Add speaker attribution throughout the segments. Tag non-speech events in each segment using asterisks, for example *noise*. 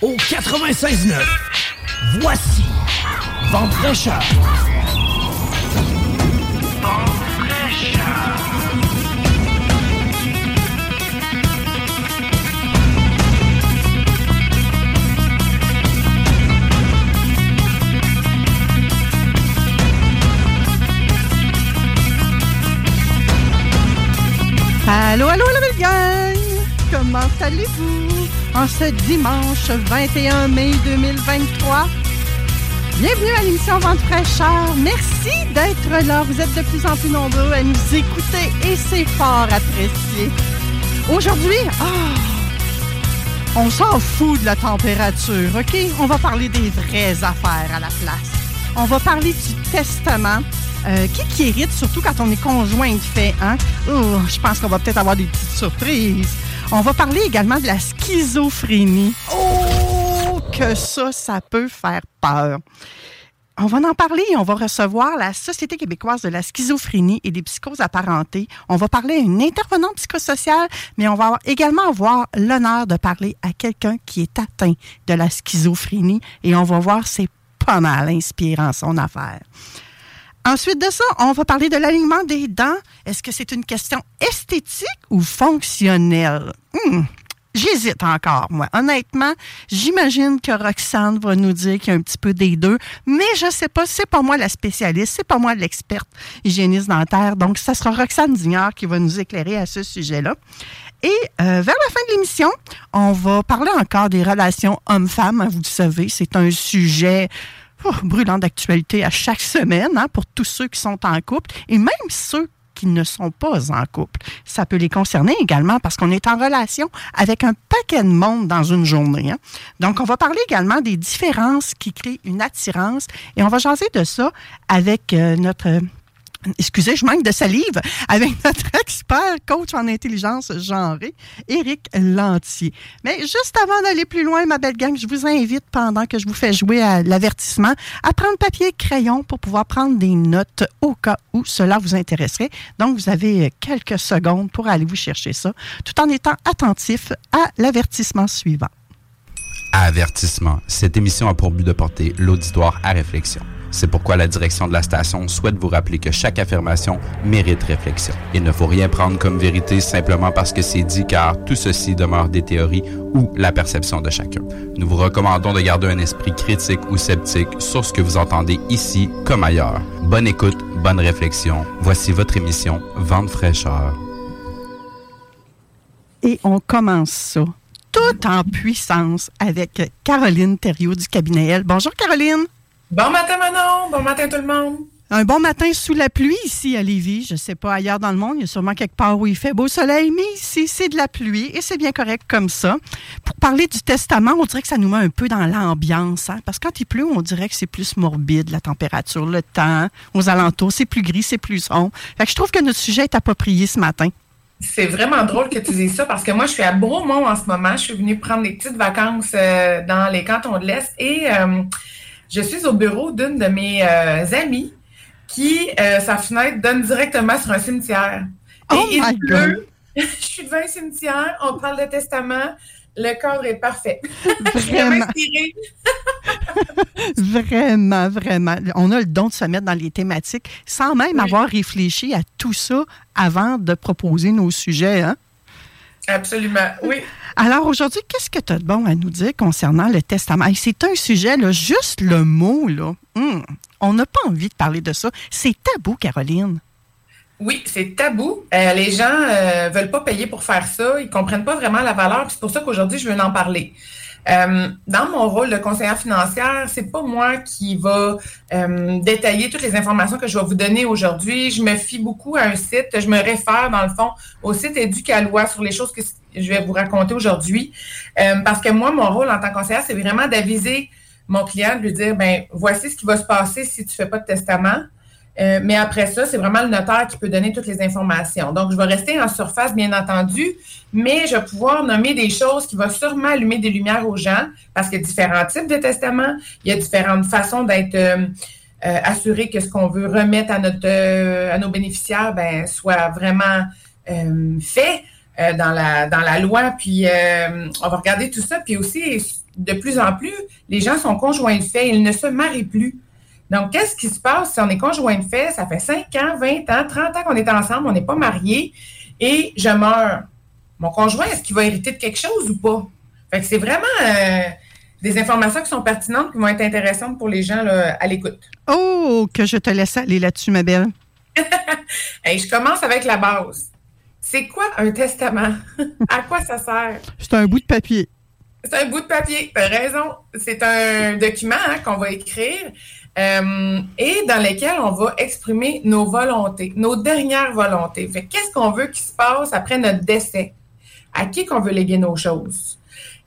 Speaker 1: Au 96.9, voici Vente fraîcheur.
Speaker 2: Allô, allô, la belle gang! Comment allez-vous? En ce dimanche 21 mai 2023? Bienvenue à l'émission Vente fraîcheur. Merci d'être là. Vous êtes de plus en plus nombreux à nous écouter et c'est fort apprécié. Aujourd'hui, ah, on s'en fout de la température, OK? On va parler des vraies affaires à la place. On va parler du testament. Euh, qui qui hérite, surtout quand on est conjoint de fait, hein? Oh, je pense qu'on va peut-être avoir des petites surprises. On va parler également de la schizophrénie. Oh, que ça, ça peut faire peur. On va en parler. On va recevoir la Société québécoise de la schizophrénie et des psychoses apparentées. On va parler à une intervenante psychosociale, mais on va également avoir l'honneur de parler à quelqu'un qui est atteint de la schizophrénie et on va voir c'est pas mal inspirant son affaire. Ensuite de ça, on va parler de l'alignement des dents. Est-ce que c'est une question esthétique ou fonctionnelle? Hmm, J'hésite encore, moi. Honnêtement, j'imagine que Roxane va nous dire qu'il y a un petit peu des deux, mais je sais pas, c'est pas moi la spécialiste, c'est pas moi l'experte hygiéniste dentaire, donc ça sera Roxane Dignard qui va nous éclairer à ce sujet-là. Et euh, vers la fin de l'émission, on va parler encore des relations hommes-femmes. Vous le savez, c'est un sujet oh, brûlant d'actualité à chaque semaine hein, pour tous ceux qui sont en couple et même ceux qui ne sont pas en couple. Ça peut les concerner également parce qu'on est en relation avec un paquet de monde dans une journée. hein. Donc, on va parler également des différences qui créent une attirance et on va jaser de ça avec euh, notre... Excusez, je manque de salive avec *laughs* notre expert coach en intelligence genrée, Éric Lantier. Mais juste avant d'aller plus loin, ma belle gang, je vous invite, pendant que je vous fais jouer à l'avertissement, à prendre papier et crayon pour pouvoir prendre des notes au cas où cela vous intéresserait. Donc, vous avez quelques secondes pour aller vous chercher ça, tout en étant attentif à l'avertissement suivant.
Speaker 3: Avertissement. Cette émission a pour but de porter l'auditoire à réflexion. C'est pourquoi la direction de la station souhaite vous rappeler que chaque affirmation mérite réflexion. Il ne faut rien prendre comme vérité simplement parce que c'est dit car tout ceci demeure des théories ou la perception de chacun. Nous vous recommandons de garder un esprit critique ou sceptique sur ce que vous entendez ici comme ailleurs. Bonne écoute, bonne réflexion. Voici votre émission Vente fraîcheur.
Speaker 2: Et on commence tout en puissance avec Caroline Thériault du cabinet L. Bonjour Caroline.
Speaker 4: Bon matin Manon, bon matin tout le monde.
Speaker 2: Un bon matin sous la pluie ici à Lévis. Je ne sais pas ailleurs dans le monde, il y a sûrement quelque part où il fait beau soleil, mais ici c'est de la pluie et c'est bien correct comme ça. Pour parler du testament, on dirait que ça nous met un peu dans l'ambiance, hein? parce que quand il pleut, on dirait que c'est plus morbide, la température, le temps, aux alentours, c'est plus gris, c'est plus sombre. Fait que je trouve que notre sujet est approprié ce matin.
Speaker 4: C'est vraiment drôle que tu dises ça parce que moi, je suis à Bromont en ce moment. Je suis venue prendre des petites vacances euh, dans les cantons de l'Est et euh, je suis au bureau d'une de mes euh, amies qui, euh, sa fenêtre donne directement sur un cimetière.
Speaker 2: Oh
Speaker 4: et il
Speaker 2: my
Speaker 4: pleut. *laughs* je suis devant un cimetière, on parle de testament. Le cadre est parfait. *laughs*
Speaker 2: Vraiment. *laughs* Vraiment, vraiment. On a le don de se mettre dans les thématiques sans même
Speaker 4: Oui.
Speaker 2: avoir réfléchi à tout ça avant de proposer nos sujets. Hein?
Speaker 4: Absolument, oui.
Speaker 2: Alors aujourd'hui, qu'est-ce que tu as de bon à nous dire concernant le testament? C'est un sujet, là, juste le mot, là. Hmm, on n'a pas envie de parler de ça. C'est tabou, Caroline.
Speaker 4: Oui, c'est tabou. Euh, les gens ne veulent pas payer pour faire ça. Ils comprennent pas vraiment la valeur. C'est pour ça qu'aujourd'hui, je veux en parler. Euh, dans mon rôle de conseillère financière, c'est pas moi qui va euh, détailler toutes les informations que je vais vous donner aujourd'hui. Je me fie beaucoup à un site. Je me réfère, dans le fond, au site Éducalois sur les choses que je vais vous raconter aujourd'hui. Euh, parce que moi, mon rôle en tant que conseillère, c'est vraiment d'aviser mon client, de lui dire, ben voici ce qui va se passer si tu fais pas de testament. Euh, mais après ça, c'est vraiment le notaire qui peut donner toutes les informations. Donc, je vais rester en surface, bien entendu, mais je vais pouvoir nommer des choses qui vont sûrement allumer des lumières aux gens parce qu'il y a différents types de testaments, il y a différentes façons d'être euh, euh, assuré que ce qu'on veut remettre à, notre, à nos bénéficiaires ben, soit vraiment fait dans, la, dans la loi. Puis, on va regarder tout ça. Puis aussi, de plus en plus, les gens sont conjoints de fait, ils ne se marient plus. Donc, qu'est-ce qui se passe si on est conjoint de fait? Ça fait 5 ans, 20 ans, 30 ans qu'on est ensemble, on n'est pas mariés et je meurs. Mon conjoint, est-ce qu'il va hériter de quelque chose ou pas? Fait que c'est vraiment euh, des informations qui sont pertinentes, qui vont être intéressantes pour les gens à l'écoute.
Speaker 2: Oh, que je te laisse aller là-dessus, ma belle. *laughs*
Speaker 4: je commence avec la base. C'est quoi un testament? *laughs* à quoi ça sert?
Speaker 2: C'est un bout de papier.
Speaker 4: C'est un bout de papier, tu as raison. C'est un document hein, qu'on va écrire euh, et dans lesquels on va exprimer nos volontés, nos dernières volontés. Fait qu'est-ce qu'on veut qui se passe après notre décès? À qui qu'on veut léguer nos choses?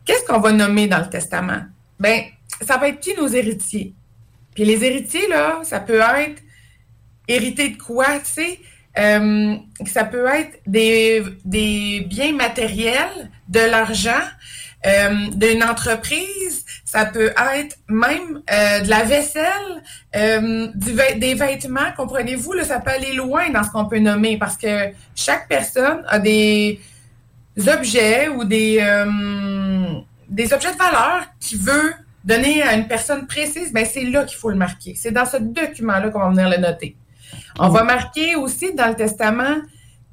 Speaker 4: Qu'est-ce qu'on va nommer dans le testament? Ben, ça va être qui nos héritiers? Puis les héritiers, là, ça peut être hérité de quoi, tu sais? Euh, ça peut être des, des biens matériels, de l'argent, euh, d'une entreprise, ça peut être même euh, de la vaisselle, euh, des vêtements, comprenez-vous, là, ça peut aller loin dans ce qu'on peut nommer parce que chaque personne a des objets ou des, des objets de valeur qui veut donner à une personne précise, ben c'est là qu'il faut le marquer. C'est dans ce document-là qu'on va venir le noter. On va marquer aussi dans le testament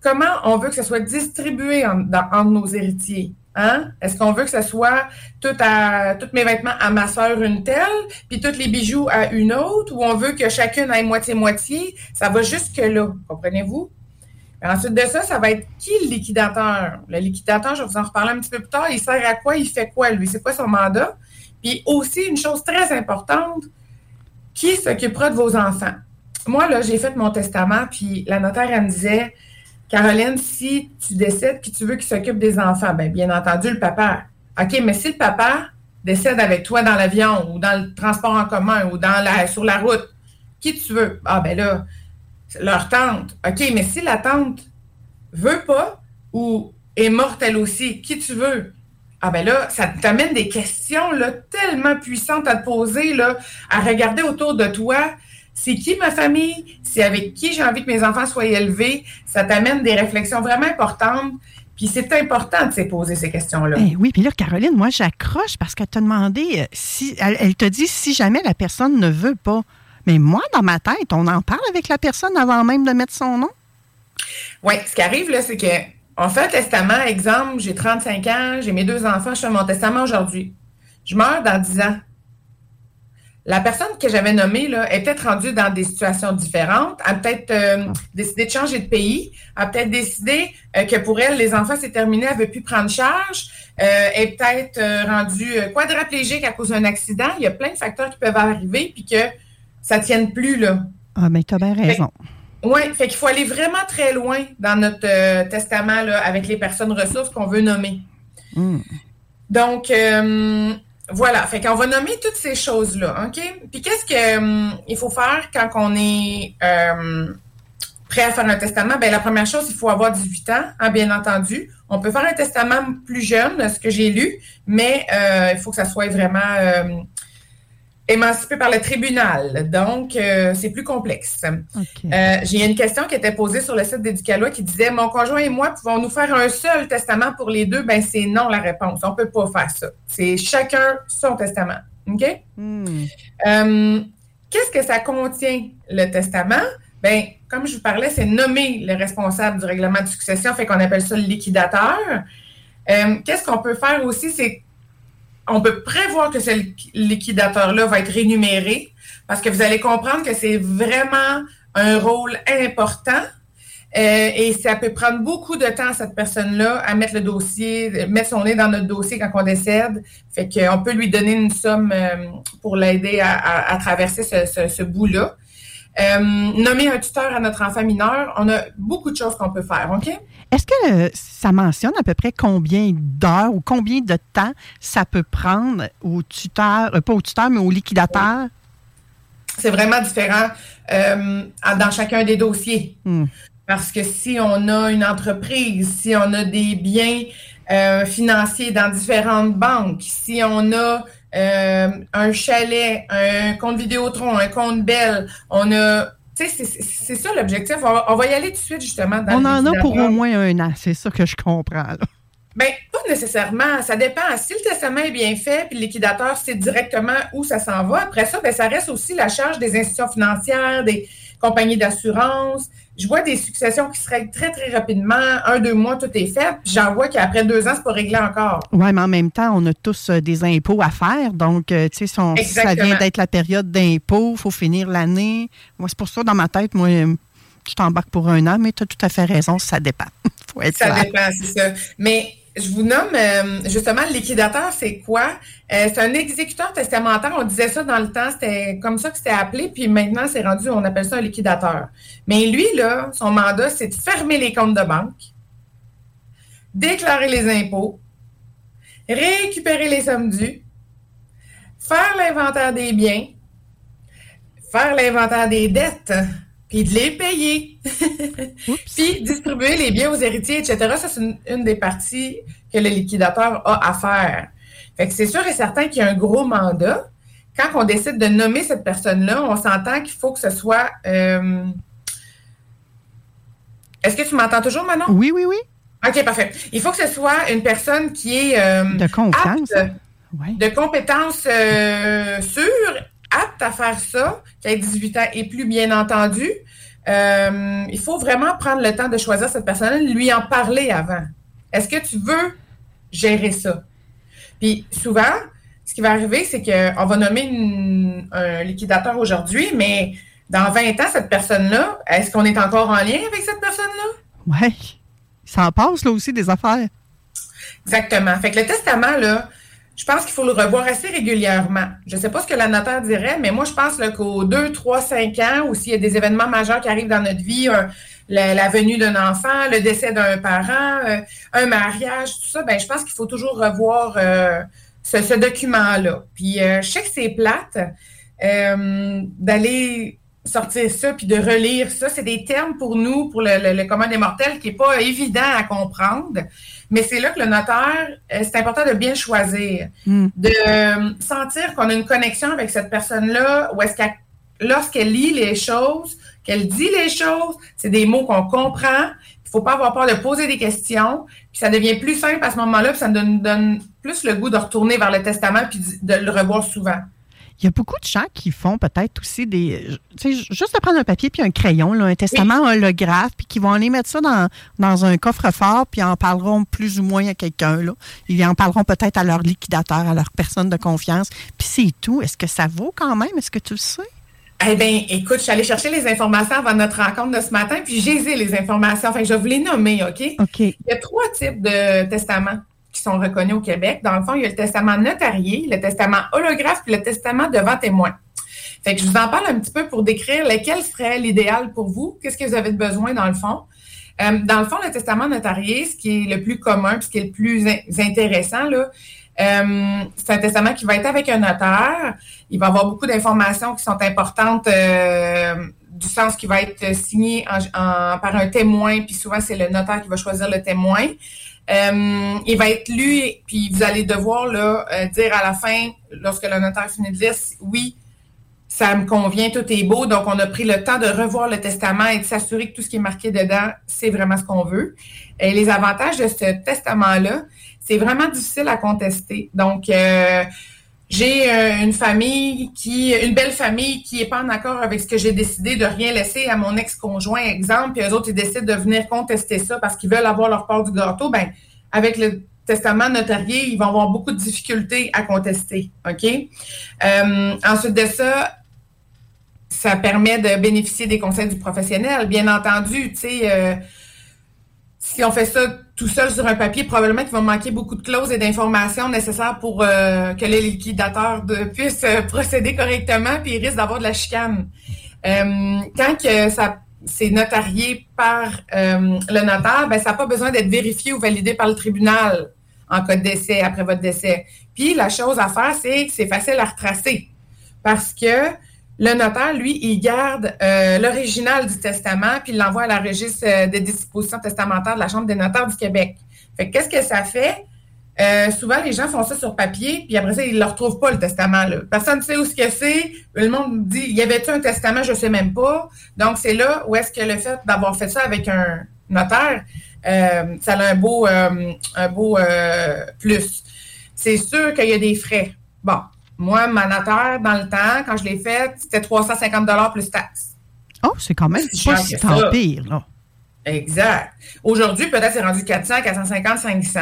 Speaker 4: comment on veut que ce soit distribué entre nos héritiers. Hein? Est-ce qu'on veut que ce soit tous mes vêtements à ma soeur une telle, puis tous les bijoux à une autre, ou on veut que chacune ait moitié-moitié? Ça va jusque-là, comprenez-vous? Ensuite de ça, ça va être qui le liquidateur? Le liquidateur, je vais vous en reparler un petit peu plus tard, il sert à quoi? Il fait quoi, lui? C'est quoi son mandat? Puis aussi, une chose très importante, qui s'occupera de vos enfants? Moi, là, j'ai fait mon testament, puis la notaire, elle me disait, Caroline, si tu décèdes puis tu veux qu'il s'occupe des enfants, bien, bien entendu, le papa. OK, mais si le papa décède avec toi dans l'avion ou dans le transport en commun ou sur la route, qui tu veux? Ah, ben là, leur tante. OK, mais si la tante veut pas ou est morte elle aussi, qui tu veux? Ah ben là, ça t'amène des questions là, tellement puissantes à te poser, là, à regarder autour de toi c'est qui ma famille, c'est avec qui j'ai envie que mes enfants soient élevés? Ça t'amène des réflexions vraiment importantes. Puis c'est important de se poser ces questions-là.
Speaker 2: Ben oui, puis là, Caroline, moi, j'accroche parce qu'elle t'a demandé euh, si. Elle, te dit si jamais la personne ne veut pas. Mais moi, dans ma tête, on en parle avec la personne avant même de mettre son nom.
Speaker 4: Oui, ce qui arrive, là, c'est que on fait un testament. Exemple, j'ai 35 ans, j'ai mes deux enfants, je fais mon testament aujourd'hui. Je meurs dans 10 ans. La personne que j'avais nommée là, est peut-être rendue dans des situations différentes, a peut-être euh, décidé de changer de pays, a peut-être décidé euh, que pour elle, les enfants, c'est terminé, elle ne veut plus prendre charge, euh, est peut-être rendue quadraplégique à cause d'un accident. Il y a plein de facteurs qui peuvent arriver, puis que ça ne tienne plus. Là.
Speaker 2: Ah, mais tu as bien raison.
Speaker 4: Oui, fait qu'il faut aller vraiment très loin dans notre testament là, avec les personnes ressources qu'on veut nommer. Hmm. Donc, voilà, fait qu'on va nommer toutes ces choses-là, OK? Puis qu'est-ce qu'il hum, faut faire quand on est euh, prêt à faire un testament? Bien, la première chose, il faut avoir 18 ans, hein, bien entendu. On peut faire un testament plus jeune, ce que j'ai lu, mais euh, il faut que ça soit vraiment euh, émancipé par le tribunal. Donc, euh, c'est plus complexe. Euh, j'ai une question qui était posée sur le site d'Éducalois qui disait Mon conjoint et moi pouvons-nous faire un seul testament pour les deux? Ben, c'est non la réponse. On ne peut pas faire ça. C'est chacun son testament. OK? Hmm. Euh, qu'est-ce que ça contient, le testament? Ben, comme je vous parlais, c'est nommer le responsable du règlement de succession, fait qu'on appelle ça le liquidateur. Qu'est-ce qu'on peut faire aussi, c'est on peut prévoir que ce liquidateur-là va être rémunéré parce que vous allez comprendre que c'est vraiment un rôle important. Euh, et ça peut prendre beaucoup de temps à cette personne-là à mettre le dossier, mettre son nez dans notre dossier quand on décède. Fait qu'on peut lui donner une somme euh, pour l'aider à, traverser ce, ce bout-là. Euh, nommer un tuteur à notre enfant mineur, on a beaucoup de choses qu'on peut faire, OK?
Speaker 2: Est-ce que euh, ça mentionne à peu près combien d'heures ou combien de temps ça peut prendre au tuteur, euh, pas au tuteur, mais au liquidateur?
Speaker 4: C'est vraiment différent dans chacun des dossiers. Hmm. Parce que si on a une entreprise, si on a des biens financiers dans différentes banques, si on a euh, un chalet, un compte Vidéotron, un compte Belle. On a. Tu sais, c'est ça l'objectif. On, va y aller tout de suite, justement.
Speaker 2: on en a pour au moins un an. C'est ça que je comprends. Là.
Speaker 4: Bien, pas nécessairement. Ça dépend. Si le testament est bien fait, puis le liquidateur sait directement où ça s'en va, après ça, bien, ça reste aussi la charge des institutions financières, des compagnies d'assurance, je vois des successions qui se règlent très, très rapidement. Un, deux mois, tout est fait. Puis j'en vois qu'après deux ans, c'est pas réglé encore.
Speaker 2: Oui, mais en même temps, on a tous euh, des impôts à faire. Donc, euh, tu sais, si, ça vient d'être la période d'impôt, il faut finir l'année. Moi, c'est pour ça, dans ma tête, moi, je t'embarque pour un an, mais tu as tout à fait raison, ça dépend. *laughs*
Speaker 4: faut être ça dépend, c'est ça. Mais je vous nomme euh, justement le liquidateur, c'est quoi? Euh, c'est un exécuteur testamentaire. On disait ça dans le temps, c'était comme ça que c'était appelé, puis maintenant c'est rendu, on appelle ça un liquidateur. Mais lui, là, son mandat, c'est de fermer les comptes de banque, déclarer les impôts, récupérer les sommes dues, faire l'inventaire des biens, faire l'inventaire des dettes, puis de les payer, *laughs* puis distribuer les biens aux héritiers, etc. Ça, c'est une, des parties que le liquidateur a à faire. Fait que c'est sûr et certain qu'il y a un gros mandat. Quand on décide de nommer cette personne-là, on s'entend qu'il faut que ce soit... Euh, est-ce que tu m'entends toujours, Manon?
Speaker 2: Oui, oui, oui.
Speaker 4: OK, parfait. Il faut que ce soit une personne qui est... Euh,
Speaker 2: de confiance.
Speaker 4: De compétences euh, sûres apte à faire ça, qui a 18 ans et plus, bien entendu, euh, il faut vraiment prendre le temps de choisir cette personne, lui en parler avant. Est-ce que tu veux gérer ça? Puis souvent, ce qui va arriver, c'est qu'on va nommer un liquidateur aujourd'hui, mais dans 20 ans, cette personne-là, est-ce qu'on est encore en lien avec cette personne-là?
Speaker 2: Oui. Ça en passe là aussi des affaires.
Speaker 4: Exactement. Fait que le testament, là, je pense qu'il faut le revoir assez régulièrement. Je ne sais pas ce que la notaire dirait, mais moi, je pense qu'aux 2, 3, 5 ans, ou s'il y a des événements majeurs qui arrivent dans notre vie, la, venue d'un enfant, le décès d'un parent, euh, un mariage, tout ça, ben, je pense qu'il faut toujours revoir euh, ce, document-là. Puis, euh, je sais que c'est plate d'aller sortir ça puis de relire ça. C'est des termes pour nous, pour le, le, commun des mortels, qui n'est pas évident à comprendre. Mais c'est là que le notaire, euh, c'est important de bien choisir, hmm. de euh, sentir qu'on a une connexion avec cette personne-là, ou est-ce qu'elle, lorsqu'elle lit les choses, qu'elle dit les choses, c'est des mots qu'on comprend. Il faut pas avoir peur de poser des questions. Puis ça devient plus simple à ce moment-là, puis ça nous donne plus le goût de retourner vers le testament puis de le revoir souvent.
Speaker 2: Il y a beaucoup de gens qui font peut-être aussi des. Tu sais, juste de prendre un papier puis un crayon, là, un testament holographe, puis qui vont aller mettre ça dans, dans un coffre-fort, puis en parleront plus ou moins à quelqu'un. Là. Ils en parleront peut-être à leur liquidateur, à leur personne de confiance. Puis c'est tout. Est-ce que ça vaut quand même? Est-ce que tu le sais?
Speaker 4: Eh bien, écoute, je suis allée chercher les informations avant notre rencontre de ce matin, puis j'ai les informations. Enfin, je vais vous les nommer, OK?
Speaker 2: OK. Il
Speaker 4: y a trois types de testaments qui sont reconnus au Québec. Dans le fond, il y a le testament notarié, le testament holographe et le testament devant témoin. Fait que je vous en parle un petit peu pour décrire lequel serait l'idéal pour vous, qu'est-ce que vous avez besoin dans le fond. Euh, dans le fond, le testament notarié, ce qui est le plus commun, ce qui est le plus intéressant, là, euh, c'est un testament qui va être avec un notaire. Il va avoir beaucoup d'informations qui sont importantes euh, du sens qui va être signé par un témoin, puis souvent c'est le notaire qui va choisir le témoin. Euh, il va être lu, puis vous allez devoir là, euh, dire à la fin, lorsque le notaire finit de lire, oui, ça me convient, tout est beau. Donc, on a pris le temps de revoir le testament et de s'assurer que tout ce qui est marqué dedans, c'est vraiment ce qu'on veut. Et les avantages de ce testament-là, c'est vraiment difficile à contester. Donc, euh, j'ai une famille qui, une belle famille qui est pas en accord avec ce que j'ai décidé de rien laisser à mon ex-conjoint, exemple, puis eux autres, ils décident de venir contester ça parce qu'ils veulent avoir leur part du gâteau. Ben, avec le testament notarié, ils vont avoir beaucoup de difficultés à contester. OK? Euh, ensuite de ça, ça permet de bénéficier des conseils du professionnel. Bien entendu, tu sais, euh, si on fait ça tout seul sur un papier, probablement qu'il va manquer beaucoup de clauses et d'informations nécessaires pour euh, que les liquidateurs de, *laughs* puissent euh, procéder correctement, puis ils risquent d'avoir de la chicane. quand que ça c'est notarié par le notaire, ben, ça n'a pas besoin d'être vérifié ou validé par le tribunal en cas de décès, après votre décès. Puis la chose à faire, c'est que c'est facile à retracer. Parce que le notaire, lui, il garde euh, l'original du testament, puis il l'envoie à la registre euh, des dispositions testamentaires de la Chambre des notaires du Québec. Fait qu'est-ce que ça fait? Euh, souvent, les gens font ça sur papier, puis après ça, ils ne le retrouvent pas, le testament. Là. Personne ne sait où c'est. Le monde dit, y avait-tu un testament? Je ne sais même pas. Donc, c'est là où est-ce que le fait d'avoir fait ça avec un notaire, ça a un beau, un beau plus. C'est sûr qu'il y a des frais. Bon, moi, ma notaire, dans le temps, quand je l'ai faite, c'était 350 plus taxes.
Speaker 2: Oh, c'est quand même pas si tant pire, là.
Speaker 4: Exact. Aujourd'hui, peut-être c'est rendu 400, 450, 500.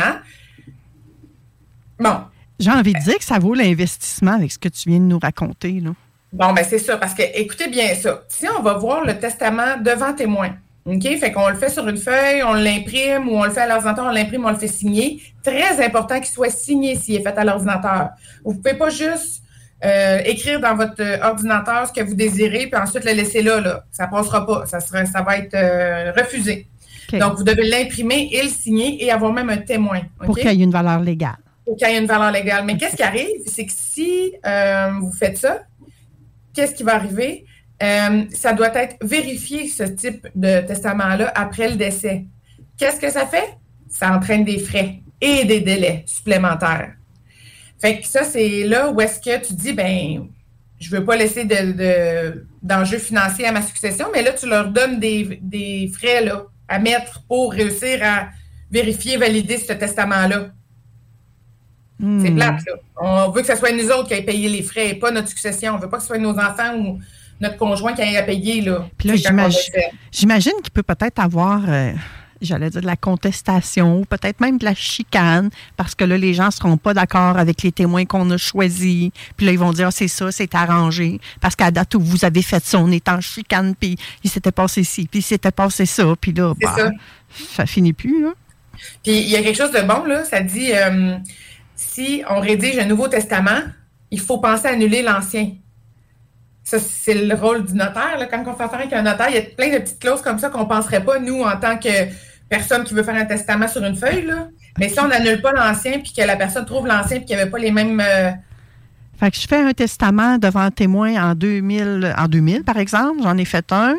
Speaker 4: Bon.
Speaker 2: J'ai envie de dire que ça vaut l'investissement avec ce que tu viens de nous raconter, là.
Speaker 4: Bon, ben c'est ça, parce que écoutez bien ça. Si on va voir le testament devant témoin, OK? Fait qu'on le fait sur une feuille, on l'imprime ou on le fait à l'ordinateur, on l'imprime, on le fait signer. Très important qu'il soit signé s'il est fait à l'ordinateur. Vous ne pouvez pas juste euh, écrire dans votre ordinateur ce que vous désirez, puis ensuite le laisser là. là. Ça ne passera pas. Ça, sera, ça va être euh, refusé. Donc, vous devez l'imprimer et le signer et avoir même un témoin.
Speaker 2: Pour qu'il y ait une valeur légale.
Speaker 4: Pour qu'il y ait une valeur légale. Mais qu'est-ce qui arrive? C'est que si euh, vous faites ça, qu'est-ce qui va arriver? Euh, ça doit être vérifié, ce type de testament-là, après le décès. Qu'est-ce que ça fait? Ça entraîne des frais et des délais supplémentaires. Fait que ça, c'est là où est-ce que tu dis, ben, je veux pas laisser d'enjeux de, financiers à ma succession, mais là, tu leur donnes des, frais là, à mettre pour réussir à vérifier, valider ce testament-là. C'est hmm. plate, là. On veut que ce soit nous autres qui aient payé les frais et pas notre succession. On veut pas que ce soit nos enfants ou notre conjoint qui a à payer. Là,
Speaker 2: Puis là, j'imagine qu'il peut peut-être avoir, euh, j'allais dire, de la contestation, peut-être même de la chicane, parce que là, les gens ne seront pas d'accord avec les témoins qu'on a choisis. Puis là, ils vont dire, ah, c'est ça, c'est arrangé. Parce qu'à date où vous avez fait ça, on est en chicane, puis il s'était passé ci, puis il s'était passé ça. Puis là, bah, ça. ça. finit plus. Là.
Speaker 4: Puis il y a quelque chose de bon, là. Ça dit, euh, si on rédige un Nouveau Testament, il faut penser à annuler l'Ancien. Ça, c'est le rôle du notaire. Quand on fait affaire avec un notaire, il y a plein de petites clauses comme ça qu'on ne penserait pas, nous, en tant que personne qui veut faire un testament sur une feuille. Là. Mais si on n'annule pas l'ancien, puis que la personne trouve l'ancien, puis qu'il n'y avait pas les mêmes. Euh,
Speaker 2: fait que je fais un testament devant témoin en 2000, en 2000 par exemple. J'en ai fait un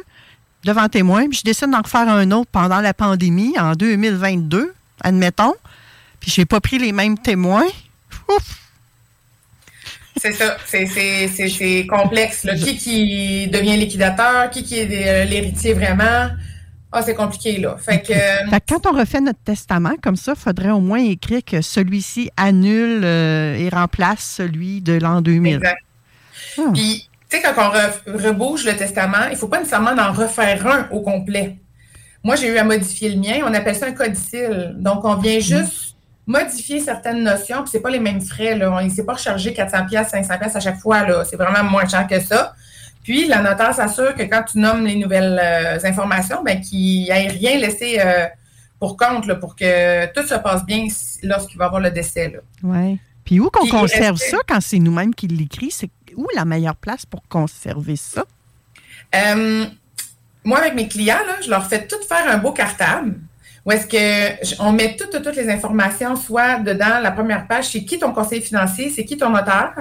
Speaker 2: devant témoin, puis je décide d'en refaire un autre pendant la pandémie en 2022, admettons. Puis je n'ai pas pris les mêmes témoins.
Speaker 4: C'est ça, c'est complexe. Qui qui devient liquidateur, qui qui est euh, l'héritier vraiment? Ah, c'est compliqué, là. Fait que,
Speaker 2: euh, quand on refait notre testament, comme ça, il faudrait au moins écrire que celui-ci annule euh, et remplace celui de l'an 2000. Exact.
Speaker 4: Ah. Puis, tu sais, quand on rebouge le testament, il ne faut pas nécessairement en refaire un au complet. Moi, j'ai eu à modifier le mien. On appelle ça un codicile. Donc, on vient juste modifier certaines notions, puis c'est pas les mêmes frais, là. Il s'est pas rechargé 400 pièces, 500 pièces à chaque fois, là. C'est vraiment moins cher que ça. Puis, la notaire s'assure que quand tu nommes les nouvelles euh, informations, ben, qu'il n'y ait rien laissé euh, pour compte, là, pour que tout se passe bien lorsqu'il va y avoir le décès, là.
Speaker 2: Oui. Puis où qu'on conserve ça quand c'est nous-mêmes qui l'écrit? C'est où la meilleure place pour conserver ça?
Speaker 4: Euh, moi, avec mes clients, là, je leur fais tout faire un beau cartable où est-ce qu'on met toutes, toutes les informations, soit dedans la première page, c'est qui ton conseiller financier, c'est qui ton notaire.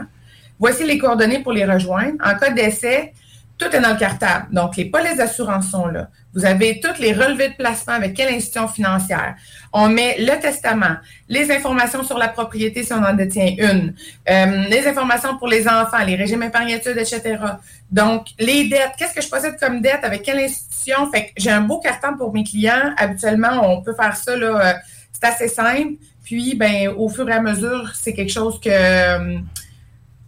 Speaker 4: Voici les coordonnées pour les rejoindre. En cas d'essai, tout est dans le cartable. Donc, les polices d'assurance sont là. Vous avez toutes les relevés de placement avec quelle institution financière. On met le testament, les informations sur la propriété si on en détient une, euh, les informations pour les enfants, les régimes épargnatudes, etc. Donc, les dettes, qu'est-ce que je possède comme dette, avec quelle institution? Fait que j'ai un beau carton pour mes clients. Habituellement, on peut faire ça, là, euh, c'est assez simple. Puis, ben, au fur et à mesure, c'est quelque chose que euh,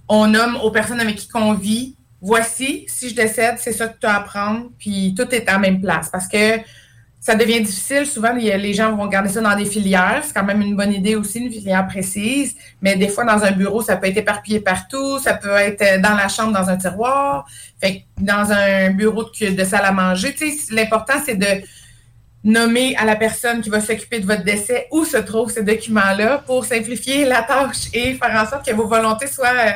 Speaker 4: on nomme aux personnes avec qui on vit voici, si je décède, c'est ça que tu as à prendre, puis tout est en même place. Parce que ça devient difficile. Souvent, les gens vont garder ça dans des filières. C'est quand même une bonne idée aussi, une filière précise. Mais des fois, dans un bureau, ça peut être éparpillé partout. Ça peut être dans la chambre, dans un tiroir. Dans un bureau de, de salle à manger. L'important, c'est de nommer à la personne qui va s'occuper de votre décès où se trouvent ces documents-là pour simplifier la tâche et faire en sorte que vos volontés soient euh,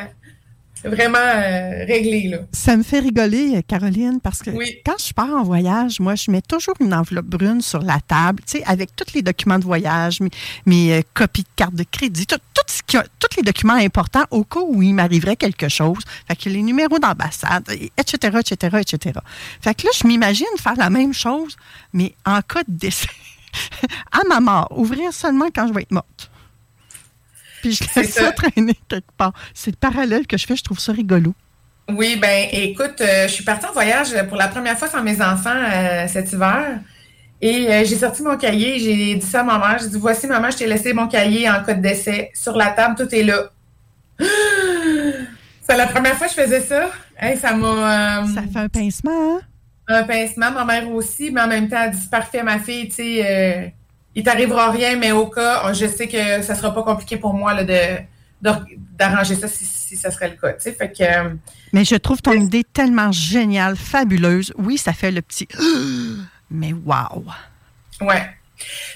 Speaker 4: vraiment euh, réglé. Là.
Speaker 2: Ça me fait rigoler, Caroline, parce que quand je pars en voyage, moi, je mets toujours une enveloppe brune sur la table, tu sais, avec tous les documents de voyage, mes, euh, copies de carte de crédit, tout, ce qui tous les documents importants au cas où il m'arriverait quelque chose. Fait que les numéros d'ambassade, etc., etc., etc. Fait que là, je m'imagine faire la même chose, mais en cas de décès. *laughs* à ma mort, ouvrir seulement quand je vais être morte puis je laisse ça. traîner quelque part. C'est le parallèle que je fais, je trouve ça rigolo.
Speaker 4: Oui, ben écoute, euh, je suis partie en voyage pour la première fois sans mes enfants euh, cet hiver. Et euh, j'ai sorti mon cahier, j'ai dit ça à ma mère. J'ai dit Voici, maman, je t'ai laissé mon cahier en cas de décès. Sur la table, tout est là. *gasps* C'est la première fois que je faisais ça. ça m'a.
Speaker 2: ça fait un pincement, hein?
Speaker 4: Un pincement, ma mère aussi, mais en même temps, elle dit Parfait, ma fille, tu sais il t'arrivera rien, mais au cas, je sais que ça sera pas compliqué pour moi là, de d'arranger ça si, ça serait le cas. Fait que, euh,
Speaker 2: mais je trouve ton idée tellement géniale, fabuleuse. Oui, ça fait le petit *gasps* mais wow!
Speaker 4: Ouais.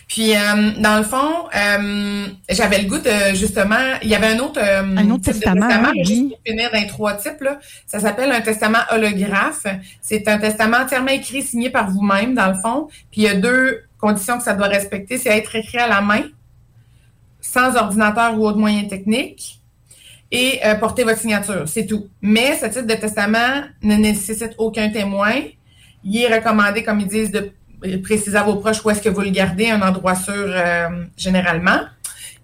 Speaker 4: Puis, euh, dans le fond, euh, j'avais le goût de, justement, il y avait un autre,
Speaker 2: un autre testament, testament oui.
Speaker 4: finir dans trois types. Là. Ça s'appelle un testament holographe. C'est un testament entièrement écrit, signé par vous-même, dans le fond. Puis, il y a deux condition que ça doit respecter, c'est être écrit à la main, sans ordinateur ou autre moyen technique, et euh, porter votre signature. C'est tout. Mais ce type de testament ne nécessite aucun témoin. Il est recommandé, comme ils disent, de préciser à vos proches où est-ce que vous le gardez, un endroit sûr euh, généralement.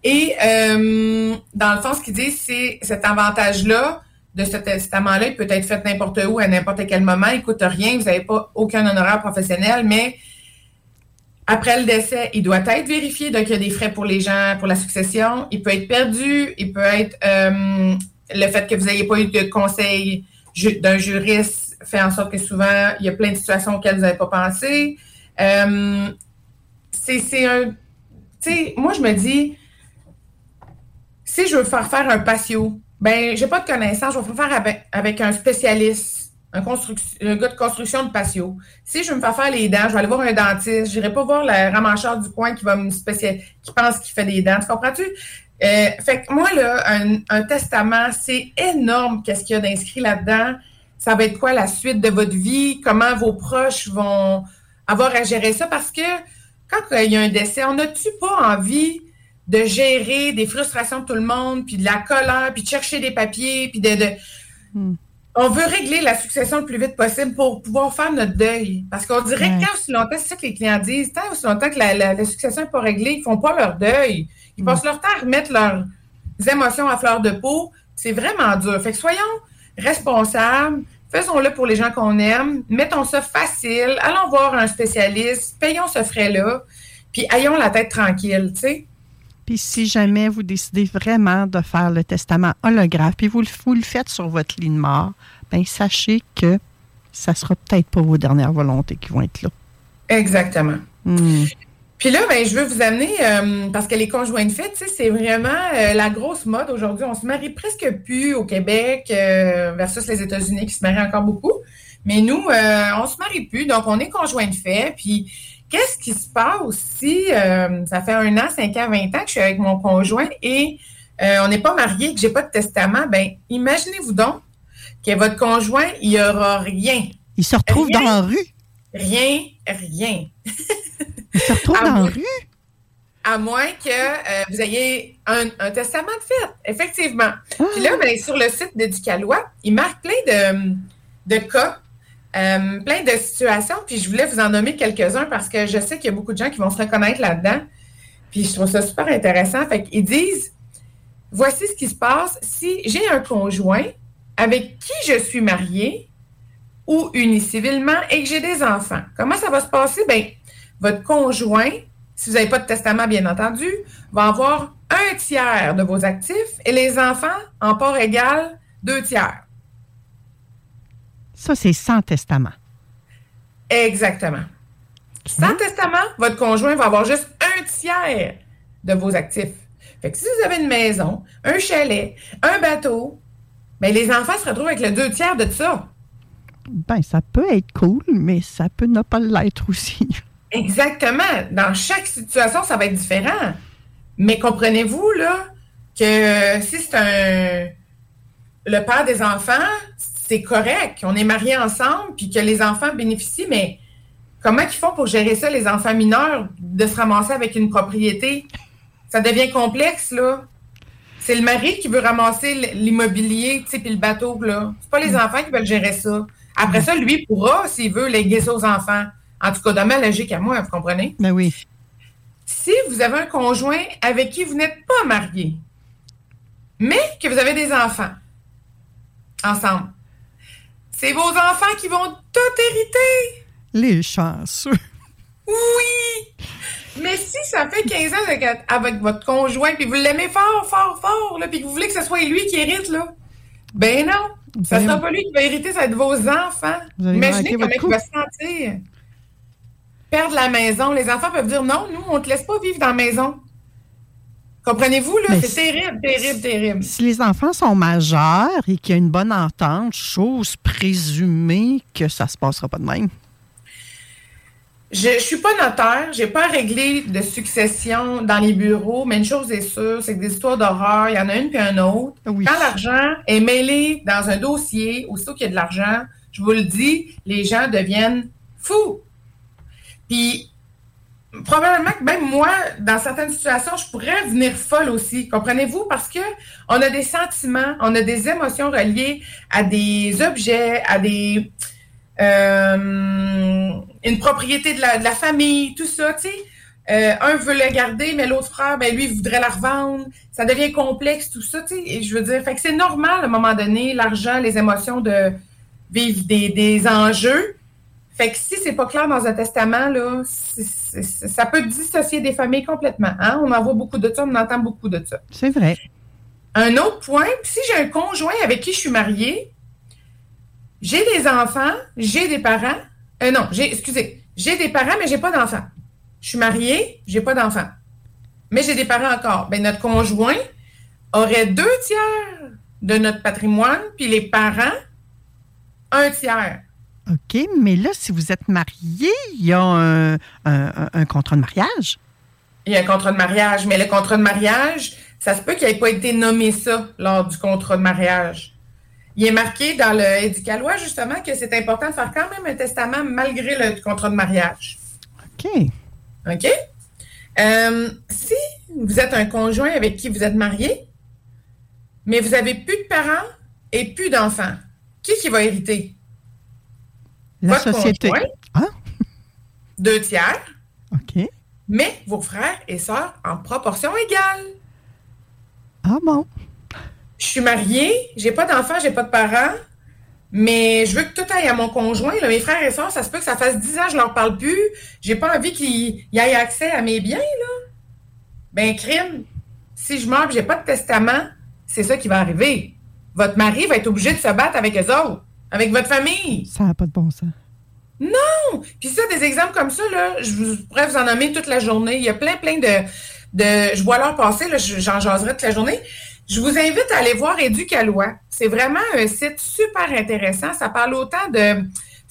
Speaker 4: Et euh, dans le fond, ce qu'ils disent, c'est cet avantage-là de ce testament-là, il peut être fait n'importe où, à n'importe quel moment, il ne coûte rien, vous n'avez pas aucun honoraire professionnel, mais après le décès, il doit être vérifié, donc il y a des frais pour les gens, pour la succession. Il peut être perdu, il peut être euh, le fait que vous n'ayez pas eu de conseil d'un juriste fait en sorte que souvent, il y a plein de situations auxquelles vous n'avez pas pensé. Euh, c'est un... Tu sais, moi, je me dis, si je veux faire faire un patio, ben, j'ai pas de connaissances, je vais faire avec, avec un spécialiste un, gars de construction de patio. Si je veux me faire faire les dents, je vais aller voir un dentiste. Je n'irai pas voir le ramacheur du coin qui va me spécial... qui pense qu'il fait des dents. Tu comprends-tu? Euh, fait que moi, là, un, testament, c'est énorme qu'est-ce qu'il y a d'inscrit là-dedans. Ça va être quoi la suite de votre vie? Comment vos proches vont avoir à gérer ça? Parce que quand il y a un décès, on n'a-tu pas envie de gérer des frustrations de tout le monde, puis de la colère, puis de chercher des papiers, puis de... de... Hmm on veut régler la succession le plus vite possible pour pouvoir faire notre deuil. Parce qu'on dirait que tant aussi longtemps, c'est ça que les clients disent, tant aussi longtemps que la, succession n'est pas réglée, ils ne font pas leur deuil. Ils passent leur temps à remettre leurs émotions à fleur de peau. C'est vraiment dur. Fait que soyons responsables, faisons-le pour les gens qu'on aime, mettons ça facile, allons voir un spécialiste, payons ce frais-là, puis ayons la tête tranquille, tu sais.
Speaker 2: Puis si jamais vous décidez vraiment de faire le testament holographe, puis vous, le faites sur votre ligne mort, bien sachez que ça sera peut-être pas vos dernières volontés qui vont être là.
Speaker 4: Exactement. Hmm. Puis là, ben, je veux vous amener, euh, parce que les conjoints de fête, c'est vraiment euh, la grosse mode aujourd'hui. On se marie presque plus au Québec euh, versus les États-Unis qui se marient encore beaucoup. Mais nous, on se marie plus, donc on est conjoint de fait. Puis Qu'est-ce qui se passe si euh, ça fait un an, cinq ans, vingt ans que je suis avec mon conjoint et euh, on n'est pas marié, que j'ai pas de testament? Ben, imaginez-vous donc que votre conjoint, il n'y aura rien.
Speaker 2: Il se retrouve dans la rue?
Speaker 4: Rien, rien.
Speaker 2: il se retrouve *laughs* dans la rue?
Speaker 4: À moins que euh, vous ayez un, testament de fait, effectivement. Puis là, ben, sur le site d'Éducalois, il marque plein de, de cas euh, plein de situations, puis je voulais vous en nommer quelques-uns parce que je sais qu'il y a beaucoup de gens qui vont se reconnaître là-dedans. Puis je trouve ça super intéressant. Fait qu'ils disent voici ce qui se passe si j'ai un conjoint avec qui je suis mariée ou uni civilement et que j'ai des enfants. Comment ça va se passer? Bien, votre conjoint, si vous n'avez pas de testament, bien entendu, va avoir un tiers de vos actifs et les enfants, en part égale, deux tiers.
Speaker 2: Ça, c'est sans testament.
Speaker 4: Exactement. Sans testament, votre conjoint va avoir juste un tiers de vos actifs. Fait que si vous avez une maison, un chalet, un bateau, ben les enfants se retrouvent avec le deux tiers de ça.
Speaker 2: Ben, ça peut être cool, mais ça peut ne pas l'être aussi. *laughs*
Speaker 4: Exactement. Dans chaque situation, ça va être différent. Mais comprenez-vous, là, que si c'est un. Le père des enfants, c'est correct. On est mariés ensemble, puis que les enfants bénéficient, mais comment ils font pour gérer ça, les enfants mineurs, de se ramasser avec une propriété? Ça devient complexe, là. C'est le mari qui veut ramasser l'immobilier, tu sais, puis le bateau, là. C'est pas les enfants qui veulent gérer ça. Après ça, lui pourra, s'il veut, léguer ça aux enfants. En tout cas, de ma logique à moi, vous comprenez?
Speaker 2: Ben oui.
Speaker 4: Si vous avez un conjoint avec qui vous n'êtes pas marié, mais que vous avez des enfants ensemble, c'est vos enfants qui vont tout hériter.
Speaker 2: Les chanceux.
Speaker 4: Oui! Mais si ça fait 15 ans avec, votre conjoint, puis vous l'aimez fort, fort, fort, là, puis que vous voulez que ce soit lui qui hérite, là, ben non! Ça ne sera pas lui qui va hériter, ça va être vos enfants. Imaginez comment il va se sentir. Perdre la maison. Les enfants peuvent dire non, nous, on ne te laisse pas vivre dans la maison. Comprenez-vous, là? C'est terrible, terrible, terrible.
Speaker 2: Si les enfants sont majeurs et qu'il y a une bonne entente, chose présumée que ça ne se passera pas de même.
Speaker 4: Je ne suis pas notaire, j'ai pas réglé de succession dans les bureaux, mais une chose est sûre, c'est que des histoires d'horreur, il y en a une puis un autre. Quand l'argent est mêlé dans un dossier, aussitôt qu'il y a de l'argent, je vous le dis, les gens deviennent fous. Puis probablement que même moi, dans certaines situations, je pourrais devenir folle aussi. Comprenez-vous? Parce que on a des sentiments, on a des émotions reliées à des objets, à des euh, une propriété de la, de la, famille, tout ça, tu sais. Euh, un veut la garder, mais l'autre frère, ben lui, voudrait la revendre. Ça devient complexe, tout ça, tu sais. Et je veux dire, fait que c'est normal à un moment donné, l'argent, les émotions de vivre des, des enjeux. Fait que si c'est pas clair dans un testament, là, ça peut dissocier des familles complètement. Hein? On en voit beaucoup de ça, on entend beaucoup de ça.
Speaker 2: C'est vrai.
Speaker 4: Un autre point, si j'ai un conjoint avec qui je suis mariée, j'ai des enfants, j'ai des parents. Euh, non, j'ai, excusez, j'ai des parents, mais j'ai pas d'enfants. Je suis mariée, j'ai pas d'enfants. Mais j'ai des parents encore. Ben, notre conjoint aurait deux tiers de notre patrimoine, puis les parents, un tiers.
Speaker 2: OK, mais là, si vous êtes marié, il y a un, un, contrat de mariage.
Speaker 4: Il y a un contrat de mariage, mais le contrat de mariage, ça se peut qu'il n'ait pas été nommé ça lors du contrat de mariage il est marqué dans le édicalois, justement, que c'est important de faire quand même un testament malgré le contrat de mariage.
Speaker 2: OK.
Speaker 4: OK? Euh, si vous êtes un conjoint avec qui vous êtes marié, mais vous avez plus de parents et plus d'enfants, qui qui va hériter?
Speaker 2: La société.
Speaker 4: Hein? Deux tiers.
Speaker 2: OK.
Speaker 4: Mais vos frères et sœurs en proportion égale.
Speaker 2: Ah bon?
Speaker 4: je suis mariée, j'ai pas d'enfants, j'ai pas de parents, mais je veux que tout aille à mon conjoint. mes frères et sœurs, ça se peut que ça fasse 10 ans que je leur parle plus. J'ai pas envie qu'ils aient accès à mes biens, là. Ben, crime. Si je meurs et j'ai pas de testament, c'est ça qui va arriver. Votre mari va être obligé de se battre avec eux autres, avec votre famille?
Speaker 2: Ça n'a pas de bon sens.
Speaker 4: Non! Puis ça, des exemples comme ça, là, je pourrais vous en nommer toute la journée. Il y a plein, plein de. de je vois l'heure passer, j'en jaserai toute la journée. Je vous invite à aller voir Éducalois. C'est vraiment un site super intéressant. Ça parle autant de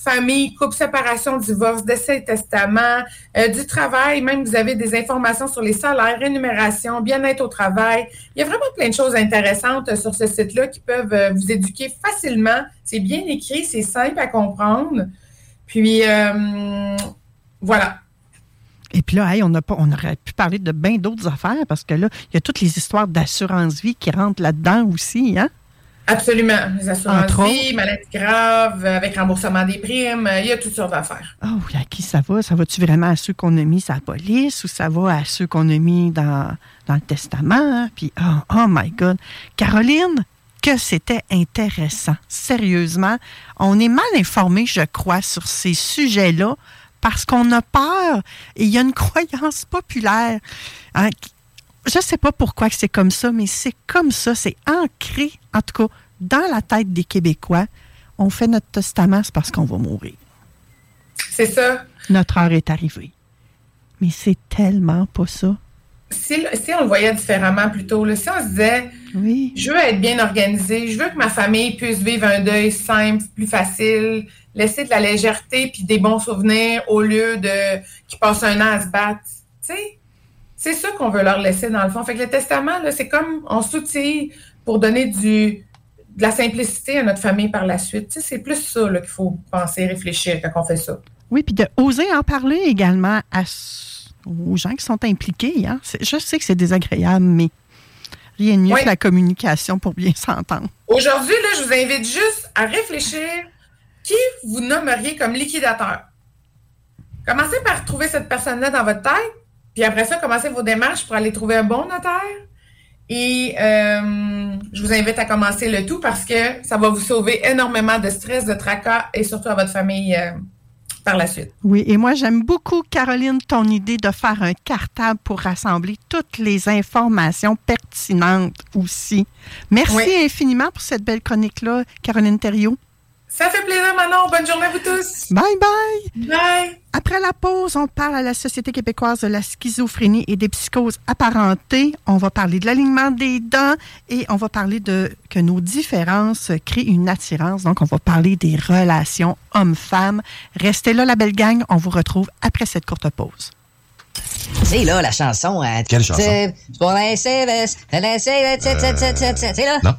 Speaker 4: famille, couple, séparation, divorce, décès, testament, euh, du travail. Même vous avez des informations sur les salaires, rémunération, bien-être au travail. Il y a vraiment plein de choses intéressantes sur ce site-là qui peuvent euh, vous éduquer facilement. C'est bien écrit, c'est simple à comprendre. Puis euh, voilà.
Speaker 2: Et puis là, on, a pas, on aurait pu parler de bien d'autres affaires parce que là, il y a toutes les histoires d'assurance-vie qui rentrent là-dedans aussi, hein?
Speaker 4: Absolument. Les assurances-vie, maladies graves, avec remboursement des primes, il y a toutes sortes d'affaires.
Speaker 2: Oh, à qui ça va? Ça va-tu vraiment à ceux qu'on a mis sur la police ou ça va à ceux qu'on a mis dans, dans le testament? Puis, oh, oh my God. Caroline, que c'était intéressant. Sérieusement, on est mal informé, je crois, sur ces sujets-là parce qu'on a peur. Et il y a une *laughs* croyance populaire. Hein, je ne sais pas pourquoi c'est comme ça, mais c'est comme ça. C'est ancré, en tout cas, dans la tête des Québécois. On fait notre testament, c'est parce qu'on va mourir.
Speaker 4: C'est ça.
Speaker 2: notre heure est arrivée. Mais c'est tellement pas ça.
Speaker 4: Si, si, on le voyait différemment plutôt, là, si on se disait,
Speaker 2: oui.
Speaker 4: je veux être bien organisé, je veux que ma famille puisse vivre un deuil simple, plus facile, laisser de la légèreté puis des bons souvenirs au lieu de qu'ils passent un an à se battre. Tu sais, c'est ça qu'on veut leur laisser dans le fond. Fait que le testament, c'est comme on s'outille pour donner du, de la simplicité à notre famille par la suite. C'est plus ça qu'il faut penser, réfléchir quand on fait ça.
Speaker 2: Oui, puis de oser en parler également à, aux gens qui sont impliqués. Hein. Je sais que c'est désagréable, mais rien de mieux que la communication pour bien *laughs* s'entendre.
Speaker 4: Aujourd'hui, je vous invite juste à réfléchir qui vous nommeriez comme liquidateur? Commencez par trouver cette personne-là dans votre tête, puis après ça, commencez vos démarches pour aller trouver un bon notaire. Et euh, je vous invite à commencer le tout parce que ça va vous sauver énormément de stress, de tracas et surtout à votre famille euh, par la suite.
Speaker 2: Oui, et moi j'aime beaucoup, Caroline, ton idée de faire un cartable pour rassembler toutes les informations pertinentes aussi. Merci infiniment pour cette belle chronique-là, Caroline Thériault.
Speaker 4: Ça fait plaisir, Manon. Bonne journée à vous tous.
Speaker 2: Bye bye.
Speaker 4: Bye.
Speaker 2: Après la pause, on parle à la Société québécoise de la schizophrénie et des psychoses apparentées. On va parler de l'alignement des dents et on va parler de que nos différences créent une attirance. Donc, on va parler des relations hommes-femmes. Restez là, la belle gang. On vous retrouve après cette courte pause.
Speaker 5: C'est là la chanson. Hein,
Speaker 6: Quelle chanson?
Speaker 5: C'est pour la CVS. C'est là.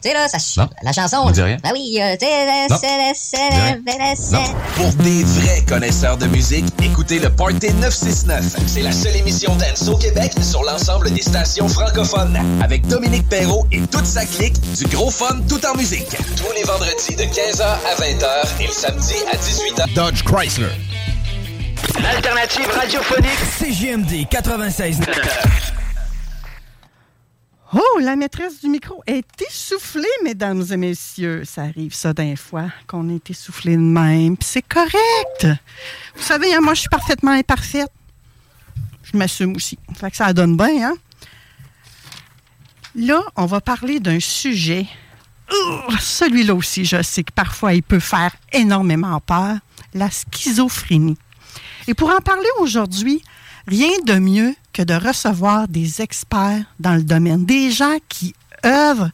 Speaker 5: C'est là, ça. La chanson.
Speaker 6: Ne dis rien.
Speaker 5: Ah oui,
Speaker 6: Pour des vrais connaisseurs de musique, écoutez le Party 969. C'est la seule émission dance au Québec sur l'ensemble des stations francophones. Avec Dominique Perrault et toute sa clique, du gros fun tout en musique. Tous les vendredis de 15h à 20h et le samedi à 18h.
Speaker 1: Dodge Chrysler.
Speaker 7: L'alternative radiophonique
Speaker 1: CGMD 96.
Speaker 2: Oh, la maîtresse du micro est essoufflée, mesdames et messieurs. Ça arrive ça d'un fois qu'on est essoufflé de même. Puis c'est correct. Vous savez, hein, moi, je suis parfaitement imparfaite. Je m'assume aussi. Fait que ça donne bien, hein? Là, on va parler d'un sujet. Celui-là aussi, je sais que parfois, il peut faire énormément peur. La schizophrénie. Et pour en parler aujourd'hui, rien de mieux que de recevoir des experts dans le domaine, des gens qui œuvrent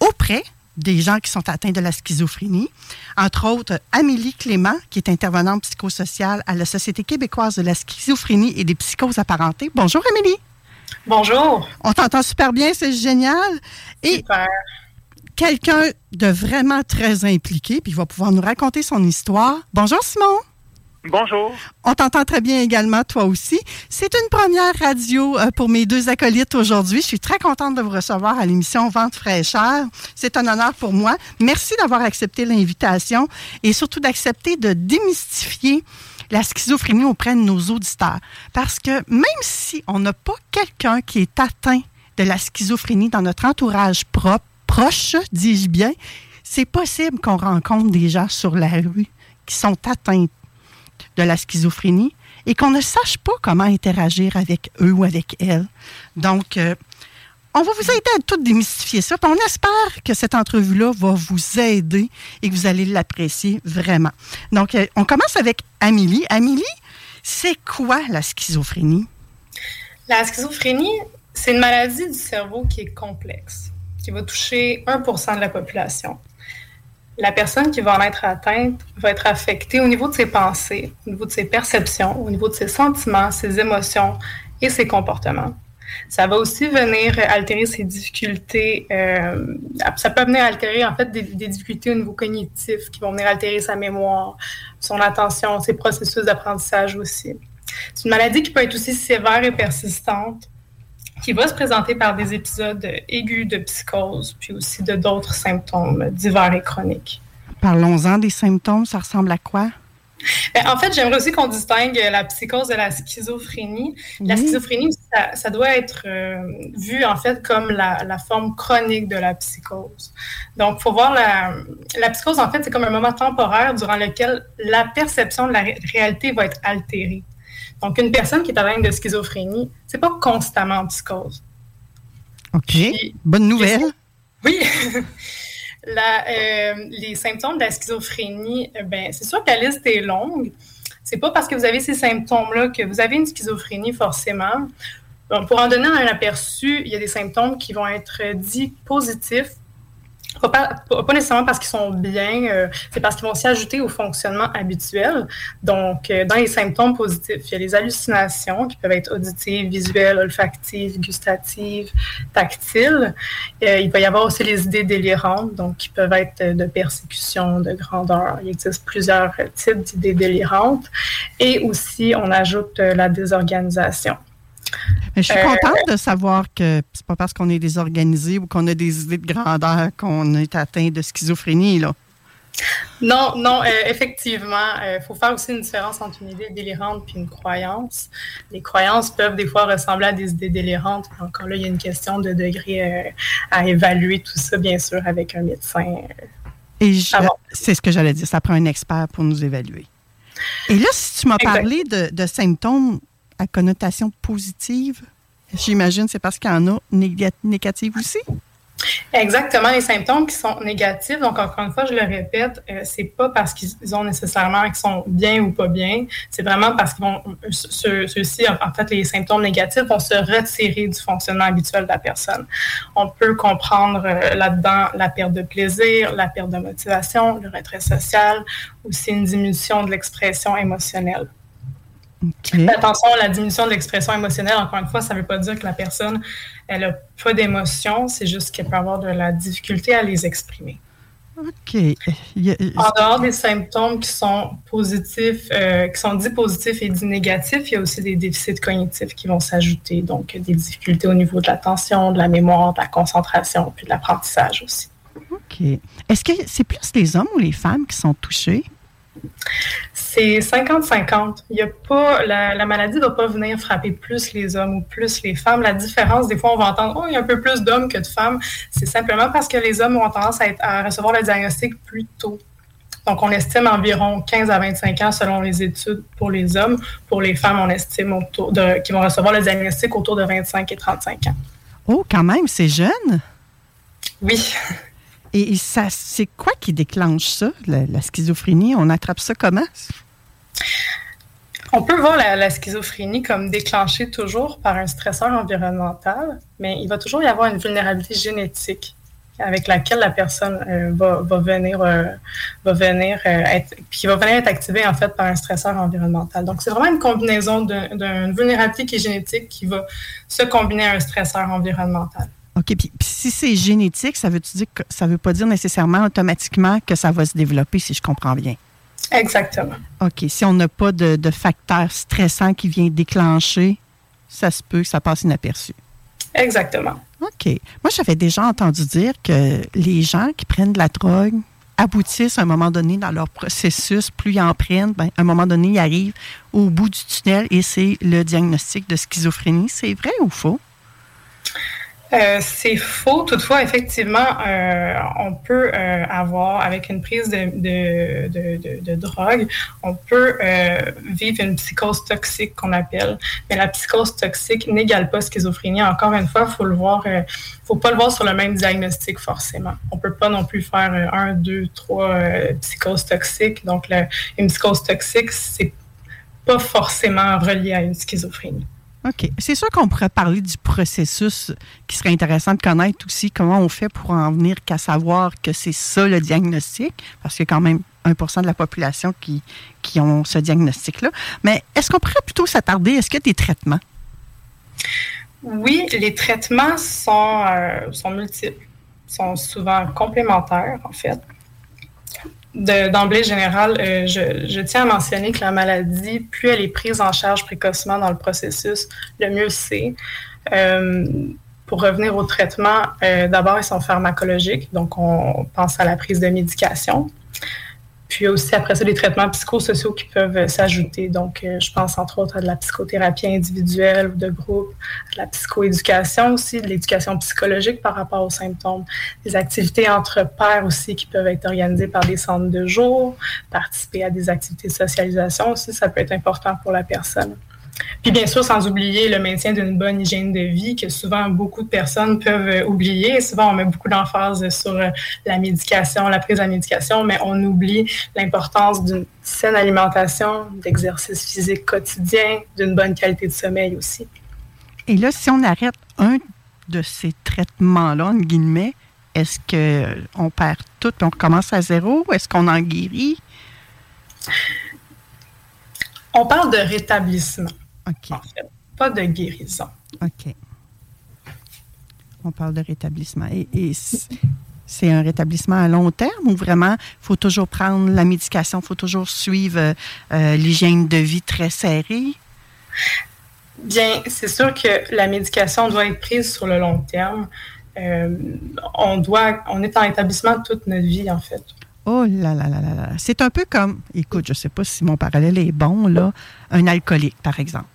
Speaker 2: auprès des gens qui sont atteints de la schizophrénie. Entre autres, Amélie Clément, qui est intervenante psychosociale à la Société québécoise de la schizophrénie et des psychoses apparentées. Bonjour, Amélie.
Speaker 8: Bonjour.
Speaker 2: On t'entend super bien, c'est génial. Et
Speaker 8: super.
Speaker 2: quelqu'un de vraiment très impliqué, puis il va pouvoir nous raconter son histoire. Bonjour, Simon.
Speaker 9: Bonjour.
Speaker 2: On t'entend très bien également, toi aussi. C'est une première radio euh, pour mes deux acolytes aujourd'hui. Je suis très contente de vous recevoir à l'émission Vente fraîcheur. C'est un honneur pour moi. Merci d'avoir accepté l'invitation et surtout d'accepter de démystifier la schizophrénie auprès de nos auditeurs. Parce que même si on n'a pas quelqu'un qui est atteint de la schizophrénie dans notre entourage proche, dis-je bien, c'est possible qu'on rencontre des gens sur la rue qui sont atteints de la schizophrénie et qu'on ne sache pas comment interagir avec eux ou avec elles. Donc, euh, on va vous aider à tout démystifier ça. on espère que cette entrevue-là va vous aider et que vous allez l'apprécier vraiment. Donc, euh, on commence avec Amélie. Amélie, c'est quoi la schizophrénie?
Speaker 8: La schizophrénie, c'est une maladie du cerveau qui est complexe, qui va toucher 1% de la population la personne qui va en être atteinte va être affectée au niveau de ses pensées, au niveau de ses perceptions, au niveau de ses sentiments, ses émotions et ses comportements. Ça va aussi venir altérer ses difficultés. Euh, ça peut venir altérer en fait des, des, difficultés au niveau cognitif qui vont venir altérer sa mémoire, son attention, ses processus d'apprentissage aussi. C'est une maladie qui peut être aussi sévère et persistante qui va se présenter par des épisodes aigus de psychose, puis aussi de d'autres symptômes divers et chroniques.
Speaker 2: Parlons-en des symptômes, ça ressemble à quoi?
Speaker 8: Ben, en fait, j'aimerais aussi qu'on distingue la psychose de la schizophrénie. La schizophrénie, ça, doit être euh, vu en fait comme la, forme chronique de la psychose. Donc, il faut voir la, la psychose, en fait, c'est comme un moment temporaire durant lequel la perception de la réalité va être altérée. Donc, une personne qui est atteinte de schizophrénie, c'est pas constamment en psychose.
Speaker 2: OK. Bonne nouvelle.
Speaker 8: Oui. *laughs* Euh, les symptômes de la schizophrénie, euh, ben, c'est sûr que la liste est longue. C'est pas parce que vous avez ces symptômes-là que vous avez une schizophrénie forcément. pour en donner un aperçu, il y a des symptômes qui vont être dits positifs pas, nécessairement parce qu'ils sont bien, euh, c'est parce qu'ils vont s'y ajouter au fonctionnement habituel. Donc, euh, dans les symptômes positifs, il y a les hallucinations qui peuvent être auditives, visuelles, olfactives, gustatives, tactiles. Euh, il va y avoir aussi les idées délirantes, donc qui peuvent être de persécution, de grandeur. Il existe plusieurs types d'idées délirantes. Et aussi, on ajoute la désorganisation
Speaker 2: je suis contente de savoir que c'est pas parce qu'on est désorganisé ou qu'on a des idées de grandeur qu'on est atteint de schizophrénie, là.
Speaker 8: Non, non, euh, effectivement, il euh, faut faire aussi une différence entre une idée délirante et une croyance. Les croyances peuvent des fois ressembler à des idées délirantes. Encore là, il y a une question de degré euh, à évaluer tout ça, bien sûr, avec un médecin.
Speaker 2: Et c'est ce que j'allais dire, ça prend un expert pour nous évaluer. Et là, si tu m'as parlé de, de symptômes à connotation positive, j'imagine c'est parce qu'il y en a négatives aussi?
Speaker 8: Exactement, les symptômes qui sont négatifs, donc encore une fois, je le répète, euh, c'est pas parce qu'ils ont nécessairement qu'ils sont bien ou pas bien, c'est vraiment parce qu'ils vont ceux-ci, en fait, les symptômes négatifs vont se retirer du fonctionnement habituel de la personne. On peut comprendre euh, là-dedans la perte de plaisir, la perte de motivation, le retrait social, aussi une diminution de l'expression émotionnelle. Attention, la diminution de l'expression émotionnelle, encore une fois, ça ne veut pas dire que la personne, elle n'a pas d'émotions, c'est juste qu'elle peut avoir de la difficulté à les exprimer.
Speaker 2: OK.
Speaker 8: En dehors des symptômes qui sont positifs, euh, qui sont dits positifs et dits négatifs, il y a aussi des déficits cognitifs qui vont s'ajouter. Donc, des difficultés au niveau de l'attention, de la mémoire, de la concentration, puis de l'apprentissage aussi.
Speaker 2: OK. Est-ce que c'est plus les hommes ou les femmes qui sont touchés?
Speaker 8: C'est 50-50. Il y a pas, la, maladie ne va pas venir frapper plus les hommes ou plus les femmes. La différence, des fois, on va entendre, oh, il y a un peu plus d'hommes que de femmes. C'est simplement parce que les hommes ont tendance à, recevoir le diagnostic plus tôt. Donc, on estime environ 15 à 25 ans selon les études pour les hommes. Pour les femmes, on estime autour de, qu'ils vont recevoir le diagnostic autour de 25 et 35 ans.
Speaker 2: Oh, quand même, c'est jeune.
Speaker 8: Oui.
Speaker 2: Et ça, c'est quoi qui déclenche ça, la, schizophrénie? On attrape ça comment?
Speaker 8: On peut voir la, schizophrénie comme déclenchée toujours par un stresseur environnemental, mais il va toujours y avoir une vulnérabilité génétique avec laquelle la personne euh, va, venir, euh, va venir euh, être, qui va venir être activée en fait par un stresseur environnemental. Donc c'est vraiment une combinaison d'une vulnérabilité qui est génétique qui va se combiner à un stresseur environnemental.
Speaker 2: OK. Puis, si c'est génétique, ça veut dire que ça veut pas dire nécessairement automatiquement que ça va se développer, si je comprends bien?
Speaker 8: Exactement.
Speaker 2: OK. Si on n'a pas de, de facteur stressant qui vient déclencher, ça se peut que ça passe inaperçu.
Speaker 8: Exactement.
Speaker 2: OK. Moi, j'avais déjà entendu dire que les gens qui prennent de la drogue aboutissent à un moment donné dans leur processus, plus ils en prennent, ben, à un moment donné, ils arrivent au bout du tunnel et c'est le diagnostic de schizophrénie. C'est vrai ou faux?
Speaker 8: Euh, c'est faux. Toutefois, effectivement, euh, on peut euh, avoir, avec une prise de, de, de, de drogue, on peut vivre une psychose toxique qu'on appelle. Mais la psychose toxique n'égale pas schizophrénie. Encore une fois, faut le voir, faut pas le voir sur le même diagnostic forcément. On peut pas non plus faire un, deux, trois psychoses toxiques. Donc, une psychose toxique, c'est pas forcément relié à une schizophrénie.
Speaker 2: OK. C'est sûr qu'on pourrait parler du processus qui serait intéressant de connaître aussi comment on fait pour en venir qu'à savoir que c'est ça le diagnostic, parce qu'il y a quand même 1% de la population qui, qui ont ce diagnostic-là. Mais est-ce qu'on pourrait plutôt s'attarder? Est-ce qu'il y a des traitements?
Speaker 8: Oui, les traitements sont, euh, sont multiples, sont souvent complémentaires, en fait d'emblée générale, euh, je, tiens à mentionner que la maladie, plus elle est prise en charge précocement dans le processus, le mieux c'est. Euh, pour revenir au traitement, euh, d'abord, ils sont pharmacologiques, donc on pense à la prise de médication. Puis aussi, après ça, des traitements psychosociaux qui peuvent s'ajouter. Donc, euh, je pense entre autres à de la psychothérapie individuelle ou de groupe, de la psychoéducation aussi, de l'éducation psychologique par rapport aux symptômes, des activités entre pairs aussi qui peuvent être organisées par des centres de jour, participer à des activités de socialisation aussi, ça peut être important pour la personne. Puis bien sûr, sans oublier le maintien d'une bonne hygiène de vie que souvent beaucoup de personnes peuvent euh, oublier. Souvent, on met beaucoup d'emphase sur euh, la médication, la prise de la médication, mais on oublie l'importance d'une saine alimentation, d'exercice physique quotidien, d'une bonne qualité de sommeil aussi.
Speaker 2: Et là, si on arrête un de ces traitements-là, en guillemets, est-ce qu'on perd tout et on recommence à zéro? Est-ce qu'on en guérit?
Speaker 8: On parle de rétablissement. OK. pas de guérison.
Speaker 2: OK. On parle de rétablissement. Et, c'est un rétablissement à long terme ou vraiment il faut toujours prendre la médication, il faut toujours suivre euh, l'hygiène de vie très serrée?
Speaker 8: Bien, c'est sûr que la médication doit être prise sur le long terme. Euh, on doit, on est en établissement toute notre vie, en fait.
Speaker 2: Oh là là là là là. C'est un peu comme, écoute, je ne sais pas si mon parallèle est bon, là, un alcoolique, par exemple.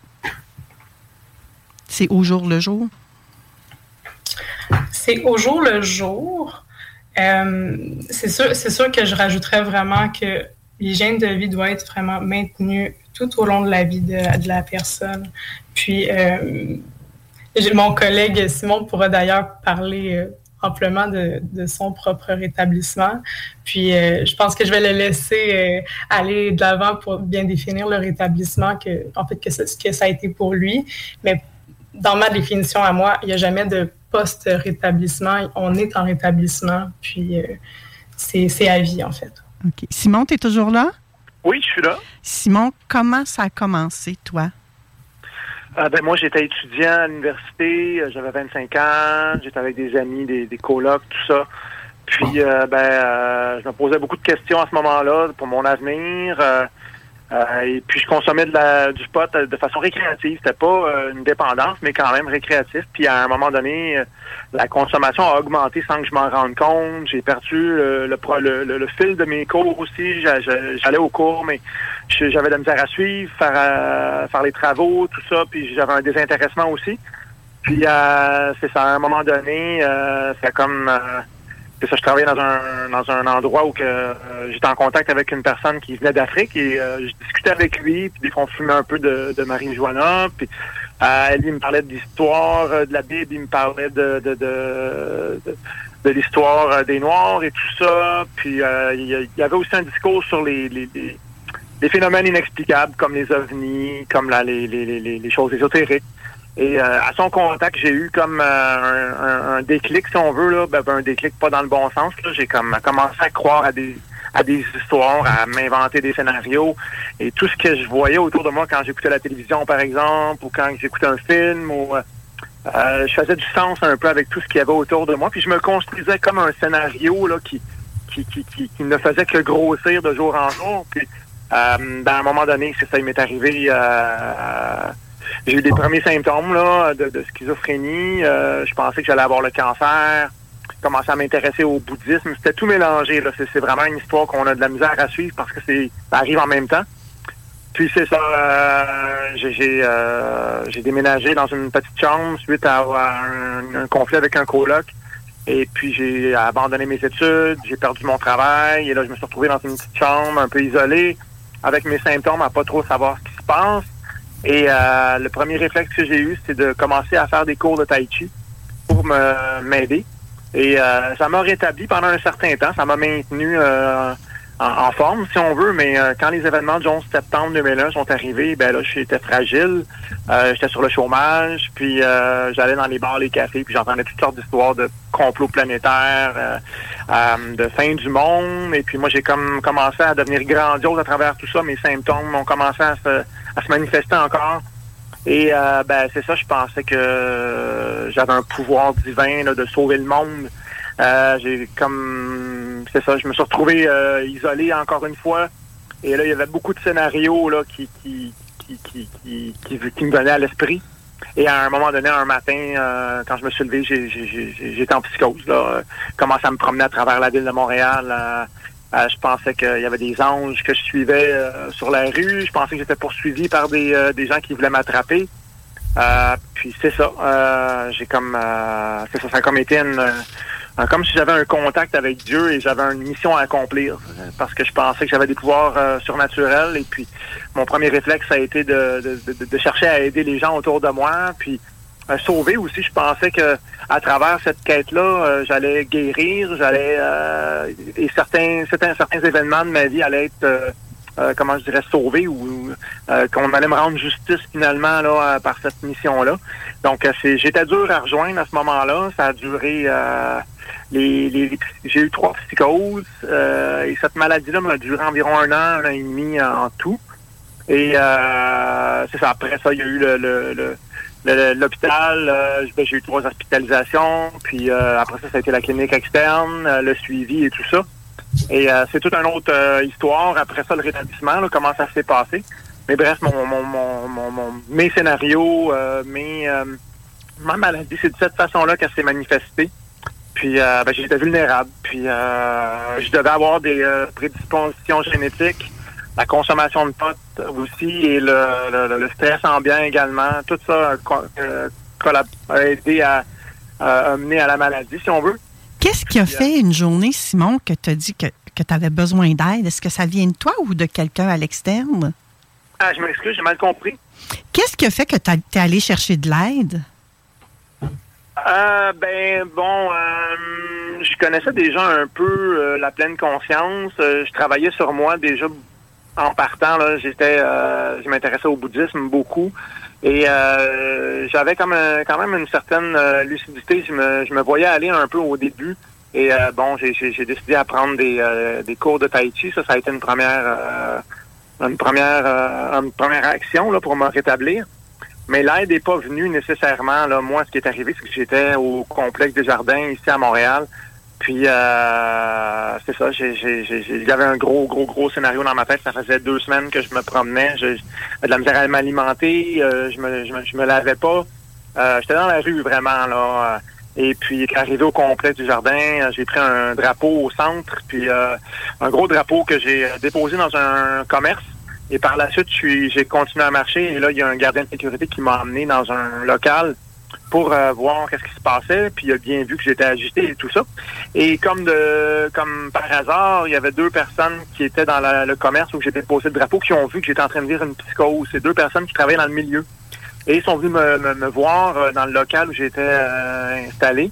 Speaker 2: C'est au jour le jour?
Speaker 8: C'est au jour le jour. Euh, c'est sûr, sûr que je rajouterais vraiment que l'hygiène de vie doit être vraiment maintenue tout au long de la vie de, la personne. Puis, euh, mon collègue Simon pourra d'ailleurs parler euh, amplement de, son propre rétablissement. Puis, je pense que je vais le laisser aller de l'avant pour bien définir le rétablissement, que, en fait, que que ça a été pour lui. Mais dans ma définition à moi, il n'y a jamais de post-rétablissement. On est en rétablissement, puis euh, c'est à vie, en fait.
Speaker 2: OK. Simon, tu es toujours là?
Speaker 9: Oui, je suis là.
Speaker 2: Simon, comment ça a commencé, toi?
Speaker 9: Euh, ben, moi, j'étais étudiant à l'université, euh, j'avais 25 ans, j'étais avec des amis, des, des colocs, tout ça. Puis, ben, je me posais beaucoup de questions à ce moment-là pour mon avenir. Euh, et puis je consommais de la, du pot euh, de façon récréative. C'était pas euh, une dépendance, mais quand même récréatif. Puis à un moment donné, la consommation a augmenté sans que je m'en rende compte. J'ai perdu le, le, le, fil de mes cours aussi. J'allais au cours, mais j'avais de la misère à suivre, faire, faire les travaux, tout ça. Puis j'avais un désintéressement aussi. Puis c'est ça, à un moment donné, c'est comme ça, je travaillais dans un dans un endroit où euh, j'étais en contact avec une personne qui venait d'Afrique et euh, je discutais avec lui, puis des fois on fumait un peu de, de marijuana, puis euh, lui il me parlait de l'histoire de la Bible, il me parlait de de, de, de, l'histoire des Noirs et tout ça, puis il y avait aussi un discours sur les, les, les, phénomènes inexplicables comme les ovnis, comme la, les, les, les, les choses ésotériques. Et euh, à son contact, j'ai eu comme euh, un, déclic, si on veut, là, ben, ben, un déclic pas dans le bon sens. J'ai comme commencé à croire à des à des histoires, à m'inventer des scénarios. Et tout ce que je voyais autour de moi quand j'écoutais la télévision, par exemple, ou quand j'écoutais un film, ou euh, je faisais du sens un peu avec tout ce qu'il y avait autour de moi. Puis je me construisais comme un scénario là, qui, qui, qui, qui, ne faisait que grossir de jour en jour. Puis ben, à un moment donné, c'est ça, il m'est arrivé j'ai eu des premiers symptômes là, de, schizophrénie. Euh, je pensais que j'allais avoir le cancer. J'ai commencé à m'intéresser au bouddhisme. C'était tout mélangé. Là. C'est, vraiment une histoire qu'on a de la misère à suivre parce que c'est ça arrive en même temps. Puis c'est ça, euh, j'ai, euh, j'ai, déménagé dans une petite chambre suite à, un, conflit avec un coloc. Et puis j'ai abandonné mes études, j'ai perdu mon travail. Et là, je me suis retrouvé dans une petite chambre un peu isolée, avec mes symptômes, à pas trop savoir ce qui se passe. Et euh, le premier réflexe que j'ai eu, c'est de commencer à faire des cours de tai chi pour me m'aider. Et euh, ça m'a rétabli pendant un certain temps. Ça m'a maintenu euh, en, forme, si on veut, mais quand les événements du 11 septembre 2001 sont arrivés, ben là, j'étais fragile. j'étais sur le chômage, puis j'allais dans les bars, les cafés, puis j'entendais toutes sortes d'histoires de complots planétaires, de fin du monde. Et puis moi, j'ai comme commencé à devenir grandiose à travers tout ça. Mes symptômes ont commencé à se à se manifester encore. Et euh, ben c'est ça, je pensais que j'avais un pouvoir divin de sauver le monde. Euh, j'ai comme c'est ça, je me suis retrouvé euh, isolé encore une fois. Et là, il y avait beaucoup de scénarios là qui qui qui qui, qui, me venaient à l'esprit. Et à un moment donné, un matin, quand je me suis levé, j'étais en psychose. Là, commencé à me promener à travers la ville de Montréal. Euh, je pensais qu'il y avait des anges que je suivais euh, sur la rue. Je pensais que j'étais poursuivi par des, euh, des gens qui voulaient m'attraper. puis c'est ça. j'ai comme c'est ça, ça a comme été euh, comme si j'avais un contact avec Dieu et j'avais une mission à accomplir. Parce que je pensais que j'avais des pouvoirs surnaturels. Et puis, mon premier réflexe a été de, de, de- de chercher à aider les gens autour de moi. Puis, euh, sauver aussi. Je pensais que à travers cette quête-là, euh, j'allais guérir, j'allais euh, et certains, certains certains événements de ma vie allaient être euh, euh, comment je dirais sauvés ou euh, qu'on allait me rendre justice finalement là par cette mission-là. Donc j'étais dur à rejoindre à ce moment-là. Ça a duré les, les- j'ai eu trois psychoses et cette maladie-là m'a duré environ un an, un an et demi en tout. Et c'est ça. Après ça, il y a eu le- le- le- l'hôpital. euh, ben, j'ai eu trois hospitalisations. Puis euh, après ça, ça a été la clinique externe, euh, le suivi et tout ça. Et euh, c'est toute une autre euh, histoire. Après ça, le rétablissement, là, comment ça s'est passé. Mais bref, mon, mon, mon, mon- mes scénarios, euh, mes, ma maladie, c'est de cette façon-là qu'elle s'est manifestée. Puis ben, j'étais vulnérable. Puis je devais avoir des prédispositions génétiques, la consommation de potes aussi et le, le, le stress ambiant également. Tout ça euh, co- euh, a aidé à, à amener à la maladie, si on veut.
Speaker 2: Qu'est-ce qui a fait une journée, Simon, que tu as dit que, que tu avais besoin d'aide? Est-ce que ça vient de toi ou de quelqu'un à l'externe?
Speaker 9: Ah, je m'excuse, j'ai mal compris.
Speaker 2: Qu'est-ce qui a fait que tu es allé chercher de l'aide?
Speaker 9: Euh, ben bon, euh, je connaissais déjà un peu euh, la pleine conscience. Euh, je travaillais sur moi déjà en partant. Là, j'étais, euh, je m'intéressais au bouddhisme beaucoup et euh, j'avais comme un- quand même une certaine euh, lucidité. Je me, je me voyais aller un peu au début. Et euh, bon, j'ai, j'ai, décidé à prendre des, euh, des cours de tai chi. Ça, ça a été une première, euh, une première, euh, une première action là pour me rétablir. Mais l'aide n'est pas venue nécessairement. Là. Moi, ce qui est arrivé, c'est que j'étais au complexe des jardins ici à Montréal. Puis, euh, c'est ça, il y un gros, gros, gros scénario dans ma tête. Ça faisait deux semaines que je me promenais. J'avais de la misère à m'alimenter. euh, je, me, je, me, je me lavais pas. Euh, j'étais dans la rue, vraiment. là. Et puis, arrivé au complexe du jardin, j'ai pris un drapeau au centre. Puis, euh, un gros drapeau que j'ai euh, déposé dans un commerce. Et par la suite, j'ai continué à marcher. Et là, il y a un gardien de sécurité qui m'a emmené dans un local pour euh, voir qu'est-ce qui se passait. Puis il a bien vu que j'étais agité et tout ça. Et comme de comme par hasard, il y avait deux personnes qui étaient dans le commerce où j'étais posé le drapeau qui ont vu que j'étais en train de vivre une psychose. C'est deux personnes qui travaillaient dans le milieu. Et ils sont venus me, me- me voir euh, dans le local où j'étais euh, installé.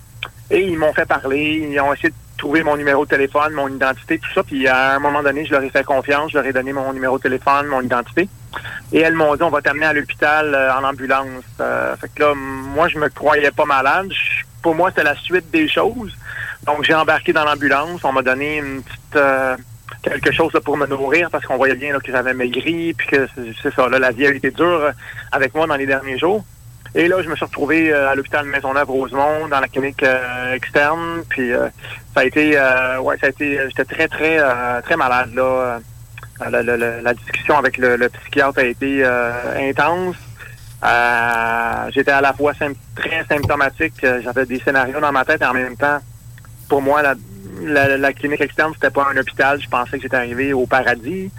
Speaker 9: Et ils m'ont fait parler. Ils ont essayé de trouver mon numéro de téléphone, mon identité, tout ça. Puis à un moment donné, je leur ai fait confiance. Je leur ai donné mon numéro de téléphone, mon identité. Et elles m'ont dit, on va t'amener à l'hôpital euh, en ambulance. Euh, fait que là, moi, je me croyais pas malade. Je- pour moi, c'était la suite des choses. Donc, j'ai embarqué dans l'ambulance. On m'a donné une petite... euh, quelque chose là, pour me nourrir parce qu'on voyait bien là, que j'avais maigri puis que c'est- ça, là, la vie a été dure euh, avec moi dans les derniers jours. Et là, je me suis retrouvé euh, à l'hôpital Maisonneuve-Rosemont, dans la clinique euh, externe. Puis ça a été, ouais, ça a été, j'étais très, très, très malade là. Euh, La, la- la- discussion avec le, le psychiatre a été euh, intense. Euh, J'étais à la fois très symptomatique. J'avais des scénarios dans ma tête et en même temps, pour moi, la, la, la clinique externe, c'était pas un hôpital. Je pensais que j'étais arrivé au paradis.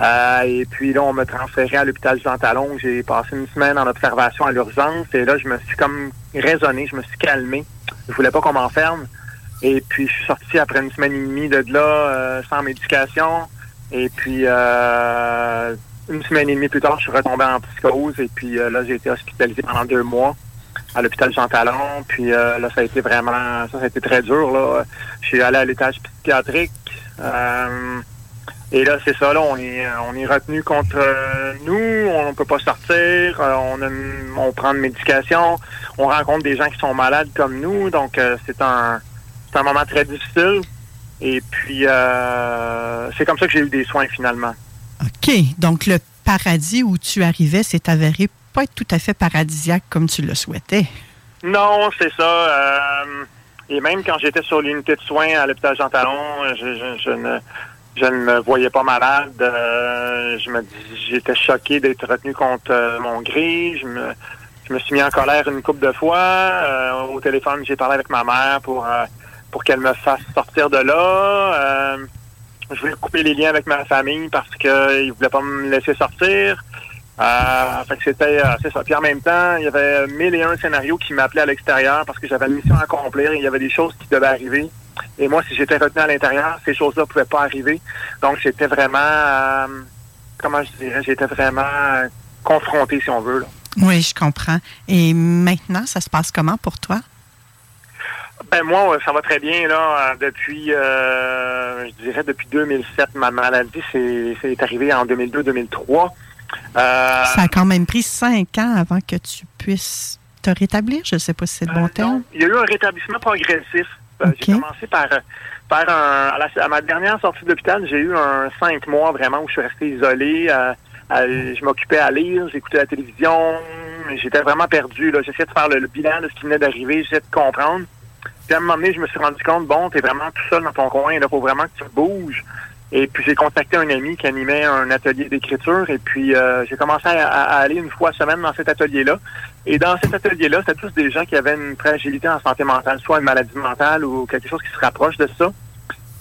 Speaker 9: Euh, et puis là, on me transférait à l'hôpital Jean Talon. J'ai passé une semaine en observation à l'urgence. Et là, je me suis comme raisonné, je me suis calmé. Je voulais pas qu'on m'enferme. Et puis, je suis sorti après une semaine et demie de là, euh, sans médication. Et puis, euh, une semaine et demie plus tard, je suis retombé en psychose. Et puis euh, là, j'ai été hospitalisé pendant deux mois à l'hôpital Jean Talon. Puis euh, là, ça a été vraiment, ça, ça a été très dur. Là. Je suis allé à l'étage psychiatrique. Euh, et là, c'est ça, là, on est, on est retenu contre euh, nous, on ne peut pas sortir, euh, on, a on prend de médication, on rencontre des gens qui sont malades comme nous, donc c'est un, c'est un moment très difficile. Et puis, euh, c'est comme ça que j'ai eu des soins finalement.
Speaker 2: OK. Donc, le paradis où tu arrivais s'est avéré pas être tout à fait paradisiaque comme tu le souhaitais.
Speaker 9: Non, c'est ça. euh, et même quand j'étais sur l'unité de soins à l'hôpital Jean Talon, je, je- je ne, je ne me voyais pas malade. euh, je me dis- j'étais choqué d'être retenu contre mon gré. Je me, je me suis mis en colère une couple de fois. Au téléphone, j'ai parlé avec ma mère pour pour qu'elle me fasse sortir de là. Euh, je voulais couper les liens avec ma famille parce qu'ils ne voulaient pas me laisser sortir. Euh, c'était, euh, c'est ça. Puis en même temps, il y avait mille et un scénarios qui m'appelaient à l'extérieur parce que j'avais une mission à accomplir. Il y avait des choses qui devaient arriver. Et moi, si j'étais retenu à l'intérieur, ces choses-là pouvaient pas arriver. Donc, j'étais vraiment, euh, comment je dirais, j'étais vraiment confronté, si on veut.
Speaker 2: Oui, je comprends. Et maintenant, ça se passe comment pour toi?
Speaker 9: Ben moi, euh, ça va très bien là. Euh, Depuis, euh, je dirais depuis 2007, ma maladie c'est c'est arrivé en 2002-2003. Euh,
Speaker 2: Ça a quand même pris cinq ans avant que tu puisses te rétablir. Je ne sais pas si c'est le bon terme.
Speaker 9: il y a eu un rétablissement progressif. Euh, J'ai commencé par par un, à, la- à ma dernière sortie de l'hôpital, j'ai eu un cinq mois vraiment où je suis resté isolé. euh, euh, je m'occupais à lire, j'écoutais la télévision, j'étais vraiment perdu. J'essayais de faire le, le bilan de ce qui venait d'arriver, j'essayais de comprendre. Puis à un moment donné, je me suis rendu compte, bon, t'es vraiment tout seul dans ton coin, il faut vraiment que tu bouges. Et puis j'ai contacté un ami qui animait un atelier d'écriture et puis euh, j'ai commencé à, aller une fois semaine dans cet atelier-là. Et dans cet atelier-là, c'était tous des gens qui avaient une fragilité en santé mentale, soit une maladie mentale ou quelque chose qui se rapproche de ça.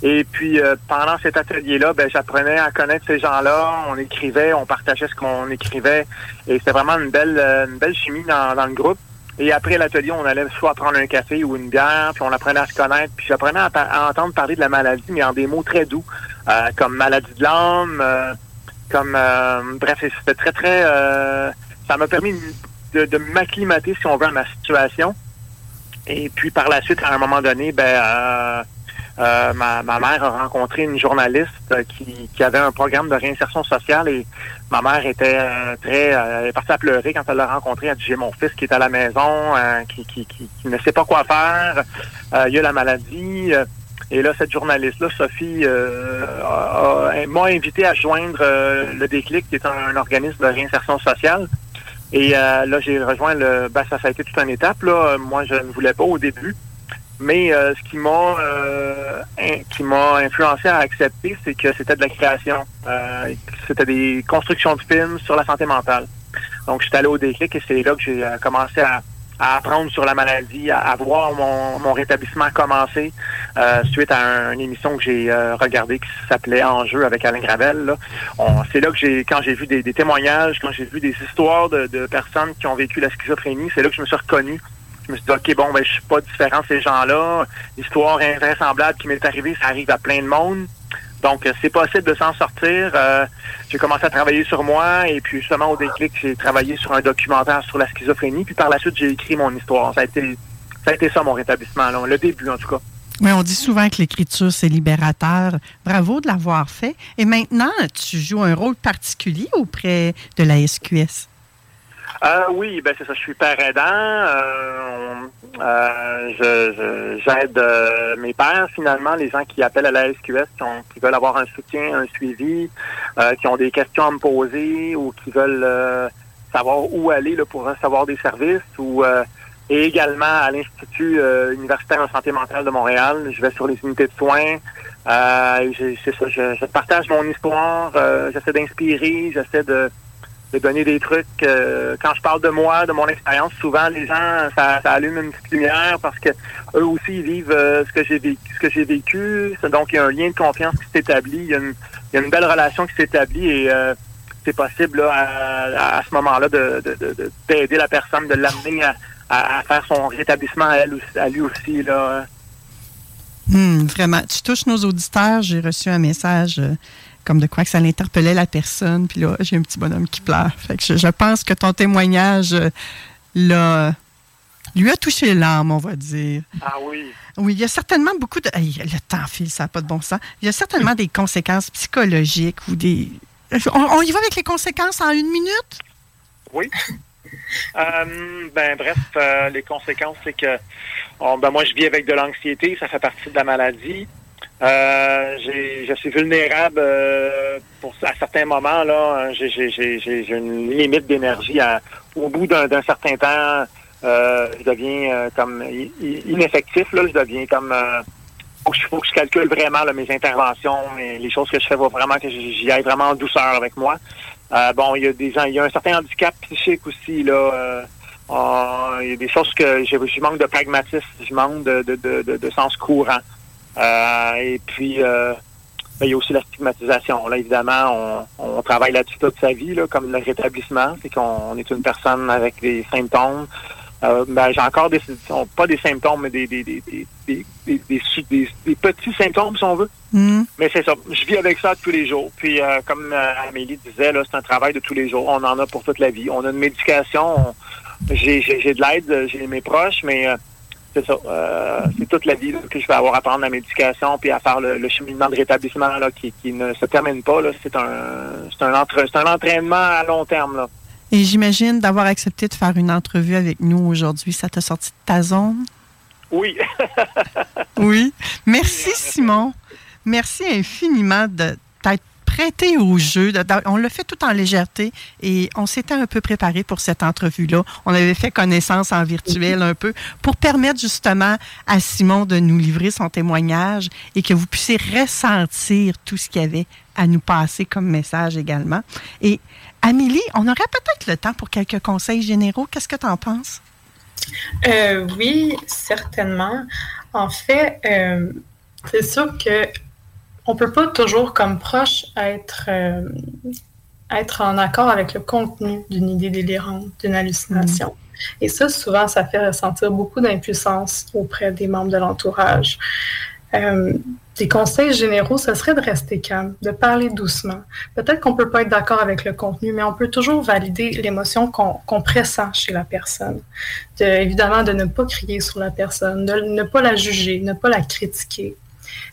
Speaker 9: Et puis euh, pendant cet atelier-là, ben, j'apprenais à connaître ces gens-là. On écrivait, on partageait ce qu'on écrivait. Et c'était vraiment une belle, euh, une belle chimie dans, dans le groupe. Et après l'atelier, on allait soit prendre un café ou une bière, puis on apprenait à se connaître. Puis j'apprenais à, à entendre parler de la maladie, mais en des mots très doux, euh, comme maladie de l'âme, euh, comme euh, bref, c'était très très. euh, ça m'a permis de, de m'acclimater, si on veut, à ma situation. Et puis par la suite, à un moment donné, ben euh, ma, ma mère a rencontré une journaliste euh, qui, qui avait un programme de réinsertion sociale et ma mère était euh, très euh, elle est partie à pleurer quand elle l'a rencontré. Elle a dit j'ai mon fils qui est à la maison, qui, qui, qui, ne sait pas quoi faire, il a la maladie. et là, cette journaliste-là, Sophie, m'a invité à joindre le Déclic, qui est un, organisme de réinsertion sociale. Et là, j'ai rejoint le. Ben, ça, ça a été toute une étape. Là. Moi, je ne voulais pas au début. Mais euh, ce qui m'a euh, qui m'a influencé à accepter, c'est que c'était de la création. Euh, c'était des constructions de films sur la santé mentale. Donc, je suis allé au déclic et c'est là que j'ai euh, commencé à, à apprendre sur la maladie, à, à voir mon, mon rétablissement commencer euh, suite à un- une émission que j'ai euh, regardée qui s'appelait Enjeu avec Alain Gravel. C'est là que j'ai, quand j'ai vu des, des témoignages, quand j'ai vu des histoires de, de personnes qui ont vécu la schizophrénie, c'est là que je me suis reconnu. Je me suis dit, OK, bon, ben, je suis pas différent de ces gens-là. L'histoire invraisemblable qui m'est arrivée, ça arrive à plein de monde. Donc, euh, c'est possible de s'en sortir. Euh, j'ai commencé à travailler sur moi et puis justement au déclic, j'ai travaillé sur un documentaire sur la schizophrénie. Puis par la suite, j'ai écrit mon histoire. Ça a été ça, mon rétablissement, le début en tout cas.
Speaker 2: Oui, on dit souvent que l'écriture, c'est libérateur. Bravo de l'avoir fait. Et maintenant, tu joues un rôle particulier auprès de la SQS.
Speaker 9: Euh, oui, ben c'est ça. Je suis père aidant. Euh, euh, j'aide euh, mes pères finalement, les gens qui appellent à la SQS, qui, ont- qui veulent avoir un soutien, un suivi, euh, qui ont des questions à me poser ou qui veulent euh, savoir où aller là, pour recevoir des services ou et également à l'Institut universitaire en santé mentale de Montréal. Je vais sur les unités de soins. C'est ça, je, je partage mon histoire, j'essaie d'inspirer, j'essaie de, de donner des trucs. euh, quand je parle de moi, de mon expérience, souvent les gens, ça, ça allume une petite lumière parce que eux aussi ils vivent euh, ce que j'ai vécu. Ce que j'ai vécu. Donc il y a un lien de confiance qui s'établit. Il y a une, il y a une belle relation qui s'établit et euh, c'est possible là, à, ce moment-là de, de, de- d'aider la personne, de l'amener à, à- faire son rétablissement à, elle à lui aussi. Là.
Speaker 2: Hum, vraiment, tu touches nos auditeurs. J'ai reçu un message comme de quoi que ça l'interpellait la personne. Puis là, j'ai un petit bonhomme qui pleure. Fait que je, je pense que ton témoignage euh, l'a- lui a touché l'âme, on va dire.
Speaker 9: Ah oui.
Speaker 2: Oui, il y a certainement beaucoup de. Hey, le temps file, ça n'a pas de bon sens. Il y a certainement des conséquences psychologiques ou des. On, on y va avec les conséquences en une minute?
Speaker 9: Oui. *laughs* Euh, ben bref, euh, les conséquences, c'est que bon, ben, moi je vis avec de l'anxiété, ça fait partie de la maladie. Euh, je suis vulnérable euh, pour à certains moments là. J'ai j'ai- une limite d'énergie. Au bout d'un certain temps, euh, je deviens euh, comme ineffectif. Là, je deviens comme euh, faut que, je, faut que je calcule vraiment là, mes interventions et les choses que je fais, faut vraiment que j'y aille vraiment en douceur avec moi. Euh, bon, il y a des il y a un certain handicap psychique aussi là. il y a des choses que je, manque de pragmatisme, je manque de, de, de, de sens courant. Euh, et puis, euh, Ben, il y a aussi la stigmatisation. Là, évidemment, on, on travaille là-dessus toute sa vie, là, comme le rétablissement, c'est qu'on est une personne avec des symptômes. Euh, ben, j'ai encore des pas des symptômes, mais des, des, des, des, des petits symptômes, si on veut.
Speaker 2: Mm.
Speaker 9: Mais c'est ça. Je vis avec ça tous les jours. Puis, euh, comme euh, Amélie disait, là, c'est un travail de tous les jours. On en a pour toute la vie. On a une médication. J'ai de l'aide, j'ai mes proches, mais c'est ça. c'est toute la vie que je vais avoir à prendre la médication puis à faire le, cheminement de rétablissement là, qui, qui ne se termine pas. C'est un, un, un entraînement à long terme. Là.
Speaker 2: Et j'imagine d'avoir accepté de faire une entrevue avec nous aujourd'hui, ça t'a sorti de ta zone?
Speaker 9: Oui. *laughs*
Speaker 2: oui. Merci, Simon. Merci infiniment de t'être prêté au jeu. On l'a fait tout en légèreté et on s'était un peu préparé pour cette entrevue-là. On avait fait connaissance en virtuel un peu pour permettre justement à Simon de nous livrer son témoignage et que vous puissiez ressentir tout ce qu'il y avait à nous passer comme message également. Et Amélie, on aurait peut-être le temps pour quelques conseils généraux. Qu'est-ce que tu en penses?
Speaker 8: Euh, oui, certainement. En fait, euh, c'est sûr que on peut pas toujours, comme proche, être, euh, être en accord avec le contenu d'une idée délirante, d'une hallucination. Mm. Et ça, souvent, ça fait ressentir beaucoup d'impuissance auprès des membres de l'entourage. Euh, des conseils généraux, ce serait de rester calme, de parler doucement. Peut-être qu'on ne peut pas être d'accord avec le contenu, mais on peut toujours valider l'émotion qu'on pressent chez la personne. évidemment, de ne pas crier sur la personne, de ne pas la juger, ne pas la critiquer.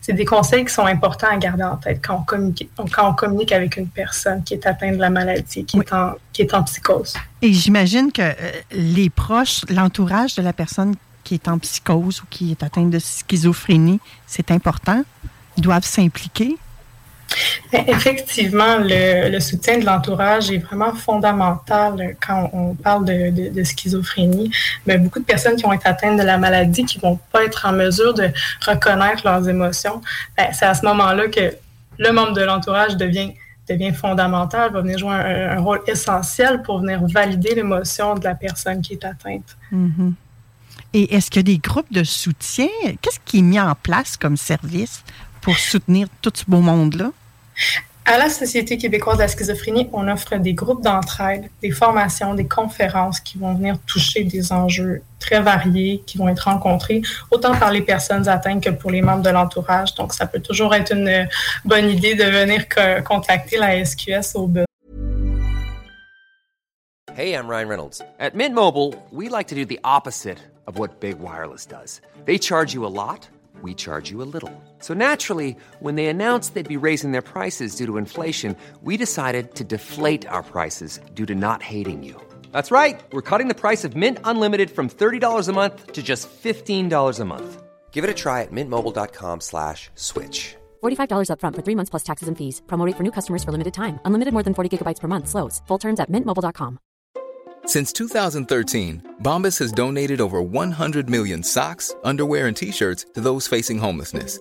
Speaker 8: C'est des conseils qui sont importants à garder en tête quand on communique, quand on communique avec une personne qui est atteinte de la maladie, qui, est, en, qui est en psychose.
Speaker 2: Et j'imagine que euh, les proches, l'entourage de la personne qui est en psychose ou qui est atteinte de schizophrénie, c'est important. Ils doivent s'impliquer.
Speaker 8: Ben, effectivement, le, soutien de l'entourage est vraiment fondamental quand on parle de, schizophrénie. Mais beaucoup de personnes qui ont été atteintes de la maladie, qui ne vont pas être en mesure de reconnaître leurs émotions, ben, c'est à ce moment-là que le membre de l'entourage devient, devient fondamental, va venir jouer un, rôle essentiel pour venir valider l'émotion de la personne qui est atteinte.
Speaker 2: Mm-hmm. Et est-ce qu'il y a des groupes de soutien? Qu'est-ce qui est mis en place comme service pour soutenir tout ce beau monde-là?
Speaker 8: À la Société québécoise de la schizophrénie, on offre des groupes d'entraide, des formations, des conférences qui vont venir toucher des enjeux très variés, qui vont être rencontrés autant par les personnes atteintes que pour les membres de l'entourage. Donc, ça peut toujours être une bonne idée de venir contacter la SQS au besoin.
Speaker 10: Hey, I'm Ryan Reynolds. At Mint we like to do the opposite of what Big Wireless does. They charge you a lot, we charge you a little. So naturally, when they announced they'd be raising their prices due to inflation, we decided to deflate our prices due to not hating you. That's right. We're cutting the price of Mint Unlimited from $30 a month to just $15 a month. Give it a try at mintmobile.com slash switch.
Speaker 11: $45 upfront for three months plus taxes and fees. Promo for new customers for limited time. Unlimited more than 40 gigabytes per month. Slows. Full terms at mintmobile.com.
Speaker 12: Since 2013, Bombas has donated over 100 million socks, underwear, and T-shirts to those facing homelessness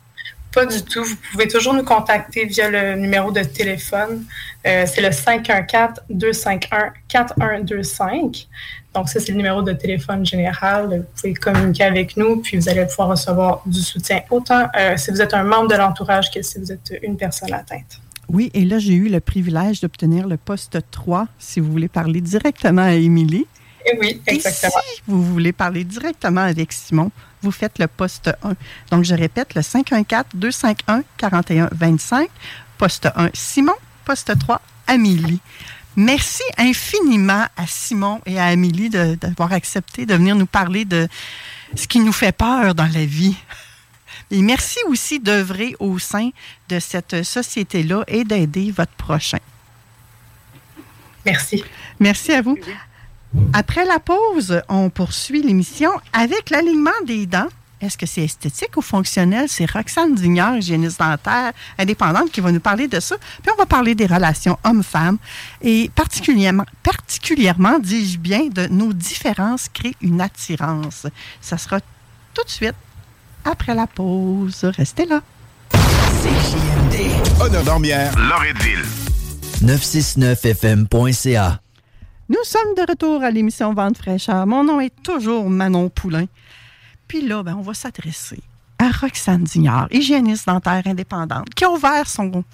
Speaker 8: Pas du tout. Vous pouvez toujours nous contacter via le numéro de téléphone. Euh, c'est le 514-251-4125. Donc, ça, c'est le numéro de téléphone général. Vous pouvez communiquer avec nous, puis vous allez pouvoir recevoir du soutien, autant euh, si vous êtes un membre de l'entourage que si vous êtes une personne atteinte.
Speaker 2: Oui, et là, j'ai eu le privilège d'obtenir le poste 3, si vous voulez parler directement à Émilie.
Speaker 8: Et oui, exactement.
Speaker 2: Et si vous voulez parler directement avec Simon, vous faites le poste 1. Donc, je répète, le 514-251-4125, poste 1 Simon, poste 3 Amélie. Merci infiniment à Simon et à Amélie d'avoir accepté de venir nous parler de ce qui nous fait peur dans la vie. Et merci aussi d'œuvrer au sein de cette société-là et d'aider votre prochain.
Speaker 8: Merci.
Speaker 2: Merci à vous. Après la pause, on poursuit l'émission avec l'alignement des dents est-ce que c'est esthétique ou fonctionnel? C'est Roxane Dignard, hygiéniste dentaire indépendante, qui va nous parler de ça. Puis on va parler des relations hommes-femmes et particulièrement, particulièrement, dis-je bien, de nos différences créent une attirance. Ça sera tout de suite après la pause. Restez là.
Speaker 13: CJMD.
Speaker 14: Honor Dormière, Loretteville.
Speaker 13: 969fm.ca.
Speaker 2: Nous sommes de retour à l'émission Vente fraîcheur. Mon nom est toujours Manon Poulain. Puis là, ben, on va s'adresser à Roxane Dignard, hygiéniste dentaire indépendante, qui a ouvert son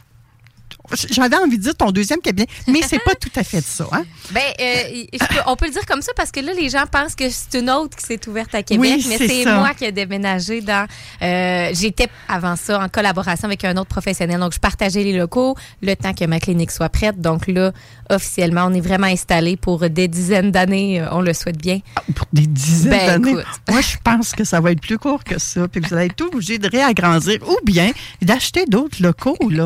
Speaker 2: j'avais envie de dire ton deuxième cabinet, mais c'est pas tout à fait ça. Hein? *laughs*
Speaker 15: Ben, euh, on peut le dire comme ça parce que là, les gens pensent que c'est une autre qui s'est ouverte à Québec, mais c'est moi qui ai déménagé dans. Euh, j'étais avant ça en collaboration avec un autre professionnel, donc je partageais les locaux le temps que ma clinique soit prête. Donc là, officiellement, on est vraiment installé pour des dizaines d'années. Euh, on le souhaite bien.
Speaker 2: Ah, pour des dizaines ben, d'années? *laughs* Moi, je pense que ça va être plus court que ça, puis que vous allez être obligé de réagrandir ou bien d'acheter d'autres locaux là.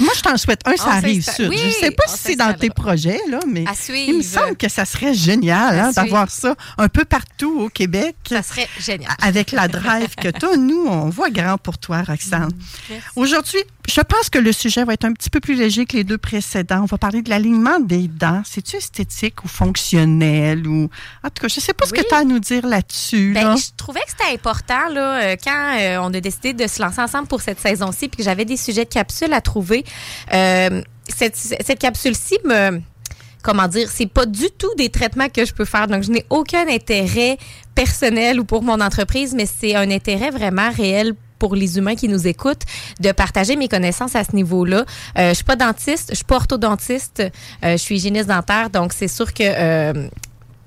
Speaker 2: Moi, je t'en souhaite un, ça arrive sud. je ne sais pas si c'est dans tes projets, là, mais il me semble que ça serait génial hein, d'avoir ça un peu partout au Québec.
Speaker 15: Ça serait génial.
Speaker 2: Avec la drive que tu as. Nous, on voit grand pour toi, Roxane. Aujourd'hui, je pense que le sujet va être un petit peu plus léger que les deux précédents. On va parler de l'alignement des dents. C'est-tu esthétique ou fonctionnel? Ou... En tout cas, je ne sais pas ce que tu as à nous dire là-dessus.
Speaker 15: Ben, je trouvais que c'était important là, euh, quand euh, on a décidé de se lancer ensemble pour cette saison-ci puis que j'avais des sujets de capsules à trouver. Euh, cette, cette capsule-ci me comment dire, c'est pas du tout des traitements que je peux faire. Donc, je n'ai aucun intérêt personnel ou pour mon entreprise, mais c'est un intérêt vraiment réel pour les humains qui nous écoutent de partager mes connaissances à ce niveau-là. Euh, je suis pas dentiste, je suis pas orthodontiste, euh, je suis hygiéniste dentaire, donc c'est sûr que euh,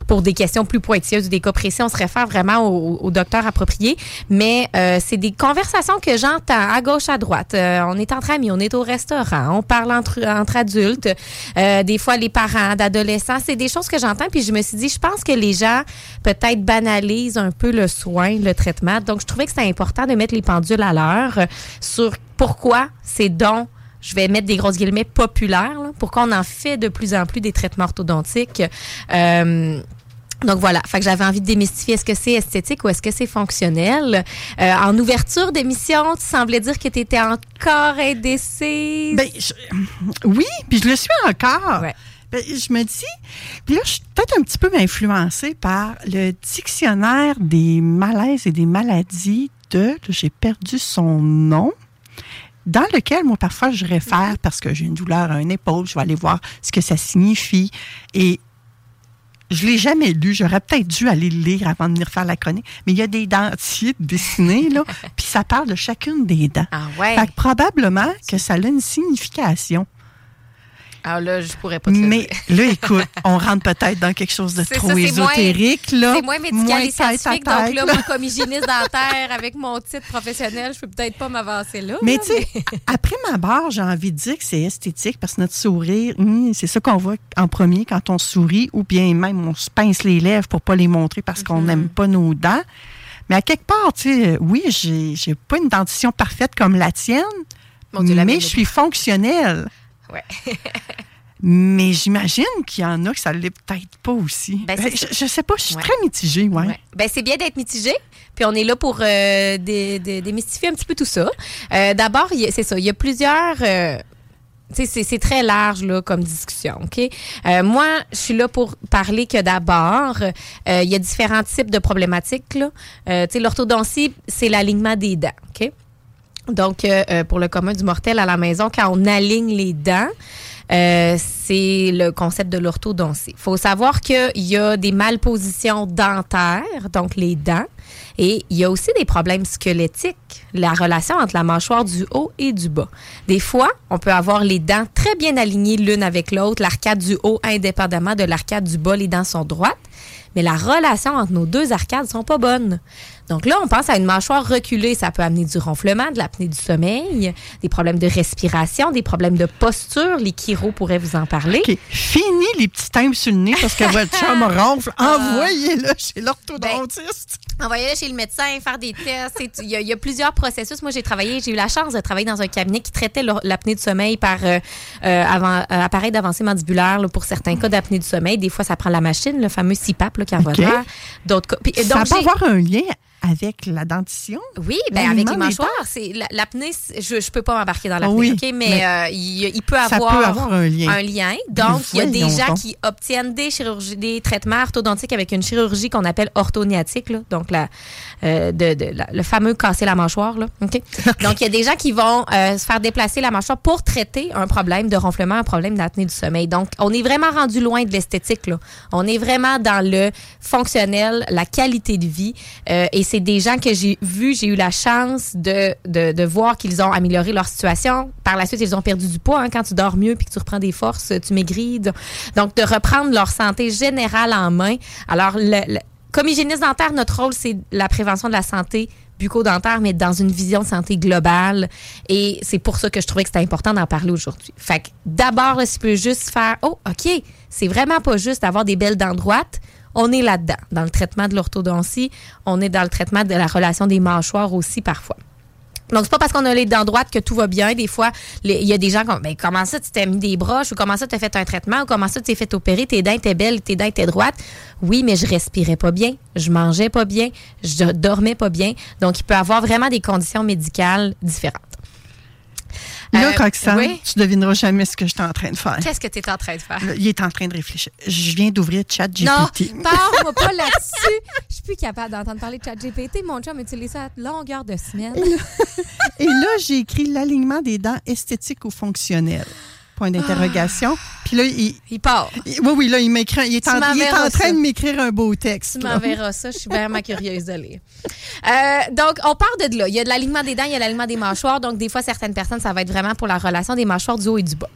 Speaker 15: pour des questions plus pointilleuses ou des cas précis, on se réfère vraiment au, docteur approprié. Mais euh, c'est des conversations que j'entends à gauche, à droite. Euh, on est entre amis, on est au restaurant, on parle entre, entre adultes. Euh, des fois, les parents d'adolescents, c'est des choses que j'entends. Puis je me suis dit, je pense que les gens peut-être banalisent un peu le soin, le traitement. Donc, je trouvais que c'était important de mettre les pendules à l'heure sur pourquoi ces dons je vais mettre des grosses guillemets populaires, pourquoi on en fait de plus en plus des traitements orthodontiques. Euh, donc voilà, fait que j'avais envie de démystifier est-ce que c'est esthétique ou est-ce que c'est fonctionnel? Euh, en ouverture d'émission, tu semblais dire que tu étais encore indécise.
Speaker 2: Ben, oui, puis je le suis encore. Ben, je me dis, puis là, je suis peut-être un petit peu influencée par le dictionnaire des malaises et des maladies de, j'ai perdu son nom, dans lequel, moi, parfois, je réfère parce que j'ai une douleur à une épaule, je vais aller voir ce que ça signifie. Et je l'ai jamais lu. J'aurais peut-être dû aller le lire avant de venir faire la chronique. Mais il y a des dentiers dessinés, là, *laughs* puis ça parle de chacune des dents.
Speaker 15: Ah ouais.
Speaker 2: Fait que probablement que ça a une signification.
Speaker 15: Ah là, je pourrais pas te
Speaker 2: Mais là, écoute, on rentre peut-être dans quelque chose de trop ésotérique.
Speaker 15: là. C'est moins médical et scientifique. Donc là, moi, comme hygiéniste dentaire, avec mon titre professionnel, je peux peut-être pas m'avancer là.
Speaker 2: Mais tu sais, *laughs* après ma barre, j'ai envie de dire que c'est esthétique parce que notre sourire, hum, c'est ça qu'on voit en premier quand on sourit ou bien même on se pince les lèvres pour pas les montrer parce qu'on mm-hmm. n'aime pas nos dents. Mais à quelque part, tu sais, oui, j'ai pas une dentition parfaite comme la tienne, mais je suis fonctionnelle.
Speaker 15: Ouais. *laughs*
Speaker 2: Mais j'imagine qu'il y en a que ça ne l'est peut-être pas aussi. Ben, ben, je, ne sais pas, je suis très mitigée, ouais.
Speaker 15: Ben, c'est bien d'être mitigée. Puis on est là pour euh, démystifier un petit peu tout ça. Euh, d'abord, c'est ça, il y a plusieurs. Euh, c'est très large là, comme discussion. OK? moi, je suis là pour parler que d'abord, il y a différents types de problématiques. L'orthodontie, c'est l'alignement des dents. OK? Donc, euh, euh, pour le commun du mortel à la maison, quand on aligne les dents, euh, c'est le concept de l'orthodontie. Il faut savoir qu'il y a des malpositions dentaires, donc les dents, et il y a aussi des problèmes squelettiques, la relation entre la mâchoire du haut et du bas. Des fois, on peut avoir les dents très bien alignées l'une avec l'autre, l'arcade du haut indépendamment de l'arcade du bas, les dents sont droites, mais la relation entre nos deux arcades sont pas bonnes. Donc là, on pense à une mâchoire reculée. Ça peut amener du ronflement, de l'apnée du sommeil, des problèmes de respiration, des problèmes de posture. Les chiro pourraient vous en parler.
Speaker 2: OK. Fini les petits timbres sur le nez parce que votre chum *laughs* ronfle. Ah. Envoyez-le chez l'orthodontiste.
Speaker 15: Ben, envoyez-le chez le médecin, faire des tests. Il y, a, plusieurs processus. Moi, j'ai travaillé, j'ai eu la chance de travailler dans un cabinet qui traitait l'apnée du sommeil par euh, euh, avant, euh, appareil d'avancée mandibulaire pour certains cas d'apnée du sommeil. Des fois, ça prend la machine, le fameux CPAP là, qui envoie
Speaker 2: okay.
Speaker 15: D'autres
Speaker 2: ça peut avoir un lien avec la dentition?
Speaker 15: Oui, ben avec les mâchoires. C'est la- L'apnée, je ne peux pas m'embarquer dans l'apnée,
Speaker 2: Oui?
Speaker 15: Mais,
Speaker 2: mais
Speaker 15: euh, il, il peut
Speaker 2: ça
Speaker 15: avoir,
Speaker 2: peut avoir un lien.
Speaker 15: Donc, il y a des gens
Speaker 2: donc.
Speaker 15: qui obtiennent des chirurgies, des traitements orthodontiques avec une chirurgie qu'on appelle orthognatique, là. donc la, euh, de, de- la- le fameux casser la mâchoire. Là. *laughs* Donc, il y a des gens qui vont euh, se faire déplacer la mâchoire pour traiter un problème de ronflement, un problème d'apnée du sommeil. Donc, on est vraiment rendu loin de l'esthétique. là. On est vraiment dans le fonctionnel, la qualité de vie. Et c'est des gens que j'ai vus, j'ai eu la chance de, de, voir qu'ils ont amélioré leur situation. Par la suite, ils ont perdu du poids. hein. Quand tu dors mieux puis que tu reprends des forces, tu maigris. Donc, de reprendre leur santé générale en main. Alors, comme hygiéniste dentaire, notre rôle, c'est la prévention de la santé bucco-dentaire, mais dans une vision de santé globale. Et c'est pour ça que je trouvais que c'était important d'en parler aujourd'hui. Fait que d'abord, si tu peux juste faire, oh, OK, c'est vraiment pas juste d'avoir des belles dents droites. On est là-dedans. Dans le traitement de l'orthodontie, on est dans le traitement de la relation des mâchoires aussi parfois. Donc, c'est pas parce qu'on a les dents droites que tout va bien. Des fois, il y a des gens qui ben, comment ça, tu t'es mis des broches ou comment ça, tu as fait un traitement ou comment ça, tu t'es fait opérer, tes dents étaient belles, tes dents étaient droites. Oui, mais je respirais pas bien, je mangeais pas bien, je dormais pas bien. Donc, il peut avoir vraiment des conditions médicales différentes.
Speaker 2: Là,
Speaker 15: Euh,
Speaker 2: Roxane,
Speaker 15: oui?
Speaker 2: tu devineras jamais ce que je suis en train de faire.
Speaker 15: Qu'est-ce que tu es en train de faire?
Speaker 2: Il est en train de réfléchir. Je viens d'ouvrir ChatGPT.
Speaker 15: Non, *laughs* parle-moi pas là-dessus. Je suis plus capable d'entendre parler de ChatGPT. Mon chum utilise ça à longueur de semaine.
Speaker 2: Et là, *laughs* j'ai écrit l'alignement des dents esthétiques ou fonctionnelles. Point d'interrogation. Puis là, il.
Speaker 15: Il part.
Speaker 2: il- oui, oui, là, il m'écrit. Il est, en, il est en train
Speaker 15: ça.
Speaker 2: de m'écrire un beau texte.
Speaker 15: Tu m'enverras ça. Je suis vraiment curieuse de lire. Euh, donc, on part de là. Il y a de l'alignement des dents, il y a l'alignement des mâchoires. Donc, des fois, certaines personnes, ça va être vraiment pour la relation des mâchoires du haut et du bas.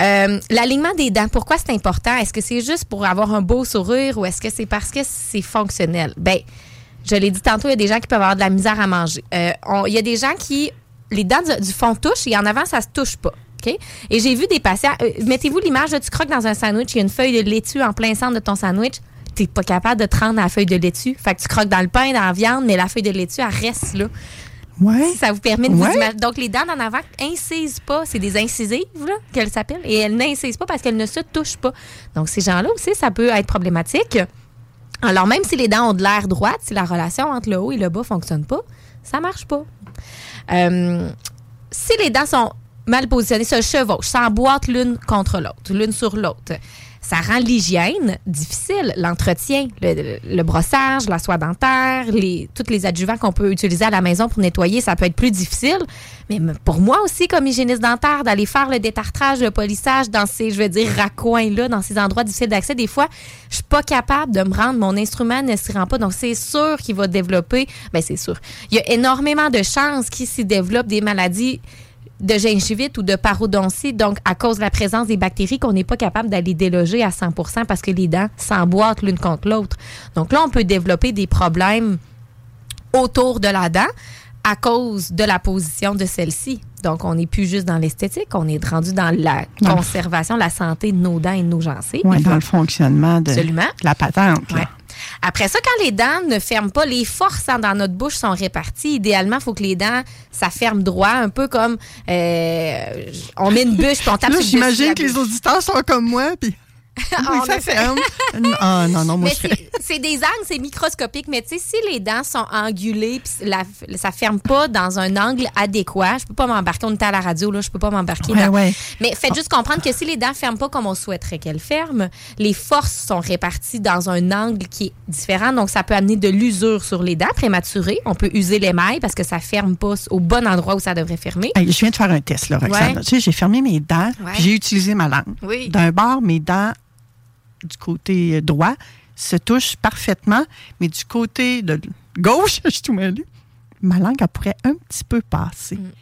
Speaker 15: Euh, l'alignement des dents, pourquoi c'est important? Est-ce que c'est juste pour avoir un beau sourire ou est-ce que c'est parce que c'est fonctionnel? Ben, je l'ai dit tantôt, il y a des gens qui peuvent avoir de la misère à manger. Euh, on- il y a des gens qui, les dents du, du fond touchent et en avant, ça se touche pas. Et j'ai vu des patients, euh, mettez-vous l'image, là, tu croques dans un sandwich, il y a une feuille de laitue en plein centre de ton sandwich. Tu n'es pas capable de te rendre à la feuille de laitue. Fait que tu croques dans le pain, dans la viande, mais la feuille de laitue, elle reste là.
Speaker 2: Ouais.
Speaker 15: Ça vous permet de
Speaker 2: Ouais.
Speaker 15: vous imaginer. Donc, les dents d'en avant incisent pas. C'est des incisives, là, qu'elles s'appellent. Et elles n'incisent pas parce qu'elles ne se touchent pas. Donc, ces gens-là aussi, ça peut être problématique. Alors, même si les dents ont de l'air droite, si la relation entre le haut et le bas fonctionne pas, ça marche pas. Euh, si les dents sont mal positionnées, se chevauchent, s'emboîtent l'une contre l'autre, l'une sur l'autre, ça rend l'hygiène difficile, l'entretien, le, brossage, la soie dentaire, les, tous les adjuvants qu'on peut utiliser à la maison pour nettoyer, ça peut être plus difficile. Mais pour moi aussi, comme hygiéniste dentaire, d'aller faire le détartrage, le polissage dans ces, je veux dire, raccoins-là, dans ces endroits difficiles d'accès, des fois, je suis pas capable de me rendre, mon instrument ne s'y rend pas. Donc, c'est sûr qu'il va développer, ben c'est sûr. Il y a énormément de chances qu'il s'y développe des maladies de gingivite ou de parodontie, donc à cause de la présence des bactéries qu'on n'est pas capable d'aller déloger à 100% parce que les dents s'emboîtent l'une contre l'autre. Donc là, on peut développer des problèmes autour de la dent à cause de la position de celle-ci. Donc, on n'est plus juste dans l'esthétique, on est rendu dans la conservation, la santé de nos dents et de nos gencives.
Speaker 2: Ouais, dans le fonctionnement de,
Speaker 15: Absolument.
Speaker 2: la patente. là.
Speaker 15: Ouais. Après ça, quand les dents ne ferment pas, les forces hein, dans notre bouche sont réparties. Idéalement, il faut que les dents, ça ferme droit, un peu comme euh, on met une bûche puis on tape
Speaker 2: Là, j'imagine que les auditeurs sont comme moi, puis
Speaker 15: On
Speaker 2: ça
Speaker 15: a fait-
Speaker 2: ferme. Ah non, non, moi, je
Speaker 15: c'est- des angles, c'est microscopique, mais tu sais, si les dents sont angulées, puis ça ferme pas dans un angle adéquat, je peux pas m'embarquer, on est à la radio, là, je peux pas m'embarquer.
Speaker 2: Ouais,
Speaker 15: dans-
Speaker 2: ouais.
Speaker 15: Mais faites juste comprendre que si les dents ferment pas comme on souhaiterait qu'elles ferment, les forces sont réparties dans un angle qui est différent, donc ça peut amener de l'usure sur les dents prématurées. On peut user l'émail parce que ça ferme pas au bon endroit où ça devrait fermer.
Speaker 2: Hey, je viens de faire un test, là, Roxane.
Speaker 15: Ouais.
Speaker 2: Tu sais, j'ai fermé mes dents, j'ai utilisé ma langue.
Speaker 15: Oui.
Speaker 2: D'un bord, mes dents du côté euh, droit se touchent parfaitement, mais du côté de gauche, *laughs* je ma langue, pourrait un petit peu passer
Speaker 15: Mm.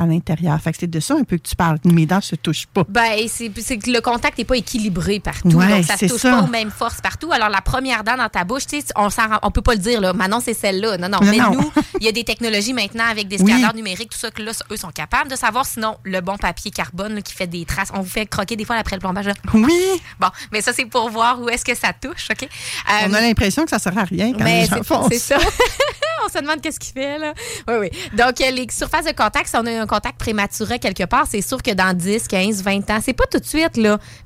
Speaker 2: À l'intérieur. Fait que c'est de ça un peu que tu parles. Mes dents se touchent pas.
Speaker 15: Ben, c'est que le contact n'est pas équilibré partout.
Speaker 2: Ouais,
Speaker 15: donc, ça se touche
Speaker 2: ça.
Speaker 15: pas aux mêmes forces partout. Alors, la première dent dans ta bouche, tu sais, on on peut pas le dire, là. Manon, c'est celle-là. Non, non.
Speaker 2: Non,
Speaker 15: mais
Speaker 2: non.
Speaker 15: nous, il y a des technologies maintenant avec des
Speaker 2: Oui.
Speaker 15: scanners numériques, tout ça, que là, eux sont capables de savoir. Sinon, le bon papier carbone là, qui fait des traces. On vous fait croquer des fois après le plombage. là.
Speaker 2: Oui,
Speaker 15: Bon, mais ça, c'est pour voir où est-ce que ça touche, OK?
Speaker 2: on
Speaker 15: Euh,
Speaker 2: a l'impression que ça sert à rien quand
Speaker 15: mais
Speaker 2: les
Speaker 15: c'est
Speaker 2: ça. *laughs*
Speaker 15: on se demande qu'est-ce qu'il fait, là. Oui, oui. Donc, euh, les surfaces de contact, on a un contact prématuré quelque part, c'est sûr que dans 10, 15, 20 ans, c'est pas tout de suite,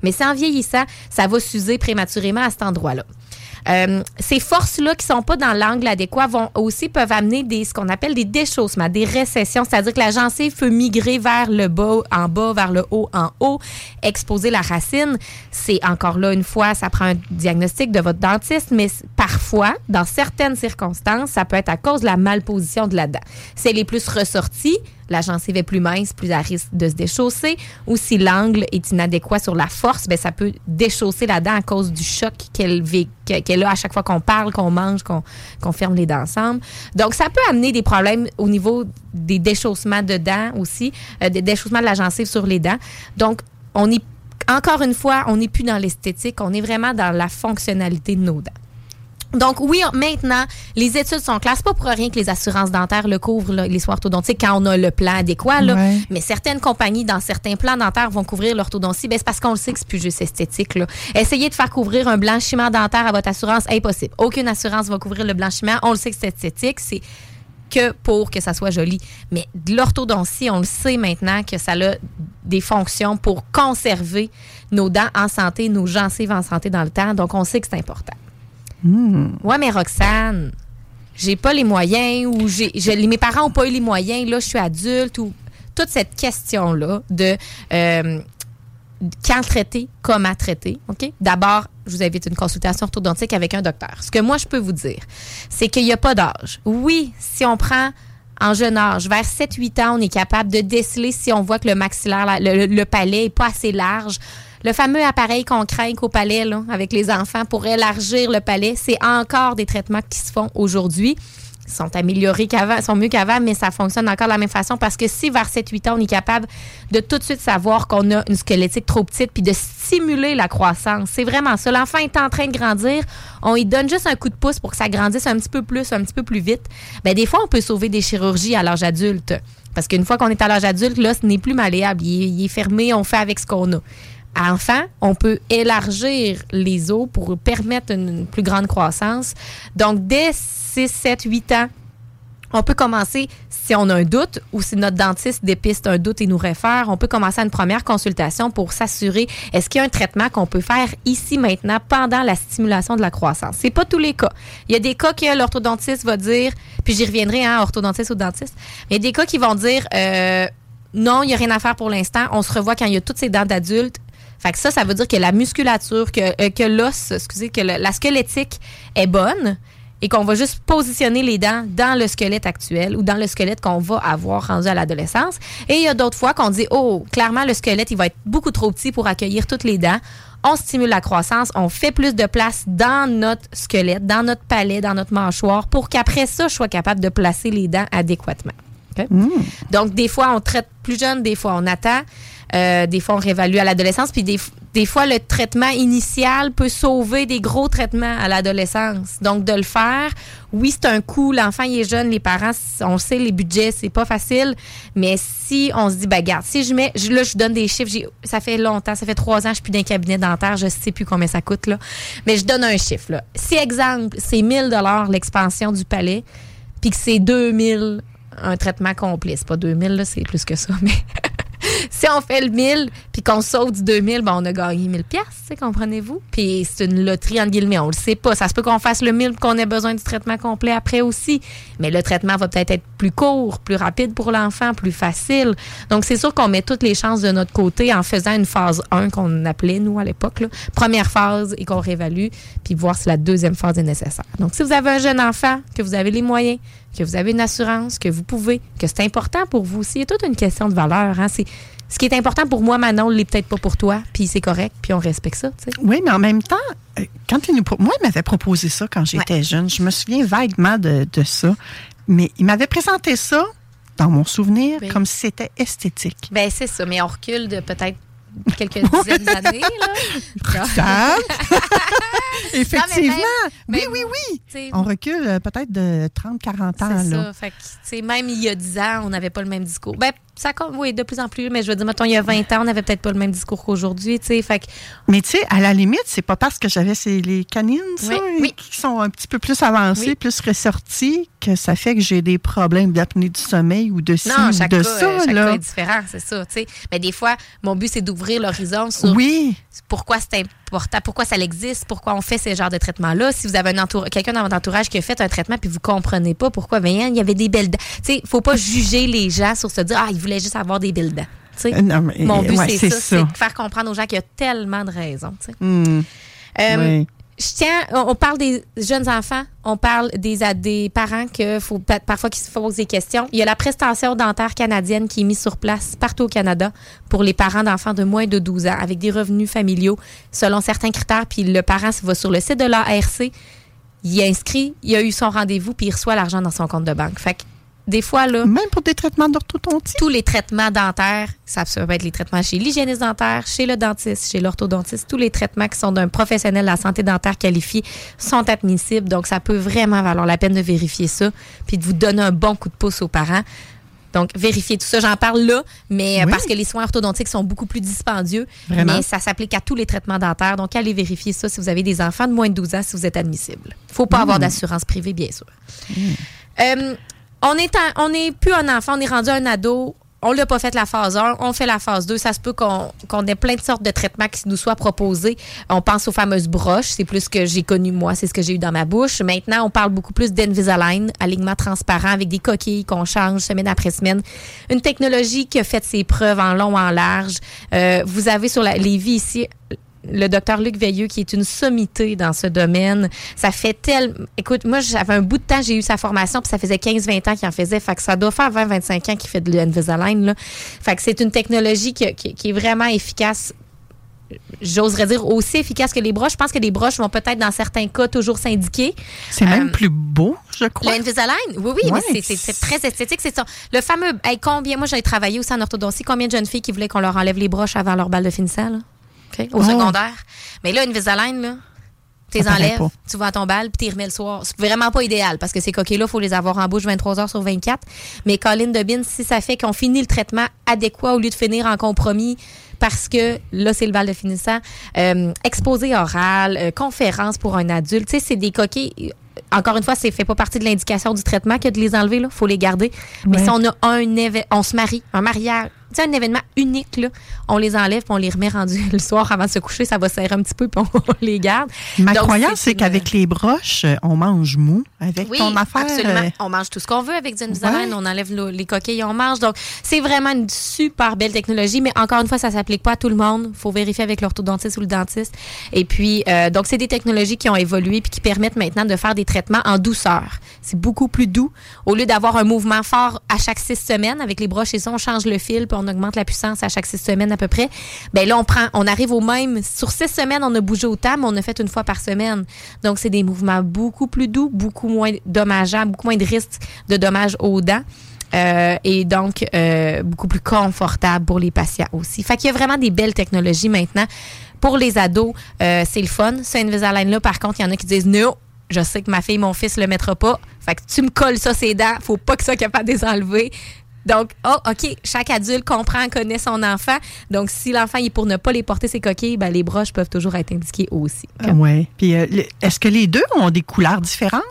Speaker 15: mais c'est en vieillissant, ça va s'user prématurément à cet endroit-là. Euh, ces forces-là qui sont pas dans l'angle adéquat vont aussi peuvent amener des ce qu'on appelle des déchaussements, des récessions, c'est-à-dire que la gencive peut migrer vers le bas en bas, vers le haut en haut, exposer la racine. C'est encore là une fois, ça prend un diagnostic de votre dentiste, mais parfois, dans certaines circonstances, ça peut être à cause de la malposition de la dent. C'est les plus ressortis, la gencive est plus mince, plus à risque de se déchausser. Ou si l'angle est inadéquat sur la force, ben, ça peut déchausser la dent à cause du choc qu'elle qu'elle a à chaque fois qu'on parle, qu'on mange, qu'on ferme les dents ensemble. Donc, ça peut amener des problèmes au niveau des déchaussements de dents aussi, euh, des déchaussements de la gencive sur les dents. Donc, on est, encore une fois, on n'est plus dans l'esthétique, on est vraiment dans la fonctionnalité de nos dents. Donc oui, maintenant, les études sont claires. pas pour rien que les assurances dentaires le couvrent, les soins orthodontiques, quand on a le plan adéquat. Là. Mais certaines compagnies, dans certains plans dentaires, vont couvrir l'orthodontie. Ben, c'est parce qu'on le sait que c'est plus juste esthétique. Là. Essayez de faire couvrir un blanchiment dentaire à votre assurance, impossible. Aucune assurance va couvrir le blanchiment. On le sait que c'est esthétique. C'est que pour que ça soit joli. Mais de l'orthodontie, on le sait maintenant que ça a des fonctions pour conserver nos dents en santé, nos gencives en santé dans le temps. Donc, on sait que c'est important.
Speaker 2: Hmm.
Speaker 15: Ouais, mais Roxane, j'ai pas les moyens ou j'ai, mes parents ont pas eu les moyens, là, je suis adulte ou toute cette question-là de euh, quand traiter, comment traiter. OK? D'abord, je vous invite une consultation orthodontique avec un docteur. Ce que moi, je peux vous dire, c'est qu'il n'y a pas d'âge. Oui, si on prend en jeune âge, vers 7-8 ans, on est capable de déceler si on voit que le maxillaire, le, le palais n'est pas assez large le fameux appareil qu'on craint au palais avec les enfants pour élargir le palais, c'est encore des traitements qui se font aujourd'hui. Ils sont améliorés qu'avant, sont mieux qu'avant, mais ça fonctionne encore de la même façon parce que si vers 7-8 ans, on est capable de tout de suite savoir qu'on a une squelettique trop petite puis de stimuler la croissance, c'est vraiment ça. L'enfant est en train de grandir, on lui donne juste un coup de pouce pour que ça grandisse un petit peu plus, un petit peu plus vite. Bien, des fois, on peut sauver des chirurgies à l'âge adulte. Parce qu'une fois qu'on est à l'âge adulte, là, ce n'est plus malléable. il est fermé, on fait avec ce qu'on a enfant, on peut élargir les os pour permettre une plus grande croissance. Donc, dès 6, 7, 8 ans, on peut commencer, si on a un doute ou si notre dentiste dépiste un doute et nous réfère, on peut commencer à une première consultation pour s'assurer est-ce qu'il y a un traitement qu'on peut faire ici maintenant pendant la stimulation de la croissance? C'est pas tous les cas. Il y a des cas que l'orthodontiste va dire, puis j'y reviendrai, hein, orthodontiste ou dentiste, mais il y a des cas qui vont dire euh, non, il n'y a rien à faire pour l'instant, on se revoit quand il y a toutes ces dents d'adulte, fait que ça, ça veut dire que la musculature, que, euh, que l'os, excusez, que la squelettique est bonne et qu'on va juste positionner les dents dans le squelette actuel ou dans le squelette qu'on va avoir rendu à l'adolescence. Et il y a d'autres fois qu'on dit, oh, clairement, le squelette, il va être beaucoup trop petit pour accueillir toutes les dents. On stimule la croissance, on fait plus de place dans notre squelette, dans notre palais, dans notre mâchoire pour qu'après ça, je sois capable de placer les dents adéquatement.
Speaker 2: Mmh.
Speaker 15: Donc, des fois, on traite plus jeune, des fois, on attend. Euh, des fois, on réévalue à l'adolescence. Puis des, fois, le traitement initial peut sauver des gros traitements à l'adolescence. Donc, de le faire, oui, c'est un coût. L'enfant, est jeune. Les parents, on sait, les budgets, c'est pas facile. Mais si on se dit, ben, garde, si je mets, là, je donne des chiffres. Ça fait longtemps, ça fait trois ans, je suis plus d'un cabinet dentaire. Je sais plus combien ça coûte, là. Mais je donne un chiffre, là. Si, exemple, c'est 1000 l'expansion du palais, puis que c'est 2000 un traitement complet. C'est pas 2000, c'est plus que ça, *laughs* mais *laughs* si on fait le 1000 puis qu'on saute du 2000, ben on a gagné 1000 pièces, comprenez-vous? Puis c'est une loterie entre guillemets, on le sait pas. Ça se peut qu'on fasse le 1000 qu'on ait besoin du traitement complet après aussi. Mais le traitement va peut-être être plus court, plus rapide pour l'enfant, plus facile. Donc c'est sûr qu'on met toutes les chances de notre côté en faisant une phase 1 qu'on appelait nous à l'époque, première phase et qu'on réévalue, puis voir si la deuxième phase est nécessaire. Donc si vous avez un jeune enfant, que vous avez les moyens, que vous avez une assurance, que vous pouvez, que c'est important pour vous a toute une question de valeur. Hein? C'est, ce qui est important pour moi, Manon, ne l'est peut-être pas pour toi, puis c'est correct, puis on respecte ça.
Speaker 2: Oui, mais en même temps, euh, quand il nous, moi, il m'avait proposé ça quand j'étais jeune. Je me souviens vaguement de, ça. Mais il m'avait présenté ça, dans mon souvenir, comme si c'était esthétique.
Speaker 15: Ben c'est ça, mais on recule de peut-être quelques *laughs* dizaines d'années. Là. *laughs*
Speaker 2: Effectivement. oui, oui, oui. On recule euh, peut-être de 30, 40 ans.
Speaker 15: C'est ça. Fait que, même il y a 10 ans, on n'avait pas le même discours. Ben, ça compte, oui, de plus en plus. Mais je veux dire, mettons, il y a 20 ans, on n'avait peut-être pas le même discours qu'aujourd'hui, tu sais. Fait que-
Speaker 2: Mais tu sais, à la limite, c'est pas parce que j'avais ces- les canines, ça,
Speaker 15: Oui,
Speaker 2: qui sont un petit peu plus avancées, plus ressorties, que ça fait que j'ai des problèmes d'apnée du sommeil ou de ci
Speaker 15: non,
Speaker 2: ou de
Speaker 15: cas,
Speaker 2: ça.
Speaker 15: euh, chaque
Speaker 2: là.
Speaker 15: cas est différent, c'est ça, tu sais. Mais des fois, mon but, c'est d'ouvrir l'horizon sur
Speaker 2: Oui.
Speaker 15: pourquoi c'est important, pourquoi ça existe, pourquoi on fait ce genre de traitement-là? Si vous avez quelqu'un dans votre entourage qui a fait un traitement puis vous comprenez pas pourquoi, ben, il y avait des belles dents. Tu sais, faut pas juger les gens sur se dire, ah, ils voulaient juste avoir des belles dents.
Speaker 2: Non, mais,
Speaker 15: Mon but,
Speaker 2: ouais,
Speaker 15: c'est ça,
Speaker 2: ça.
Speaker 15: c'est de faire comprendre aux gens qu'il y a tellement de raisons.
Speaker 2: Hmm.
Speaker 15: Euh,
Speaker 2: Oui.
Speaker 15: Je tiens, on parle des jeunes enfants, on parle des, parents que faut parfois qui se posent des questions. Il y a la prestation dentaire canadienne qui est mise sur place partout au Canada pour les parents d'enfants de moins de 12 ans avec des revenus familiaux selon certains critères. Puis le parent va sur le site de l'ARC, il inscrit, il a eu son rendez-vous puis il reçoit l'argent dans son compte de banque. Fait que des fois, là.
Speaker 2: Même pour des traitements d'orthodontie.
Speaker 15: Tous les traitements dentaires, ça peut être les traitements chez l'hygiéniste dentaire, chez le dentiste, chez l'orthodontiste, tous les traitements qui sont d'un professionnel de la santé dentaire qualifié sont admissibles. Donc, ça peut vraiment valoir la peine de vérifier ça puis de vous donner un bon coup de pouce aux parents. Donc, vérifiez tout ça. J'en parle là, mais euh,
Speaker 2: Oui.
Speaker 15: parce que les soins orthodontiques sont beaucoup plus dispendieux.
Speaker 2: Vraiment.
Speaker 15: Mais ça s'applique à tous les traitements dentaires. Donc, allez vérifier ça si vous avez des enfants de moins de 12 ans, si vous êtes admissible. faut pas
Speaker 2: Mm.
Speaker 15: avoir d'assurance privée, bien sûr. Euh, on est on n'est plus un enfant, on est rendu un ado. On l'a pas fait la phase 1, on fait la phase 2. Ça se peut qu'on qu'on ait plein de sortes de traitements qui nous soient proposés. On pense aux fameuses broches. C'est plus ce que j'ai connu moi, c'est ce que j'ai eu dans ma bouche. Maintenant, on parle beaucoup plus d'Invisalign, alignement transparent avec des coquilles qu'on change semaine après semaine. Une technologie qui a fait ses preuves en long, en large. Euh, vous avez sur la, les vies ici le docteur Luc Veilleux, qui est une sommité dans ce domaine. Ça fait tel... Écoute, moi, j'avais un bout de temps, j'ai eu sa formation, puis ça faisait 15-20 ans qu'il en faisait. Fait que ça doit faire 20-25 ans qu'il fait de l'Invisalign, là. Fait que c'est une technologie qui, qui- qui est vraiment efficace. J'oserais dire aussi efficace que les broches. Je pense que les broches vont peut-être, dans certains cas, toujours s'indiquer.
Speaker 2: C'est même
Speaker 15: Euh,
Speaker 2: plus beau, je crois.
Speaker 15: L'Invisalign, oui, oui,
Speaker 2: Ouais.
Speaker 15: mais c'est- très esthétique. C'est ça. Le fameux, hey, combien, moi j'ai travaillé aussi en orthodontie, combien de jeunes filles qui voulaient qu'on leur enlève les broches avant leur balle de finissant, là? Au
Speaker 2: Oh.
Speaker 15: secondaire. Mais là, là, tu les
Speaker 2: Ça paraît
Speaker 15: enlèves, tu vas à ton bal, puis tu remets le soir. C'est vraiment pas idéal parce que ces coquilles-là, il faut les avoir en bouche 23 heures sur 24. Mais Colin Debin, si ça fait qu'on finit le traitement adéquat au lieu de finir en compromis, parce que là, c'est le bal de finissant, euh, exposé oral, euh, conférence pour un adulte, tu sais, c'est des coquilles. Encore une fois, c'est fait pas partie de l'indication du traitement que de les enlever, là. Faut les garder. Mais si on a un éve- on se marie, un mariage, tu sais, un événement unique, là, on les enlève puis on les remet rendus *laughs* le soir avant de se coucher, ça va serrer un petit peu puis on les garde.
Speaker 2: Ma
Speaker 15: Donc,
Speaker 2: croyance, c'est
Speaker 15: une-
Speaker 2: qu'avec les broches, euh, on mange mou. Avec
Speaker 15: oui,
Speaker 2: ton affaire.
Speaker 15: absolument.
Speaker 2: euh,
Speaker 15: On mange tout ce qu'on veut avec du.
Speaker 2: Ouais.
Speaker 15: On enlève le- les coquilles, on mange. Donc, c'est vraiment une super belle technologie. Mais encore une fois, ça s'applique pas à tout le monde. faut vérifier avec l'orthodontiste ou le dentiste. Et puis, euh, donc, c'est des technologies qui ont évolué puis qui permettent maintenant de faire des traitements en douceur. C'est beaucoup plus doux. Au lieu d'avoir un mouvement fort à chaque six semaines, avec les broches et ça, on change le fil on augmente la puissance à chaque six semaines à peu près. Ben là, on prend, on arrive au même. Sur six semaines, on a bougé autant, mais on a fait une fois par semaine. Donc, c'est des mouvements beaucoup plus doux, beaucoup moins dommageables, beaucoup moins de risques de dommages aux dents. Euh, et donc, euh, beaucoup plus confortable pour les patients aussi. Fait qu'il y a vraiment des belles technologies maintenant. Pour les ados, euh, c'est le fun. Ce Invisalign-là, par contre, il y en a qui disent non. Je sais que ma fille, mon fils le mettra pas. Fait que tu me colles ça ses dents. Faut pas que ça soit capable de les enlever. Donc, oh, OK, chaque adulte comprend, connaît son enfant. Donc, si l'enfant est pour ne pas les porter ses coquilles, ben, les broches peuvent toujours être indiquées aussi.
Speaker 2: Ouais. Puis, euh, est-ce que les deux ont des couleurs différentes?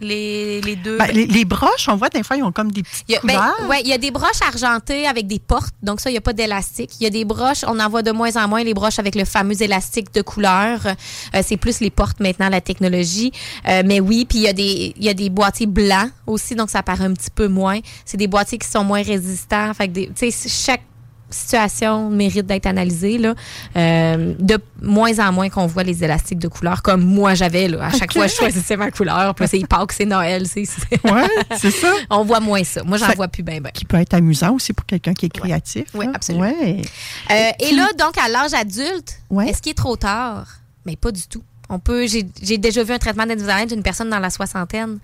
Speaker 15: Les, les deux.
Speaker 2: Ben,
Speaker 15: ben-
Speaker 2: les, les broches, on voit des fois, ils ont comme des petites
Speaker 15: Il ben, ouais, il y a des broches argentées avec des portes, donc ça, il n'y a pas d'élastique. Il y a des broches, on en voit de moins en moins les broches avec le fameux élastique de couleur. Euh, c'est plus les portes maintenant, la technologie. Euh, mais oui, puis il y, a des, il y a des boîtiers blancs aussi, donc ça paraît un petit peu moins. C'est des boîtiers qui sont moins résistants. Fait que tu sais, chaque situation mérite d'être analysée. Là. Euh, de moins en moins qu'on voit les élastiques de couleur, comme moi j'avais. Là. À chaque
Speaker 2: Ok.
Speaker 15: fois, je choisissais ma couleur. Puis c'est Pâques, c'est Noël. C'est, c'est-
Speaker 2: Ouais, c'est ça. *laughs*
Speaker 15: On voit moins ça. Moi, j'en
Speaker 2: Ça-
Speaker 15: vois plus bien. Ben.
Speaker 2: Qui peut être amusant aussi pour quelqu'un qui est créatif.
Speaker 15: Oui, absolument.
Speaker 2: Ouais.
Speaker 15: Euh, et là, donc, à l'âge adulte, est-ce qu'il est trop tard? Mais pas du tout. On peut, j'ai j'ai déjà vu un traitement d'Invisalign d'une personne dans la soixantaine.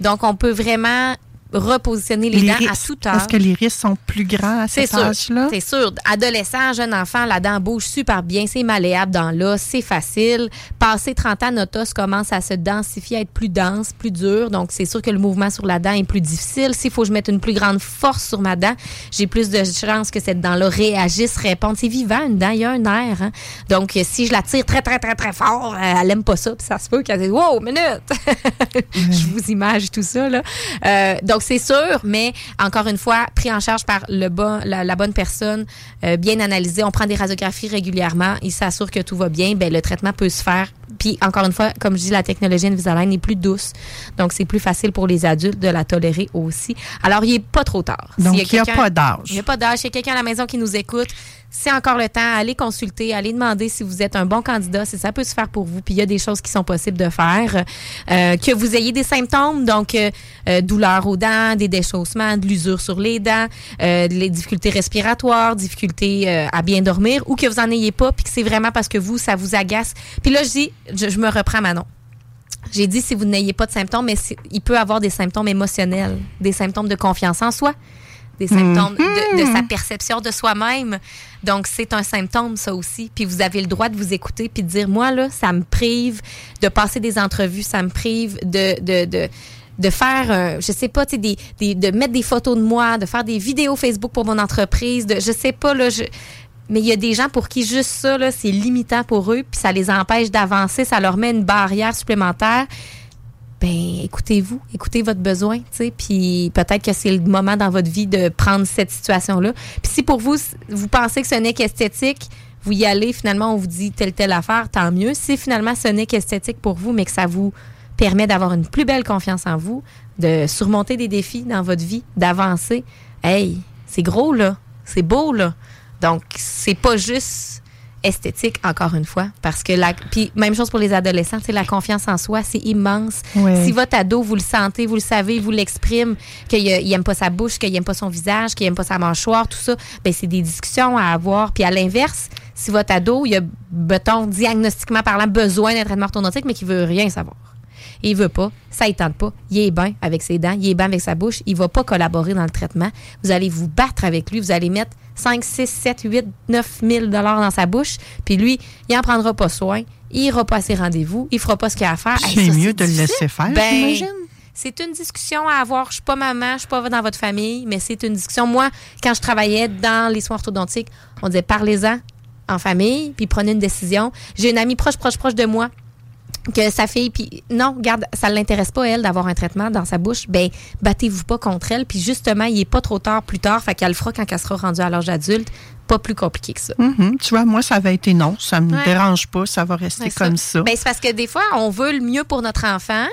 Speaker 15: Donc, on peut vraiment repositionner les,
Speaker 2: Les
Speaker 15: dents à tout âge.
Speaker 2: Est-ce que les risques sont plus grands à
Speaker 15: C'est
Speaker 2: cet
Speaker 15: sûr.
Speaker 2: âge-là?
Speaker 15: C'est sûr. Adolescent, jeune enfant, la dent bouge super bien, c'est malléable dans l'os, c'est facile. Passé 30 ans, notre os commence à se densifier, à être plus dense, plus dur. Donc, c'est sûr que le mouvement sur la dent est plus difficile. S'il faut que je mette une plus grande force sur ma dent, j'ai plus de chances que cette dent-là réagisse, réponde. C'est vivant, une dent, il y a un air. hein. Donc, euh, si je la tire très, très, très, très fort, euh, elle aime pas ça. Puis ça se peut qu'elle dise Wow, minute! *laughs* je vous image tout ça. Là. Euh, donc, c'est sûr, mais encore une fois, pris en charge par le bon, la, la bonne personne, euh, bien analysé. On prend des radiographies régulièrement. Il s'assure que tout va bien. Ben, le traitement peut se faire. Puis, encore une fois, comme je dis, la technologie Invisalign est plus douce. Donc, c'est plus facile pour les adultes de la tolérer aussi. Alors, il n'est pas trop tard.
Speaker 2: Donc, il y a
Speaker 15: quelqu'un-
Speaker 2: pas d'âge.
Speaker 15: Il n'y a pas d'âge. S'il y a quelqu'un à la maison qui nous écoute, c'est encore le temps. Allez consulter, allez demander si vous êtes un bon candidat, si ça peut se faire pour vous. Puis il y a des choses qui sont possibles de faire. Euh, que vous ayez des symptômes, donc euh, euh, douleurs aux dents, des déchaussements, de l'usure sur les dents, euh, les difficultés respiratoires, difficultés euh, à bien dormir, ou que vous en ayez pas, puis que c'est vraiment parce que vous, ça vous agace. Puis là, je dis, je, je me reprends Manon. J'ai dit si vous n'ayez pas de symptômes, mais il peut avoir des symptômes émotionnels, des symptômes de confiance en soi, des symptômes de, de sa perception de soi-même. Donc, c'est un symptôme, ça aussi. Puis vous avez le droit de vous écouter puis de dire, moi, là, ça me prive de passer des entrevues, ça me prive de... de, de de faire, euh, je sais pas, tu sais, des, des- de mettre des photos de moi, de faire des vidéos Facebook pour mon entreprise, de, je sais pas, là, je, mais il y a des gens pour qui juste ça, là, c'est limitant pour eux, puis ça les empêche d'avancer, ça leur met une barrière supplémentaire. Ben, écoutez-vous, écoutez votre besoin, tu sais, puis peut-être que c'est le moment dans votre vie de prendre cette situation-là. Puis si pour vous, vous pensez que ce n'est qu'esthétique, vous y allez, finalement, on vous dit telle, telle affaire, tant mieux. Si finalement ce n'est qu'esthétique pour vous, mais que ça vous permet d'avoir une plus belle confiance en vous, de surmonter des défis dans votre vie, d'avancer, hey, c'est gros, là. C'est beau, là. Donc, c'est pas juste esthétique, encore une fois, parce que la. Puis, même chose pour les adolescents, c'est la confiance en soi, c'est immense. Si votre ado, vous le sentez, vous le savez, vous l'exprime, qu'il il aime pas sa bouche, qu'il aime pas son visage, qu'il aime pas sa mâchoire, tout ça, ben c'est des discussions à avoir. Puis, à l'inverse, si votre ado, il a, mettons, diagnostiquement parlant, besoin d'un traitement orthodontique, mais qu'il veut rien savoir. Il veut pas, ça ne tente pas. Il est bien avec ses dents, il est bien avec sa bouche, il va pas collaborer dans le traitement. Vous allez vous battre avec lui, vous allez mettre 5, 6, 7, 8, 9 000 dollars dans sa bouche, puis lui, il en prendra pas soin, il ira pas à ses rendez-vous, il fera pas ce qu'il a à faire.
Speaker 2: C'est mieux de le laisser faire,
Speaker 15: Ben,
Speaker 2: j'imagine.
Speaker 15: C'est une discussion à avoir. Je suis pas maman, je suis pas dans votre famille, mais c'est une discussion. Moi, quand je travaillais dans les soins orthodontiques, on disait parlez-en en famille, puis prenez une décision. J'ai une amie proche, proche, proche de moi que sa fille, puis non, regarde, ça ne l'intéresse pas, elle, d'avoir un traitement dans sa bouche, ben battez-vous pas contre elle. Puis justement, il est pas trop tard plus tard, fait qu'elle le fera quand elle sera rendue à l'âge adulte. Pas plus compliqué que ça.
Speaker 2: Mhm. Tu vois, moi, ça avait été non. Ça me
Speaker 15: Ouais.
Speaker 2: dérange pas. Ça va rester
Speaker 15: Ouais,
Speaker 2: comme ça.
Speaker 15: Ben, c'est parce que des fois, on veut le mieux pour notre enfant.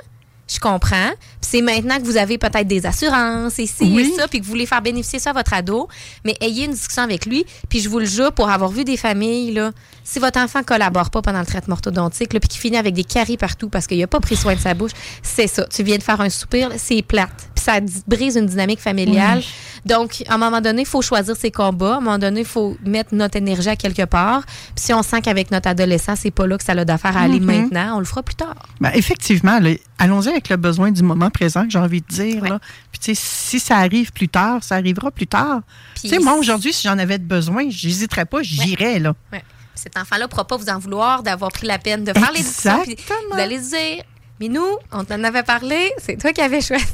Speaker 15: Je comprends. Puis c'est maintenant que vous avez peut-être des assurances et ci
Speaker 2: Oui.
Speaker 15: et ça, puis que vous voulez faire bénéficier ça à votre ado. Mais ayez une discussion avec lui. Puis je vous le jure, pour avoir vu des familles, là, si votre enfant collabore pas pendant le traitement orthodontique, là, puis qu'il finit avec des caries partout parce qu'il a pas pris soin de sa bouche, c'est ça. Tu viens de faire un soupir, c'est plate. Ça brise une dynamique familiale. Donc, à un moment donné, il faut choisir ses combats. À un moment donné, il faut mettre notre énergie à quelque part. Puis si on sent qu'avec notre adolescent, c'est pas là que ça a d'affaire à aller
Speaker 2: Mhm.
Speaker 15: maintenant, on le fera plus tard.
Speaker 2: Ben, effectivement, allons-y avec le besoin du moment présent que j'ai envie de dire. là. Puis, tu sais, si ça arrive plus tard, ça arrivera plus tard. Tu sais, moi, aujourd'hui, si j'en avais besoin, j'hésiterais pas, j'irais, là.
Speaker 15: Ouais. Cet enfant-là ne pourra pas vous en vouloir d'avoir pris la peine de faire les discussions. Vous allez dire, mais nous, on t'en avait parlé, c'est toi qui avais choisi.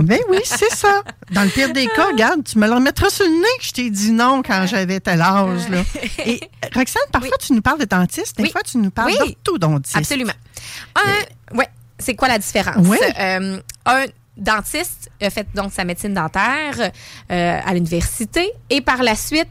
Speaker 2: Ben oui, c'est ça. Dans le pire des cas, regarde, tu me le remettras sur le nez que je t'ai dit non quand j'avais tel âge. Là. *laughs* Et Roxane, parfois tu nous parles de dentiste, des fois tu nous parles
Speaker 15: Oui.
Speaker 2: d'orthodontiste.
Speaker 15: Absolument. Un, ouais, c'est quoi la différence?
Speaker 2: Oui.
Speaker 15: Euh, un dentiste a fait donc sa médecine dentaire euh, à l'université et par la suite,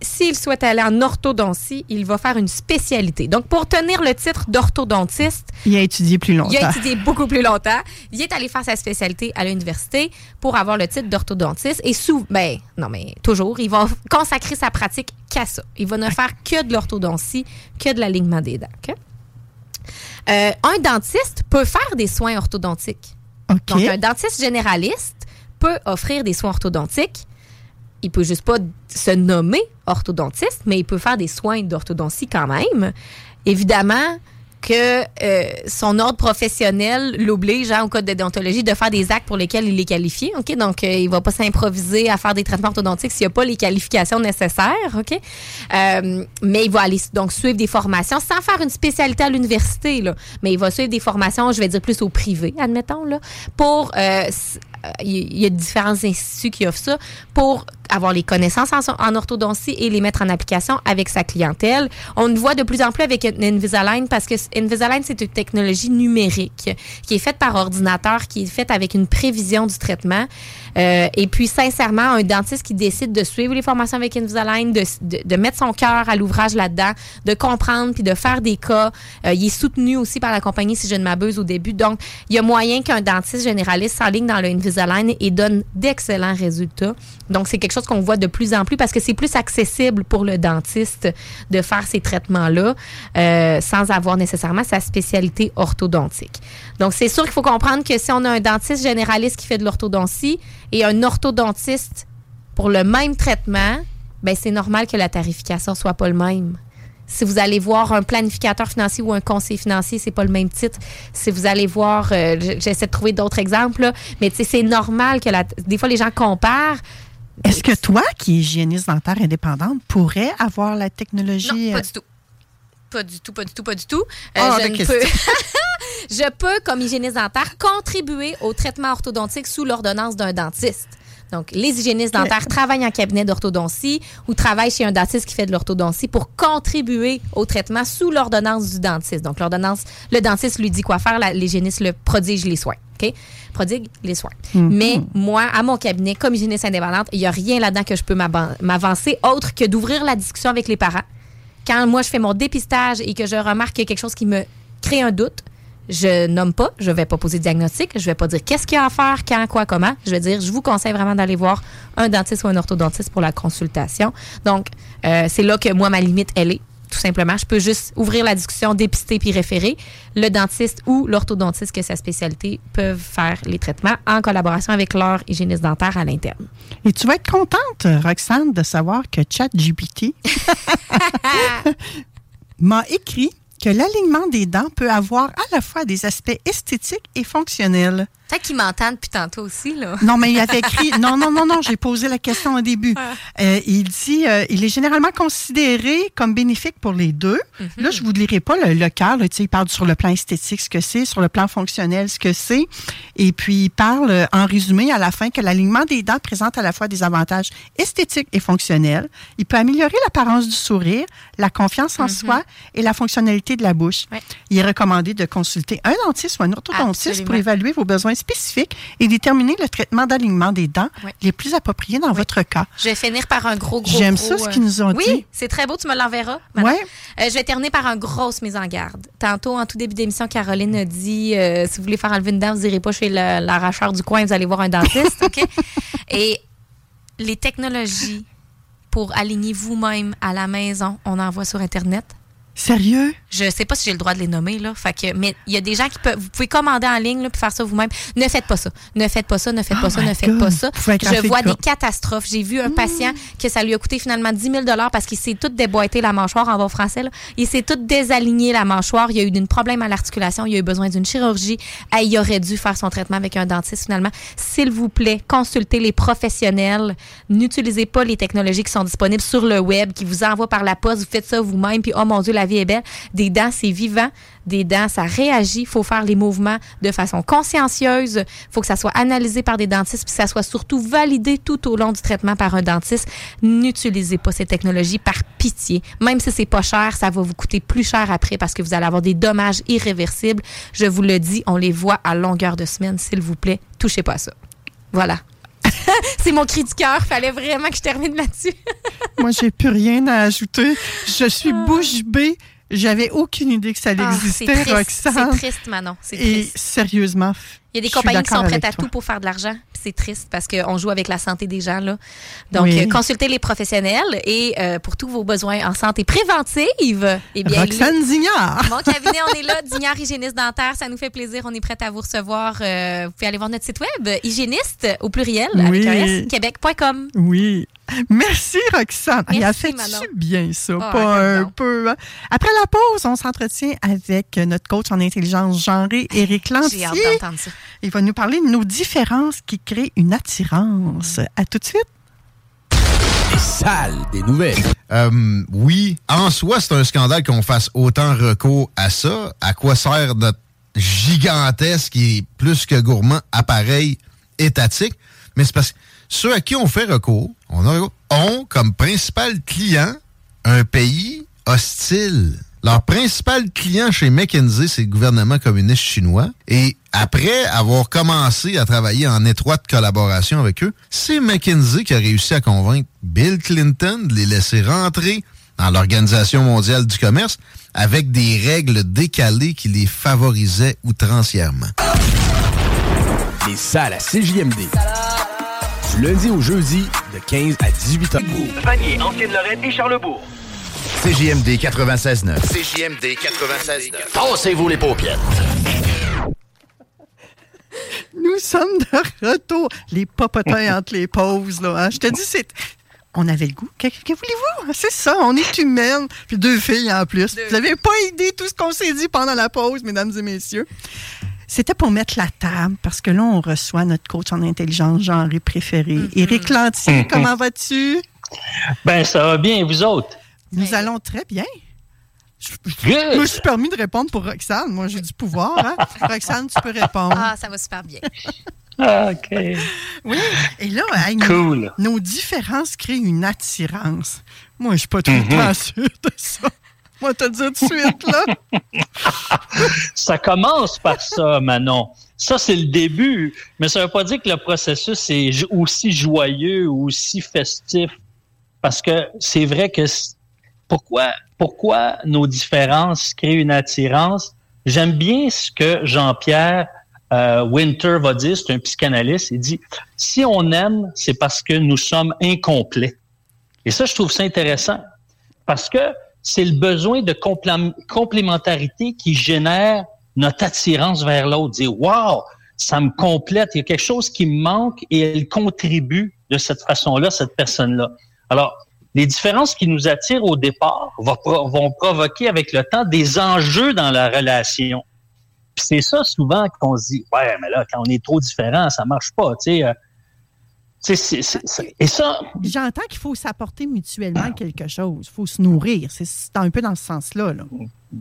Speaker 15: s'il souhaite aller en orthodontie, il va faire une spécialité. Donc, pour tenir le titre d'orthodontiste,
Speaker 2: Il a étudié plus longtemps.
Speaker 15: il a étudié beaucoup plus longtemps. Il est allé faire sa spécialité à l'université pour avoir le titre d'orthodontiste. Et sous, ben, non, mais toujours, il va consacrer sa pratique qu'à ça. Il va ne faire que de l'orthodontie, que de l'alignement des dents. OK? Euh, un dentiste peut faire des soins orthodontiques. Donc, un dentiste généraliste peut offrir des soins orthodontiques. Il peut juste pas se nommer orthodontiste, mais il peut faire des soins d'orthodontie quand même. Évidemment, que euh, son ordre professionnel l'oblige, hein, au code de déontologie, de faire des actes pour lesquels il est qualifié. Ok, donc euh, il va pas s'improviser à faire des traitements orthodontiques s'il n'y a pas les qualifications nécessaires. Ok, Euh, mais il va aller donc suivre des formations sans faire une spécialité à l'université là, mais il va suivre des formations, je vais dire plus au privé, admettons là, pour euh, il y a différents instituts qui offrent ça pour avoir les connaissances en, orthodontie et les mettre en application avec sa clientèle. On le voit de plus en plus avec Invisalign parce que Invisalign, c'est une technologie numérique qui est faite par ordinateur, qui est faite avec une prévision du traitement. Euh, et puis, sincèrement, un dentiste qui décide de suivre les formations avec Invisalign, de, de, de mettre son cœur à l'ouvrage là-dedans, de comprendre puis de faire des cas, euh, il est soutenu aussi par la compagnie, si je ne m'abuse, au début. Donc, il y a moyen qu'un dentiste généraliste s'enligne dans le Invisalign et donne d'excellents résultats. Donc, c'est quelque chose qu'on voit de plus en plus parce que c'est plus accessible pour le dentiste de faire ces traitements-là euh, sans avoir nécessairement sa spécialité orthodontique. Donc, c'est sûr qu'il faut comprendre que si on a un dentiste généraliste qui fait de l'orthodontie et un orthodontiste pour le même traitement, ben c'est normal que la tarification soit pas le même. Si vous allez voir un planificateur financier ou un conseiller financier, c'est pas le même titre. Si vous allez voir, euh, j'essaie de trouver d'autres exemples, mais c'est normal que la, des fois les gens comparent.
Speaker 2: Est-ce que toi, qui es hygiéniste dentaire indépendante, pourrais avoir la technologie?
Speaker 15: Non, pas
Speaker 2: euh,
Speaker 15: du tout. Pas du tout, pas du tout, pas du tout. Euh,
Speaker 2: Hors
Speaker 15: je, ne peux, *laughs* *laughs* je peux, comme hygiéniste dentaire, contribuer au traitement orthodontique sous l'ordonnance d'un dentiste. Donc, les hygiénistes dentaires travaillent en cabinet d'orthodontie ou travaillent chez un dentiste qui fait de l'orthodontie pour contribuer au traitement sous l'ordonnance du dentiste. Donc, l'ordonnance, le dentiste lui dit quoi faire, l'hygiéniste le prodige les soins. OK? Prodigue les soins.
Speaker 2: Mhm.
Speaker 15: Mais moi, à mon cabinet, comme hygiéniste indépendante, il n'y a rien là-dedans que je peux m'avan- m'avancer autre que d'ouvrir la discussion avec les parents. Quand moi, je fais mon dépistage et que je remarque qu'il y a quelque chose qui me crée un doute, je nomme pas, je vais pas poser de diagnostic, je vais pas dire qu'est-ce qu'il y a à faire, quand, quoi, comment. Je vais dire, je vous conseille vraiment d'aller voir un dentiste ou un orthodontiste pour la consultation. Donc, euh, c'est là que moi, ma limite, elle est. Tout simplement, je peux juste ouvrir la discussion, dépister puis référer. Le dentiste ou l'orthodontiste, que sa spécialité, peuvent faire les traitements en collaboration avec leur hygiéniste dentaire à l'interne.
Speaker 2: Et tu vas être contente, Roxane, de savoir que ChatGPT *laughs* m'a écrit que l'alignement des dents peut avoir à la fois des aspects esthétiques et fonctionnels.
Speaker 15: Peut-être qu'il m'entend depuis tantôt aussi, là.
Speaker 2: Non, mais il avait écrit. *laughs* Non, non, non, non, j'ai posé la question au début. Euh, il dit euh, il est généralement considéré comme bénéfique pour les deux. Là, je ne vous lirai pas le, le cœur. Il parle sur le plan esthétique ce que c'est, sur le plan fonctionnel ce que c'est. Et puis, il parle euh, en résumé à la fin que l'alignement des dents présente à la fois des avantages esthétiques et fonctionnels. Il peut améliorer l'apparence du sourire, la confiance en soi et la fonctionnalité de la bouche. Il est recommandé de consulter un dentiste ou un orthodontiste pour
Speaker 15: Absolument.
Speaker 2: évaluer vos besoins spécifiques et déterminer le traitement d'alignement des dents les plus appropriés dans votre cas.
Speaker 15: Je vais finir par un gros, gros.
Speaker 2: J'aime ça, ce
Speaker 15: euh,
Speaker 2: qu'ils nous ont
Speaker 15: oui,
Speaker 2: dit.
Speaker 15: c'est très beau, tu me l'enverras.
Speaker 2: Ouais.
Speaker 15: Euh, je vais terminer par un grosse mise en garde. Tantôt, en tout début d'émission, Caroline a dit euh, si vous voulez faire enlever une dent, vous n'irez pas chez l'arracheur du coin, vous allez voir un dentiste. OK? *laughs* Et les technologies pour aligner vous-même à la maison, on en voit sur Internet.
Speaker 2: Sérieux?
Speaker 15: Je sais pas si j'ai le droit de les nommer, là. Fait que, mais il y a des gens qui peuvent. Vous pouvez commander en ligne, là, puis faire ça vous-même. Ne faites pas ça. Ne faites pas ça, ne faites
Speaker 2: Oh
Speaker 15: pas ça,
Speaker 2: my
Speaker 15: ne faites pas ça. Je vois des catastrophes. J'ai vu un patient que ça lui a coûté finalement 10 000 parce qu'il s'est tout déboîté la mâchoire en bon français. Là. Il s'est tout désaligné la mâchoire. Il a eu un problème à l'articulation. Il a eu besoin d'une chirurgie. Il aurait dû faire son traitement avec un dentiste finalement. S'il vous plaît, consultez les professionnels. N'utilisez pas les technologies qui sont disponibles sur le web, qui vous envoient par la poste. Vous faites ça vous-même, puis oh mon Dieu, la vie est belle. Des dents, c'est vivant. Des dents, ça réagit. Il faut faire les mouvements de façon consciencieuse. Il faut que ça soit analysé par des dentistes, puis que ça soit surtout validé tout au long du traitement par un dentiste. N'utilisez pas ces technologies par pitié. Même si c'est pas cher, ça va vous coûter plus cher après parce que vous allez avoir des dommages irréversibles. Je vous le dis, on les voit à longueur de semaine. S'il vous plaît, touchez pas à ça. Voilà. *laughs* c'est mon cri du cœur. Fallait vraiment que je termine là-dessus. *laughs*
Speaker 2: Moi, j'ai plus rien à ajouter. Je suis bouche bée. J'avais aucune idée que ça
Speaker 15: Ah,
Speaker 2: existait,
Speaker 15: c'est triste, Manon. C'est
Speaker 2: Et
Speaker 15: triste.
Speaker 2: sérieusement,
Speaker 15: Il y a des compagnies qui sont prêtes à tout pour faire de l'argent. C'est triste parce qu'on joue avec la santé des gens. Là. Donc,
Speaker 2: Oui.
Speaker 15: euh, consultez les professionnels et euh, pour tous vos besoins en santé préventive, eh bien,
Speaker 2: Roxane Dignard. *laughs*
Speaker 15: Mon cabinet, on est là, Dignard Hygiéniste Dentaire. Ça nous fait plaisir. On est prêt à vous recevoir. Euh, vous pouvez aller voir notre site web, hygiéniste au pluriel, avec
Speaker 2: Oui.
Speaker 15: un S, québec.com.
Speaker 2: Oui. *laughs* Merci, Roxane. Il a
Speaker 15: Merci,
Speaker 2: fait
Speaker 15: Manon.
Speaker 2: bien ça,
Speaker 15: Ah,
Speaker 2: pas un peu. hein? Après la pause, on s'entretient avec notre coach en intelligence genrée, *laughs* Éric Lantier.
Speaker 15: J'ai hâte d'entendre ça.
Speaker 2: Il va nous parler de nos différences qui créent une attirance. À tout de suite.
Speaker 14: Sale des nouvelles. Euh, oui, en soi, c'est un scandale qu'on fasse autant recours à ça. À quoi sert notre gigantesque et plus que gourmand appareil étatique? Mais c'est parce que ceux à qui on fait recours, on a ont comme principal client un pays hostile. Leur principal client chez McKinsey, c'est le gouvernement communiste chinois. Et après avoir commencé à travailler en étroite collaboration avec eux, c'est McKinsey qui a réussi à convaincre Bill Clinton de les laisser rentrer dans l'Organisation mondiale du commerce avec des règles décalées qui les favorisaient outrancièrement.
Speaker 16: Les salles à CJMD. Lundi au jeudi, de 15 à 18 h.
Speaker 7: Vanier, Ancienne-Lorraine et Charlebourg.
Speaker 14: CJMD 96.9. CJMD 96.9. Tassez-vous les paupières.
Speaker 2: Nous sommes de retour. Les popotins *laughs* entre les pauses, là. hein. Je te dis, c'est. On avait le goût. Que, que voulez-vous? C'est ça, on est humaine. Puis deux filles en plus. Vous n'avez pas idée tout ce qu'on s'est dit pendant la pause, mesdames et messieurs. C'était pour mettre la table, parce que là, on reçoit notre coach en intelligence genrée préféré, Éric Lantier. *laughs* Comment vas-tu?
Speaker 17: Ben, ça va bien, vous autres?
Speaker 2: Nous allons très bien. Je me suis permis de répondre pour Roxane. Moi, j'ai du pouvoir. Hein? *laughs* Roxane, tu peux répondre.
Speaker 15: Ah, ça va super bien. *laughs*
Speaker 17: OK.
Speaker 2: Oui, et là, hey, nos-
Speaker 17: Cool.
Speaker 2: nos, différences créent une attirance. Moi, je suis pas tout le
Speaker 17: Mhm.
Speaker 2: temps sûr de ça. Moi, te dire tout de suite, là. *laughs*
Speaker 17: Ça commence par ça, Manon. Ça, c'est le début. Mais ça ne veut pas dire que le processus est aussi joyeux ou aussi festif. Parce que c'est vrai que pourquoi, pourquoi nos différences créent une attirance? J'aime bien ce que Jean-Pierre euh, Winter va dire, c'est un psychanalyste. Il dit si on aime, c'est parce que nous sommes incomplets. Et ça, je trouve ça intéressant parce que c'est le besoin de complém- complémentarité qui génère notre attirance vers l'autre. Dire Wow, ça me complète, il y a quelque chose qui me manque et elle contribue de cette façon-là, cette personne-là. Alors, les différences qui nous attirent au départ vont, pro- vont provoquer avec le temps des enjeux dans la relation. C'est ça souvent qu'on se dit, ouais, mais là, quand on est trop différent, ça marche pas, tu sais. Et ça,
Speaker 2: J'entends qu'il faut s'apporter mutuellement quelque chose. Il faut se nourrir. C'est- un peu dans ce sens-là. Là.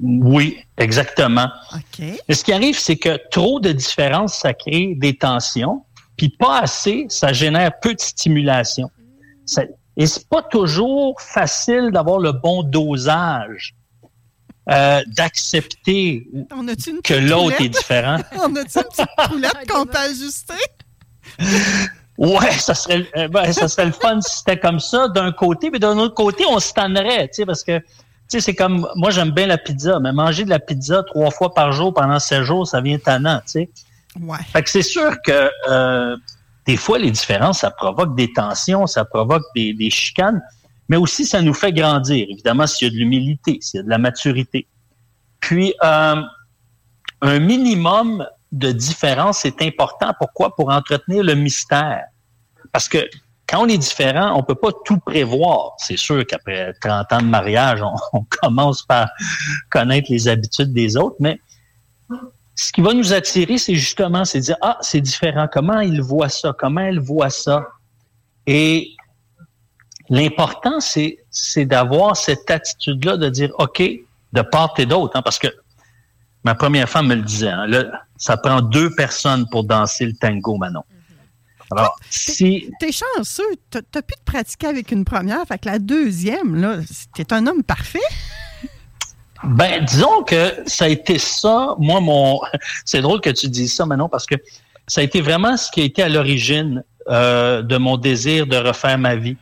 Speaker 17: oui, exactement.
Speaker 2: OK.
Speaker 17: Mais ce qui arrive, c'est que trop de différences, ça crée des tensions, puis pas assez, ça génère peu de stimulation. Ça- et c'est pas toujours facile d'avoir le bon dosage, euh, d'accepter que l'autre est différent. *laughs*
Speaker 2: On a-tu une petite roulette qu'on peut ajuster?
Speaker 17: Ouais, ça serait, euh, ben, ça serait le fun si c'était comme ça d'un côté, mais d'un autre côté, on se tannerait, tu sais, parce que, tu sais, c'est comme, moi, j'aime bien la pizza, mais manger de la pizza trois fois par jour pendant sept jours, ça vient tannant, tu sais.
Speaker 2: Ouais.
Speaker 17: Fait que c'est sûr que euh, des fois, les différences, ça provoque des tensions, ça provoque des, des chicanes, mais aussi ça nous fait grandir, évidemment, s'il y a de l'humilité, s'il y a de la maturité. Puis, euh, un minimum de différence est important. Pourquoi? Pour entretenir le mystère. Parce que quand on est différent, on peut pas tout prévoir. C'est sûr qu'après 30 ans de mariage, *laughs* on, commence par connaître les habitudes des autres, mais ce qui va nous attirer, c'est justement, c'est dire, ah, c'est différent. Comment il voit ça? Comment elle voit ça? Et l'important, c'est, c'est d'avoir cette attitude-là de dire, OK, de part et d'autre, hein, parce que ma première femme me le disait, hein, là, ça prend deux personnes pour danser le tango, Manon. Alors, si,
Speaker 2: T'es chanceux. T'as t'as pu te pratiquer avec une première. Fait que la deuxième, là, t'es un homme parfait.
Speaker 17: Ben, disons que ça a été ça. Moi, mon, c'est drôle que tu dises ça, Manon, parce que ça a été vraiment ce qui a été à l'origine euh, de mon désir de refaire ma vie.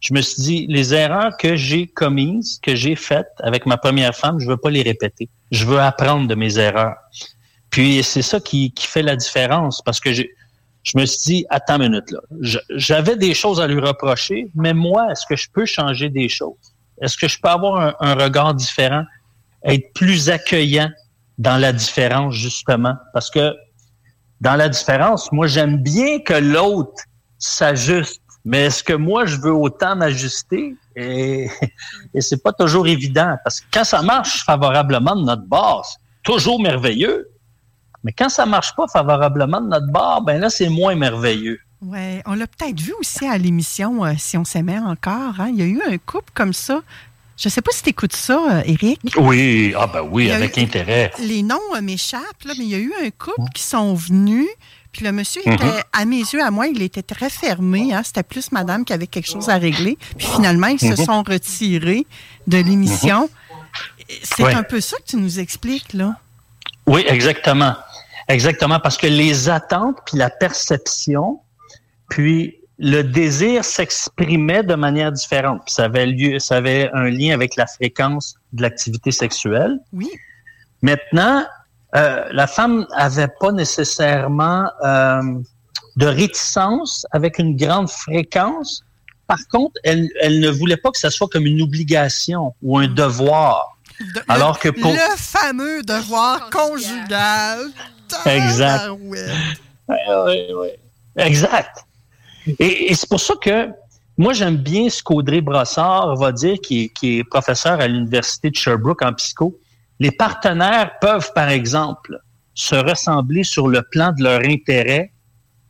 Speaker 17: Je me suis dit, les erreurs que j'ai commises, que j'ai faites avec ma première femme, je veux pas les répéter. Je veux apprendre de mes erreurs. Puis c'est ça qui, qui fait la différence, parce que j'ai, je me suis dit, attends une minute là. J'avais des choses à lui reprocher, mais moi, est-ce que je peux changer des choses? Est-ce que je peux avoir un, regard différent, être plus accueillant dans la différence, justement? Parce que dans la différence, moi, j'aime bien que l'autre s'ajuste. Mais est-ce que moi, je veux autant m'ajuster? Et, *laughs* et c'est pas toujours évident. Parce que quand ça marche favorablement de notre base, toujours merveilleux. Mais quand ça marche pas favorablement de notre bord, ben là, c'est moins merveilleux.
Speaker 2: Oui, on l'a peut-être vu aussi à l'émission euh, Si on s'aimait encore. Hein? Il y a eu un couple comme ça. Je ne sais pas si tu écoutes ça, euh, Eric.
Speaker 17: Oui, ah ben oui, avec intérêt.
Speaker 2: Les noms euh, m'échappent, mais il y a eu un couple qui sont venus. Puis le monsieur était, mhm. à mes yeux, à moi, il était très fermé. Hein? C'était plus madame qui avait quelque chose à régler. Puis finalement, ils se mhm. sont retirés de l'émission. Mhm. C'est un peu ça que tu nous expliques, là.
Speaker 17: Oui, exactement. Exactement, parce que les attentes, puis la perception, puis le désir s'exprimait de manière différente. Puis ça avait lieu, ça avait un lien avec la fréquence de l'activité sexuelle.
Speaker 2: Oui.
Speaker 17: Maintenant, euh, la femme avait pas nécessairement euh, de réticence avec une grande fréquence. Par contre, elle, elle ne voulait pas que ça soit comme une obligation ou un devoir. Alors que pour
Speaker 2: le fameux devoir conjugal.
Speaker 17: Exact. Exact. Et, c'est pour ça que moi, j'aime bien ce qu'Audrey Brossard va dire, qui est, professeur à l'Université de Sherbrooke en psycho. Les partenaires peuvent, par exemple, se ressembler sur le plan de leur intérêt,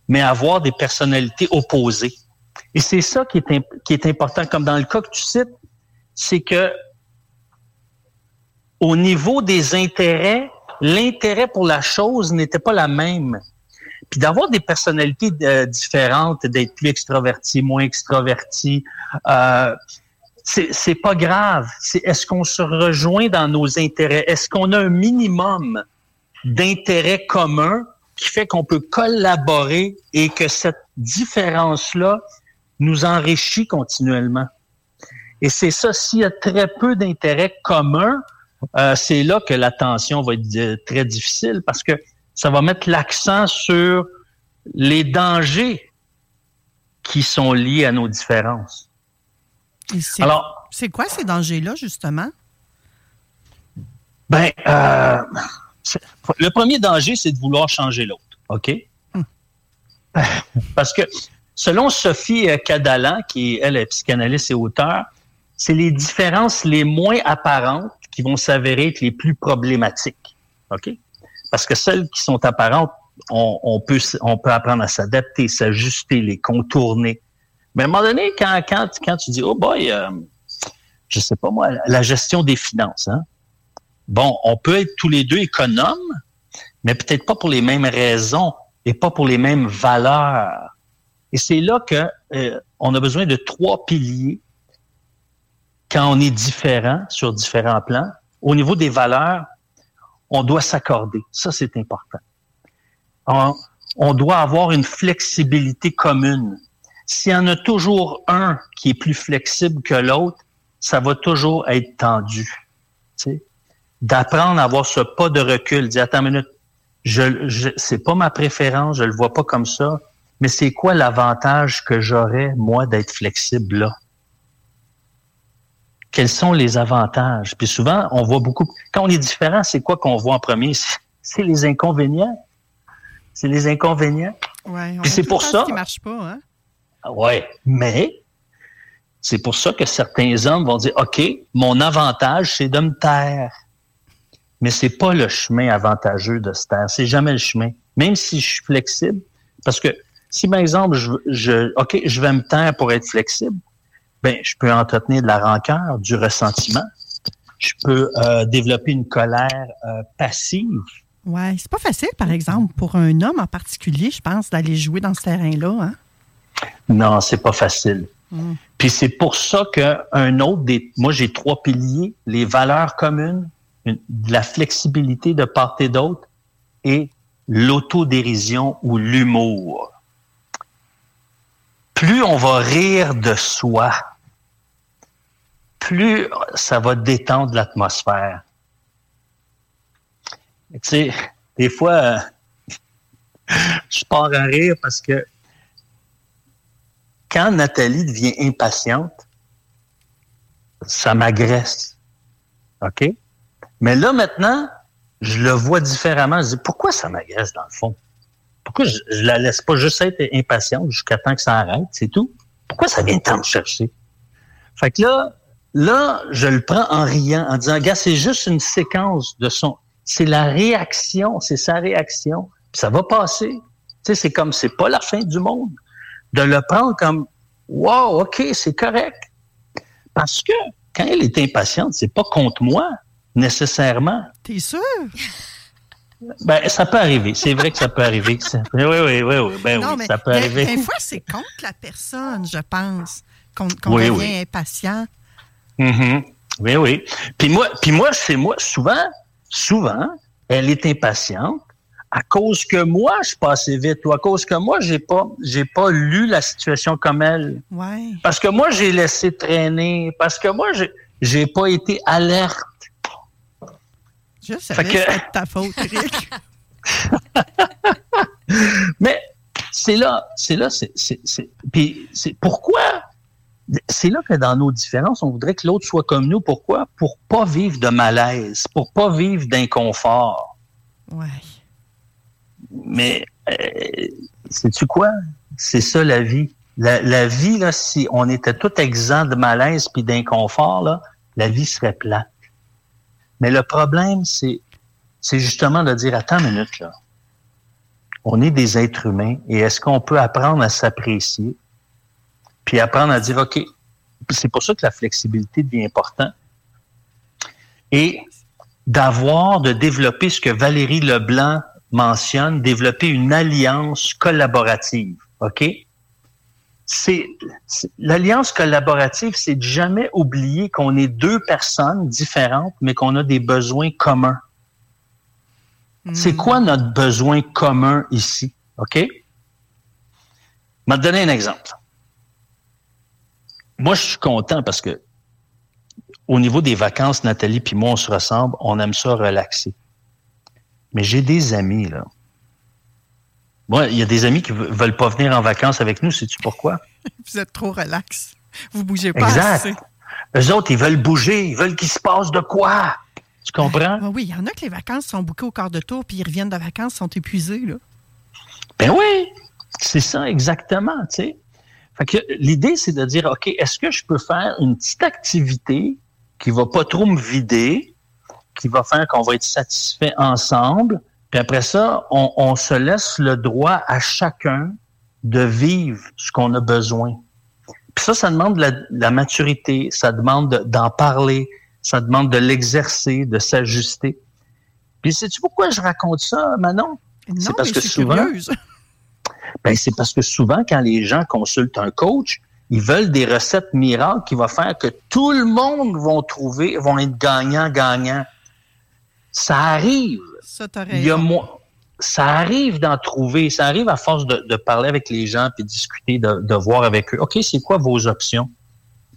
Speaker 17: mais avoir des personnalités opposées. Et c'est ça qui est, qui est important, comme dans le cas que tu cites, c'est que au niveau des intérêts, l'intérêt pour la chose n'était pas la même. Puis d'avoir des personnalités euh, différentes, d'être plus extraverti, moins extraverti, euh, c'est pas grave. C'est est-ce qu'on se rejoint dans nos intérêts? Est-ce qu'on a un minimum d'intérêts communs qui fait qu'on peut collaborer et que cette différence-là nous enrichit continuellement? Et c'est ça, s'il y a très peu d'intérêts communs, euh, c'est là que la tension va être très difficile parce que ça va mettre l'accent sur les dangers qui sont liés à nos différences.
Speaker 2: Alors, c'est quoi ces dangers-là, justement?
Speaker 17: Ben, euh, le premier danger, c'est de vouloir changer l'autre, OK? Hmm. *laughs* Parce que selon Sophie Cadalan, qui elle est psychanalyste et auteur, c'est les différences les moins apparentes qui vont s'avérer être les plus problématiques. OK? Parce que celles qui sont apparentes, on, peut, on peut apprendre à s'adapter, s'ajuster, les contourner. Mais à un moment donné, quand, quand, quand tu dis, oh boy, euh, je sais pas moi, la gestion des finances, hein? Bon, on peut être tous les deux économes, mais peut-être pas pour les mêmes raisons et pas pour les mêmes valeurs. Et c'est là que euh, on a besoin de trois piliers quand on est différent sur différents plans, au niveau des valeurs, on doit s'accorder. Ça, c'est important. On, doit avoir une flexibilité commune. S'il y en a toujours un qui est plus flexible que l'autre, ça va toujours être tendu. D'apprendre à avoir ce pas de recul, dire attends une minute, je, je c'est pas ma préférence, je le vois pas comme ça, mais c'est quoi l'avantage que j'aurais moi d'être flexible là? Quels sont les avantages? Puis souvent, on voit beaucoup. Quand on est différent, c'est quoi qu'on voit en premier? *laughs* C'est les inconvénients. C'est les inconvénients.
Speaker 2: Ouais,
Speaker 17: Puis c'est pour ça.
Speaker 2: qui marche pas, hein?
Speaker 17: Ouais, mais c'est pour ça que certains hommes vont dire OK, mon avantage, c'est de me taire. Mais c'est pas le chemin avantageux de se taire. C'est jamais le chemin. Même si je suis flexible. Parce que si, par exemple, je, je vais me taire pour être flexible, ben, je peux entretenir de la rancœur, du ressentiment. Je peux euh, développer une colère euh, passive.
Speaker 2: Ouais, c'est pas facile, par exemple, pour un homme en particulier, je pense, d'aller jouer dans ce terrain-là. Hein?
Speaker 17: Non, c'est pas facile. Hmm. Puis c'est pour ça qu'un autre des. Moi, j'ai trois piliers les valeurs communes, la flexibilité de part et d'autre et l'autodérision ou l'humour. Plus on va rire de soi, plus ça va détendre l'atmosphère. Tu sais, des fois, *laughs* je pars à rire parce que quand Nathalie devient impatiente, ça m'agresse. OK? Mais là, maintenant, je le vois différemment. Je dis, pourquoi ça m'agresse dans le fond? Pourquoi je, je la laisse pas juste être impatiente jusqu'à temps que ça arrête, c'est tout? Pourquoi ça vient tant me chercher? Fait que là, là, je le prends en riant, en disant, gars, c'est juste une séquence de son. C'est la réaction, c'est sa réaction. Puis ça va passer. Tu sais, c'est comme, c'est pas la fin du monde. De le prendre comme, wow, OK, c'est correct. Parce que quand elle est impatiente, c'est pas contre moi, nécessairement.
Speaker 2: T'es sûr? *laughs*
Speaker 17: Ben, ça peut arriver. C'est vrai que ça peut arriver. que ça- Oui, oui, oui, oui. Ben
Speaker 2: non,
Speaker 17: oui,
Speaker 2: mais
Speaker 17: ça peut arriver.
Speaker 2: Des fois, c'est contre la personne, je pense, qu'on qu'on
Speaker 17: Oui,
Speaker 2: devient
Speaker 17: oui.
Speaker 2: impatient.
Speaker 17: Mhm. Oui, oui. Puis moi, puis moi, c'est moi, souvent, souvent, elle est impatiente à cause que moi, je suis pas assez vite ou à cause que moi, j'ai pas, j'ai pas lu la situation comme elle.
Speaker 2: Ouais.
Speaker 17: Parce que moi, j'ai laissé traîner. Parce que moi, j'ai, j'ai pas été alerte.
Speaker 2: Je savais
Speaker 17: que-
Speaker 2: c'était ta faute, *laughs* Eric.
Speaker 17: Mais c'est là, c'est là, c'est, c'est, c'est- puis c'est pourquoi. C'est là que dans nos différences, on voudrait que l'autre soit comme nous. Pourquoi? Pour pas vivre de malaise, pour pas vivre d'inconfort.
Speaker 2: Ouais.
Speaker 17: Mais euh, sais-tu quoi? C'est ça la vie. La, la vie, là, si on était tout exempt de malaise puis d'inconfort, là, la vie serait plate. Mais le problème, c'est, c'est justement de dire, attends une minute, là. On est des êtres humains et est-ce qu'on peut apprendre à s'apprécier puis apprendre à dire, OK, c'est pour ça que la flexibilité devient importante. Et d'avoir, de développer ce que Valérie Leblanc mentionne, développer une alliance collaborative. OK? C'est, l'alliance collaborative, c'est de jamais oublier qu'on est deux personnes différentes, mais qu'on a des besoins communs. C'est quoi notre besoin commun ici? OK? Je vais te donner un exemple. Moi, je suis content parce que au niveau des vacances, Nathalie puis moi, on se ressemble, on aime ça relaxer. Mais j'ai des amis, là. Moi, il y a des amis qui ve- veulent pas venir en vacances avec nous, sais-tu pourquoi? *laughs*
Speaker 2: Vous êtes trop relax. Vous bougez pas
Speaker 17: Exact.
Speaker 2: assez.
Speaker 17: Eux autres, ils veulent bouger, ils veulent qu'il se passe de quoi? Tu comprends?
Speaker 2: Ah oui, il y en a que les vacances sont bouquées au quart de tour, puis ils reviennent de vacances, sont épuisés. Là.
Speaker 17: Ben oui, c'est ça exactement, tu sais. Fait que l'idée, c'est de dire, OK, est-ce que je peux faire une petite activité qui va pas trop me vider, qui va faire qu'on va être satisfait ensemble, puis après ça, on, on se laisse le droit à chacun de vivre ce qu'on a besoin. Puis ça, ça demande de la, la maturité, ça demande de- d'en parler, ça demande de l'exercer, de s'ajuster. Puis sais-tu pourquoi je raconte ça, Manon?
Speaker 2: Non,
Speaker 17: c'est parce
Speaker 2: mais
Speaker 17: que souvent, *laughs* ben, c'est parce que souvent, quand les gens consultent un coach, ils veulent des recettes miracles qui vont faire que tout le monde vont trouver, vont être gagnant-gagnant. Ça arrive.
Speaker 2: Ça,
Speaker 17: Il y a
Speaker 2: raison.
Speaker 17: mo- ça arrive d'en trouver. Ça arrive à force de, de parler avec les gens puis de discuter, de, de voir avec eux. OK, c'est quoi vos options?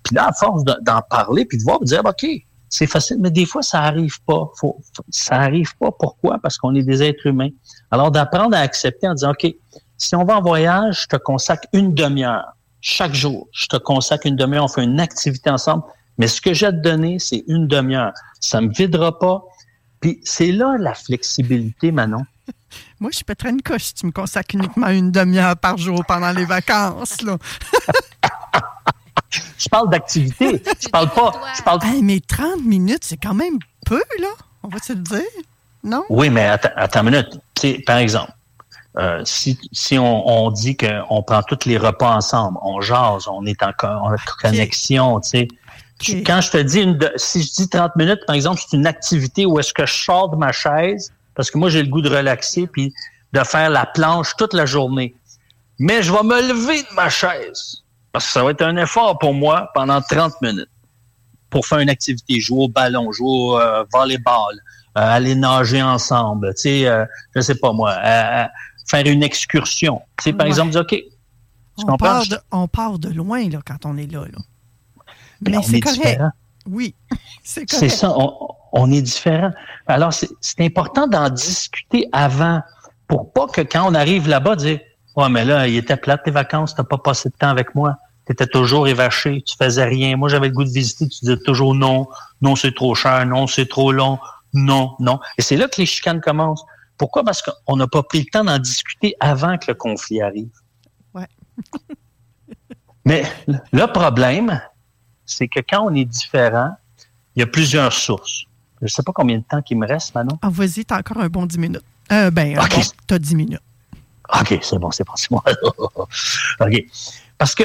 Speaker 17: Puis là, à force de- d'en parler puis de voir, de dire, OK, c'est facile, mais des fois, ça arrive pas. Faut- ça arrive pas. Pourquoi? Parce qu'on est des êtres humains. Alors, d'apprendre à accepter en disant, OK, si on va en voyage, je te consacre une demi-heure. Chaque jour, je te consacre une demi-heure. On fait une activité ensemble. Mais ce que j'ai à te donner, c'est une demi-heure. Ça me videra pas. Puis c'est là la flexibilité, Manon. *laughs*
Speaker 2: Moi, je pèterais une coche si tu me consacres uniquement une demi-heure par jour pendant les vacances. Là. *laughs*
Speaker 17: Je parle d'activité. Je parle pas. Je parle...
Speaker 2: Hey, mais 30 minutes, c'est quand même peu, là. On va se le dire. Non?
Speaker 17: Oui, mais attends, attends une minute. Tu sais, par exemple, euh, si, si on, on dit qu'on prend tous les repas ensemble, on jase, on est en, en connexion, tu sais. Quand je te dis, une de- si je dis 30 minutes, par exemple, c'est une activité où est-ce que je sors de ma chaise, parce que moi, j'ai le goût de relaxer, puis de faire la planche toute la journée. Mais je vais me lever de ma chaise, parce que ça va être un effort pour moi pendant 30 minutes pour faire une activité, jouer au ballon, jouer au euh, volleyball, euh, aller nager ensemble, tu sais, euh, je sais pas moi, euh, faire une excursion. Tu sais, par
Speaker 2: Ouais.
Speaker 17: exemple, dire, OK, tu
Speaker 2: On
Speaker 17: comprends?
Speaker 2: part, de, on part de loin là, quand on est là. là.
Speaker 17: Mais
Speaker 2: c'est correct.
Speaker 17: différent.
Speaker 2: Oui, *laughs* c'est correct.
Speaker 17: C'est ça, on, on est différent. Alors, c'est important d'en discuter avant pour pas que quand on arrive là-bas, dire Ouais, mais là, il était plate tes vacances, t'as pas passé de temps avec moi. Tu étais toujours évaché, tu faisais rien. Moi, j'avais le goût de visiter, tu disais toujours non, non, c'est trop cher, non, c'est trop long, non, non. Et c'est là que les chicanes commencent. Pourquoi? Parce qu'on n'a pas pris le temps d'en discuter avant que le conflit arrive.
Speaker 2: Ouais.
Speaker 17: Mais le problème, c'est que quand on est différent, il y a plusieurs sources. Je ne sais pas combien de temps il me reste, Manon.
Speaker 2: Ah, vas-y, t'as encore un bon 10 minutes. Euh, ben,
Speaker 17: Ok.
Speaker 2: bon, t'as 10 minutes.
Speaker 17: OK, c'est bon, c'est bon. *laughs* OK. Parce que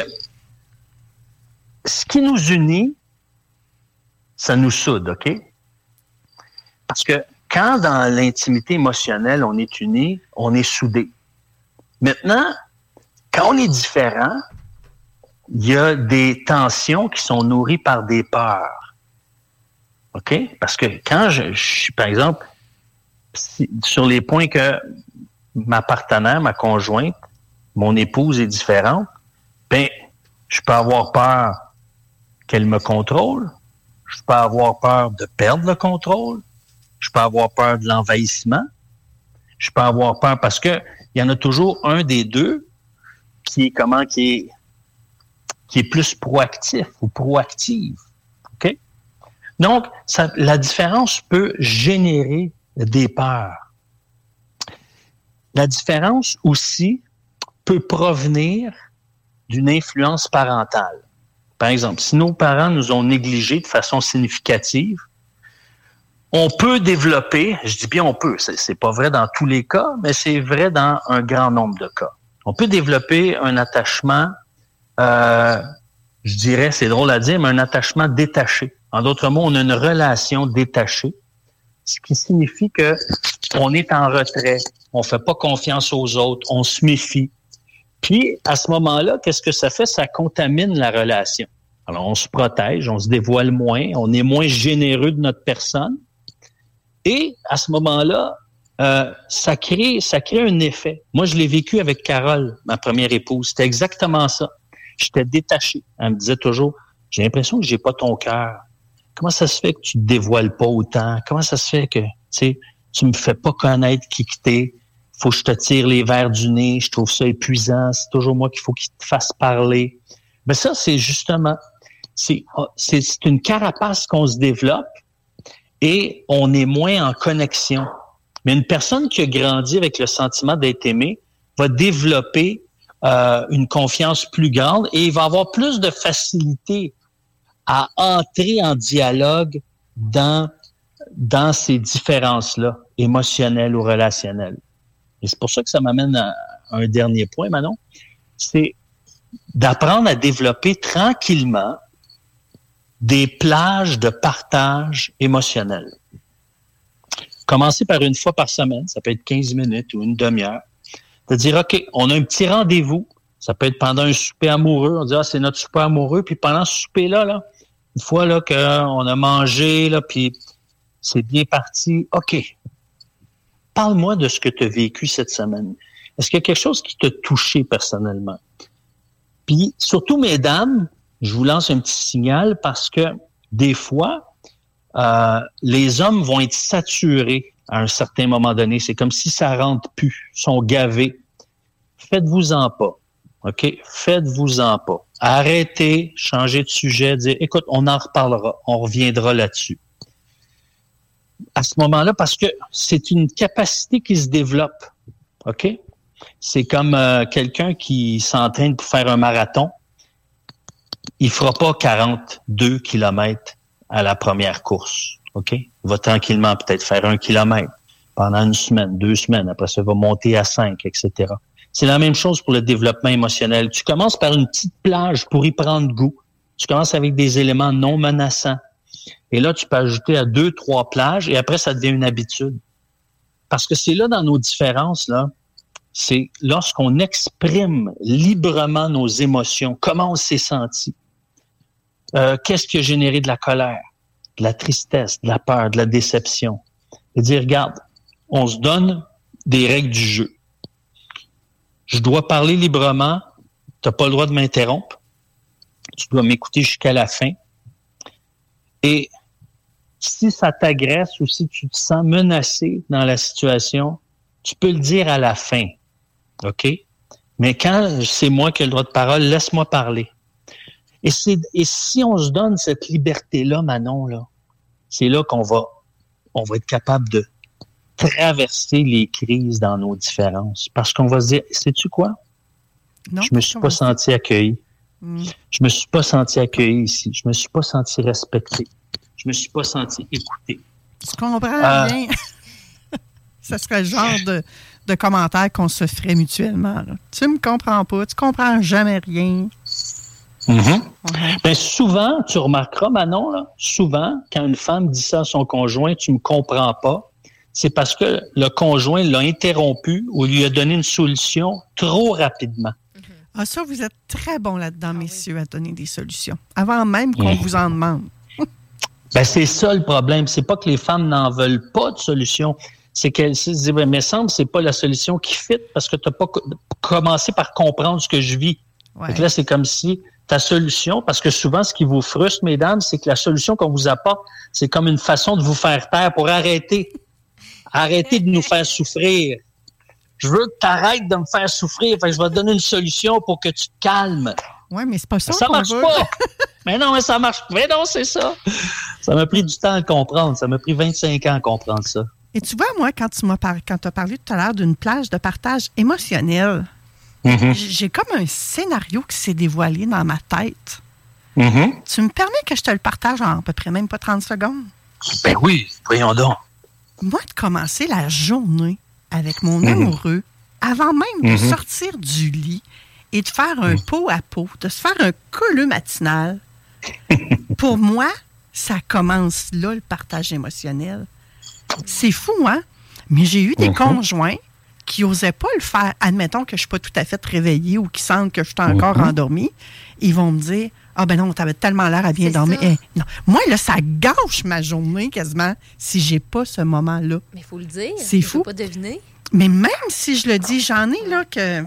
Speaker 17: ce qui nous unit, ça nous soude, OK? Parce que quand dans l'intimité émotionnelle, on est unis, on est soudés. Maintenant, quand on est différent, il y a des tensions qui sont nourries par des peurs. OK? Parce que quand je, suis, par exemple, sur les points que ma partenaire, ma conjointe, mon épouse est différente, ben, je peux avoir peur qu'elle me contrôle. Je peux avoir peur de perdre le contrôle. Je peux avoir peur de l'envahissement. Je peux avoir peur parce que il y en a toujours un des deux qui est comment qui est qui est plus proactif ou proactive. OK? Donc, la différence peut générer des peurs. La différence aussi peut provenir d'une influence parentale. Par exemple, si nos parents nous ont négligés de façon significative, on peut développer, je dis bien on peut, c'est pas vrai dans tous les cas, mais c'est vrai dans un grand nombre de cas. On peut développer un attachement, euh, je dirais, c'est drôle à dire, mais un attachement détaché. En d'autres mots, on a une relation détachée, ce qui signifie que on est en retrait, on fait pas confiance aux autres, on se méfie. Puis, à ce moment-là, qu'est-ce que ça fait? Ça contamine la relation. Alors, on se protège, on se dévoile moins, on est moins généreux de notre personne. Et à ce moment-là, euh, ça crée, ça crée un effet. Moi, je l'ai vécu avec Carole, ma première épouse. C'était exactement ça. J'étais détaché. Elle me disait toujours, j'ai l'impression que j'ai pas ton cœur. Comment ça se fait que tu te dévoiles pas autant? Comment ça se fait que, tu sais, tu me fais pas connaître qui t'es? Faut que je te tire les verres du nez. Je trouve ça épuisant. C'est toujours moi qu'il faut qu'il te fasse parler. Mais ça, c'est justement, c'est, c'est c'est une carapace qu'on se développe et on est moins en connexion. Mais une personne qui a grandi avec le sentiment d'être aimé va développer euh, une confiance plus grande et il va avoir plus de facilité à entrer en dialogue dans, dans ces différences-là, émotionnelles ou relationnelles. Et c'est pour ça que ça m'amène à un dernier point, Manon. C'est d'apprendre à développer tranquillement des plages de partage émotionnel. Commencer par une fois par semaine, ça peut être 15 minutes ou une demi-heure, de dire, OK, on a un petit rendez-vous, ça peut être pendant un souper amoureux, on dit, ah, c'est notre souper amoureux, puis pendant ce souper-là, là, une fois là, qu'on a mangé, là, puis c'est bien parti, OK, parle-moi de ce que tu as vécu cette semaine. Est-ce qu'il y a quelque chose qui t'a touché personnellement? Puis, surtout, mesdames, je vous lance un petit signal parce que des fois, euh, les hommes vont être saturés à un certain moment donné. C'est comme si ça rentre plus, sont gavés. Faites-vous-en pas. OK? Faites-vous-en pas. Arrêtez, changez de sujet, dire, écoute, on en reparlera, on reviendra là-dessus. À ce moment-là, parce que c'est une capacité qui se développe. OK? C'est comme euh, quelqu'un qui s'entraîne pour faire un marathon. Il fera pas 42 kilomètres à la première course. OK? Va tranquillement peut-être faire un kilomètre pendant une semaine, deux semaines. Après ça, va monter à cinq, etc. C'est la même chose pour le développement émotionnel. Tu commences par une petite plage pour y prendre goût. Tu commences avec des éléments non menaçants. Et là, tu peux ajouter à deux, trois plages et après, ça devient une habitude. Parce que c'est là dans nos différences, là, c'est lorsqu'on exprime librement nos émotions, comment on s'est senti, euh, qu'est-ce qui a généré de la colère, de la tristesse, de la peur, de la déception. Et dire, regarde, on se donne des règles du jeu. Je dois parler librement, tu n'as pas le droit de m'interrompre, tu dois m'écouter jusqu'à la fin. Et si ça t'agresse ou si tu te sens menacé dans la situation, tu peux le dire à la fin. OK? Mais quand c'est moi qui ai le droit de parole, laisse-moi parler. Et, si on se donne cette liberté-là, Manon, là, c'est là qu'on va, on va être capable de traverser les crises dans nos différences. Parce qu'on va se dire, sais-tu quoi?
Speaker 2: Non,
Speaker 17: je me suis pas senti accueilli.
Speaker 2: Hmm.
Speaker 17: Je me suis pas senti accueilli ici. Je me suis pas senti respecté. Je me suis pas senti écouté.
Speaker 2: Tu comprends
Speaker 17: Ah.
Speaker 2: rien? Ce *laughs* serait le genre de, de commentaire qu'on se ferait mutuellement. là. Tu me comprends pas, tu comprends jamais rien.
Speaker 17: Mhm. Ben, souvent, tu remarqueras, Manon, là, souvent, quand une femme dit ça à son conjoint, tu me comprends pas, c'est parce que le conjoint l'a interrompu ou lui a donné une solution trop rapidement.
Speaker 2: Ah, ça, vous êtes très bon là-dedans, messieurs, à donner des solutions. Avant même qu'on
Speaker 17: Mhm.
Speaker 2: vous en demande. *laughs*
Speaker 17: Ben, c'est ça le problème. C'est pas que les femmes n'en veulent pas de solution. C'est qu'elles se disent, ben, mais semble, c'est pas la solution qui fit parce que tu n'as pas co- commencé par comprendre ce que je vis. Là, c'est comme si ta solution, parce que souvent, ce qui vous frustre, mesdames, c'est que la solution qu'on vous apporte, c'est comme une façon de vous faire taire pour arrêter. Arrêter de nous faire souffrir. Je veux que tu arrêtes de me faire souffrir. Fait que je vais te donner une solution pour que tu te calmes.
Speaker 2: Oui, mais c'est pas ça
Speaker 17: Ça
Speaker 2: qu'on
Speaker 17: marche
Speaker 2: veut.
Speaker 17: pas. *laughs* mais non, mais ça marche. Mais non, c'est ça. Ça m'a pris du temps à comprendre. Ça m'a pris 25 ans à comprendre ça.
Speaker 2: Et tu vois, moi, quand tu m'as par- quand as parlé tout à l'heure d'une plage de partage émotionnel,
Speaker 17: Mhm.
Speaker 2: j- j'ai comme un scénario qui s'est dévoilé dans ma tête.
Speaker 17: Mhm.
Speaker 2: Tu me permets que je te le partage en à peu près même pas 30 secondes?
Speaker 17: Ben oui, voyons donc.
Speaker 2: Moi, de commencer la journée avec mon
Speaker 17: Mhm.
Speaker 2: amoureux, avant même de sortir du lit et de faire un pot à pot, de se faire un colleux matinal, *laughs* pour moi, ça commence là, le partage émotionnel. C'est fou, hein? Mais j'ai eu des conjoints qui n'osaient pas le faire. Admettons que je ne suis pas tout à fait réveillée ou qui sentent que je suis encore endormie. Ils vont me dire Ah ben non, t'avais tellement l'air à bien dormir. Eh, non. Moi, là, ça gâche ma journée quasiment si j'ai pas ce moment-là.
Speaker 15: Mais il faut le dire.
Speaker 2: C'est fou.
Speaker 15: pas deviner.
Speaker 2: Mais même si je le dis, j'en ai là que.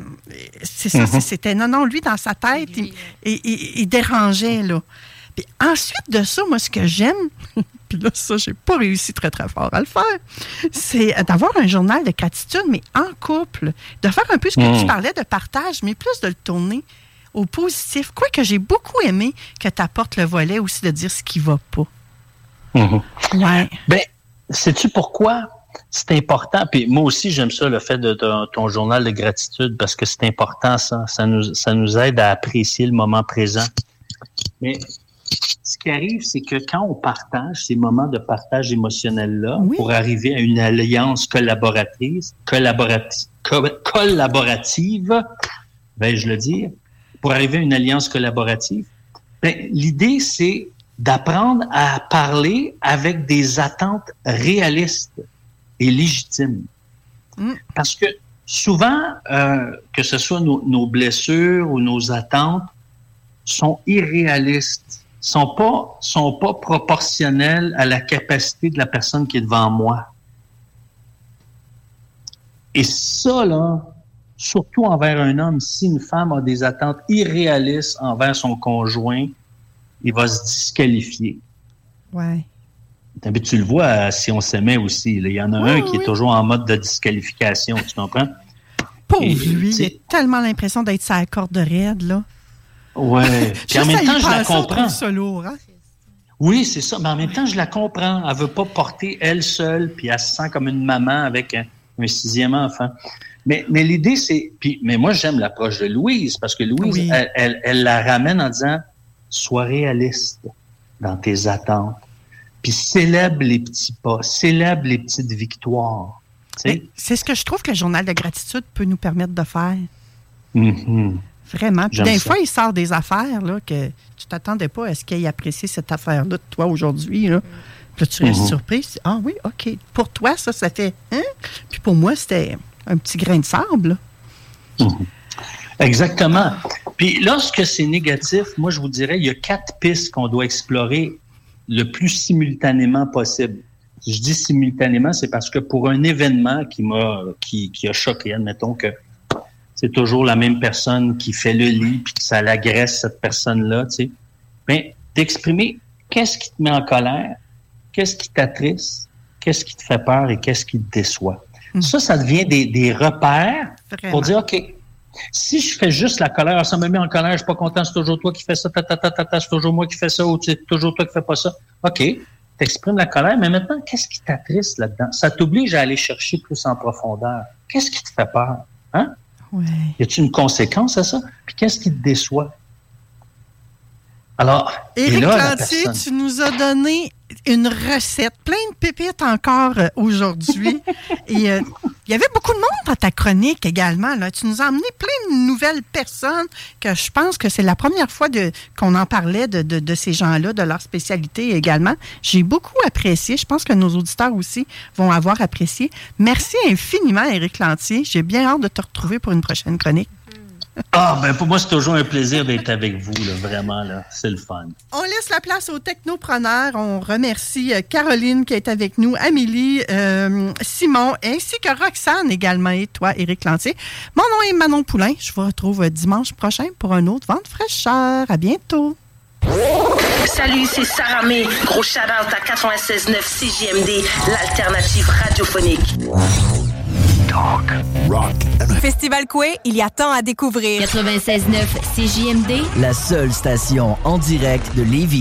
Speaker 2: C'est ça,
Speaker 17: Mhm.
Speaker 2: c'était. Non, non, lui, dans sa tête, il, il- il- il dérangeait, là. Puis ensuite de ça, moi, ce que j'aime, puis là, ça, j'ai pas réussi très, très fort à le faire, c'est d'avoir un journal de gratitude, mais en couple. De faire un peu ce que tu parlais de partage, mais plus de le tourner au positif. Quoi que j'ai beaucoup aimé que tu apportes le volet aussi de dire ce qui va pas.
Speaker 17: Mhm.
Speaker 2: Ouais.
Speaker 17: Ben, sais-tu pourquoi c'est important? Puis moi aussi, j'aime ça, le fait de, de ton journal de gratitude, parce que c'est important, ça. Ça nous, ça nous aide à apprécier le moment présent. Mais ce qui arrive, c'est que quand on partage ces moments de partage émotionnel-là, pour arriver à une alliance collaboratrice, collaborati- co- collaborative, vais-je le dire, pour arriver à une alliance collaborative, ben, l'idée, c'est d'apprendre à parler avec des attentes réalistes et légitimes. Parce que souvent, euh, que ce soit nos, nos blessures ou nos attentes, sont irréalistes, sont pas, sont pas proportionnelles à la capacité de la personne qui est devant moi. Et ça, là, surtout envers un homme, si une femme a des attentes irréalistes envers son conjoint, il va se disqualifier.
Speaker 2: Ouais.
Speaker 17: Tu le vois euh, si on s'aimait aussi. Il y en a
Speaker 2: Oui,
Speaker 17: un qui
Speaker 2: oui.
Speaker 17: est toujours en mode de disqualification, tu comprends?
Speaker 2: Pauvre lui, il a tellement l'impression d'être sa corde raide, là.
Speaker 17: Ouais. *laughs* Puis en même temps, je la comprends.
Speaker 2: hein?
Speaker 17: Oui, c'est ça. Mais en même temps, je la comprends. Elle veut pas porter elle seule, puis elle se sent comme une maman avec un, un sixième enfant. Mais, mais l'idée, c'est. Puis, mais moi, j'aime l'approche de Louise, parce que Louise,
Speaker 2: Oui.
Speaker 17: elle, elle- elle la ramène en disant Sois réaliste dans tes attentes. Puis célèbre les petits pas, célèbre les petites victoires.
Speaker 2: C'est ce que je trouve que le journal de gratitude peut nous permettre de faire.
Speaker 17: Mhm.
Speaker 2: Vraiment. Puis des
Speaker 17: ça.
Speaker 2: fois, il sort des affaires là, que tu t'attendais pas à ce qu'il ait apprécié cette affaire-là de toi aujourd'hui. Là. Puis là, tu restes
Speaker 17: Mhm.
Speaker 2: surpris. Tu dis, ah oui, OK. Pour toi, ça, ça fait. Hein? Puis pour moi, c'était un petit grain de sable. là.
Speaker 17: Exactement. Puis lorsque c'est négatif, moi je vous dirais, il y a quatre pistes qu'on doit explorer le plus simultanément possible. Si je dis simultanément, c'est parce que pour un événement qui m'a qui, qui a choqué, admettons que c'est toujours la même personne qui fait le lit puis ça l'agresse cette personne-là, tu sais. Ben, d'exprimer qu'est-ce qui te met en colère, qu'est-ce qui t'attriste, qu'est-ce qui te fait peur et qu'est-ce qui te déçoit. Ça, ça devient des, des repères
Speaker 2: Vraiment.
Speaker 17: pour dire, OK, si je fais juste la colère, ça me met en colère, je suis pas content, c'est toujours toi qui fais ça, ta, ta, ta, ta, ta, c'est toujours moi qui fais ça, ou c'est toujours toi qui fais pas ça. OK, t'exprimes la colère, mais maintenant, qu'est-ce qui t'attriste là-dedans? Ça t'oblige à aller chercher plus en profondeur. Qu'est-ce qui te fait peur? Hein?
Speaker 2: Ouais.
Speaker 17: Y a-t-il une conséquence à ça? Puis qu'est-ce qui te déçoit? Alors,
Speaker 2: Éric Lantier,
Speaker 17: personne-
Speaker 2: tu nous as donné une recette, plein de pépites encore euh, aujourd'hui. *laughs* Et euh, il y avait beaucoup de monde dans ta chronique également. Là. Tu nous as amené plein de nouvelles personnes que je pense que c'est la première fois de- qu'on en parlait de, de- de ces gens-là, de leur spécialité également. J'ai beaucoup apprécié. Je pense que nos auditeurs aussi vont avoir apprécié. Merci infiniment, Éric Lantier. J'ai bien hâte de te retrouver pour une prochaine chronique.
Speaker 17: Ah, ben pour moi, c'est toujours un plaisir d'être avec vous, là, vraiment, là. C'est le fun.
Speaker 2: On laisse la place aux technopreneurs. On remercie euh, Caroline qui est avec nous, Amélie, euh, Simon, ainsi que Roxane également et toi, Éric Lantier. Mon nom est Manon Poulain. Je vous retrouve euh, dimanche prochain pour un autre Vente fraîcheur. À bientôt.
Speaker 18: Salut, c'est Sarah May. Gros shout-out à 96.9 CJMD, l'alternative radiophonique.
Speaker 13: Talk, rock
Speaker 19: Festival Coué, il y a tant à découvrir.
Speaker 20: 96.9 CJMD.
Speaker 21: La seule station en direct de Lévis.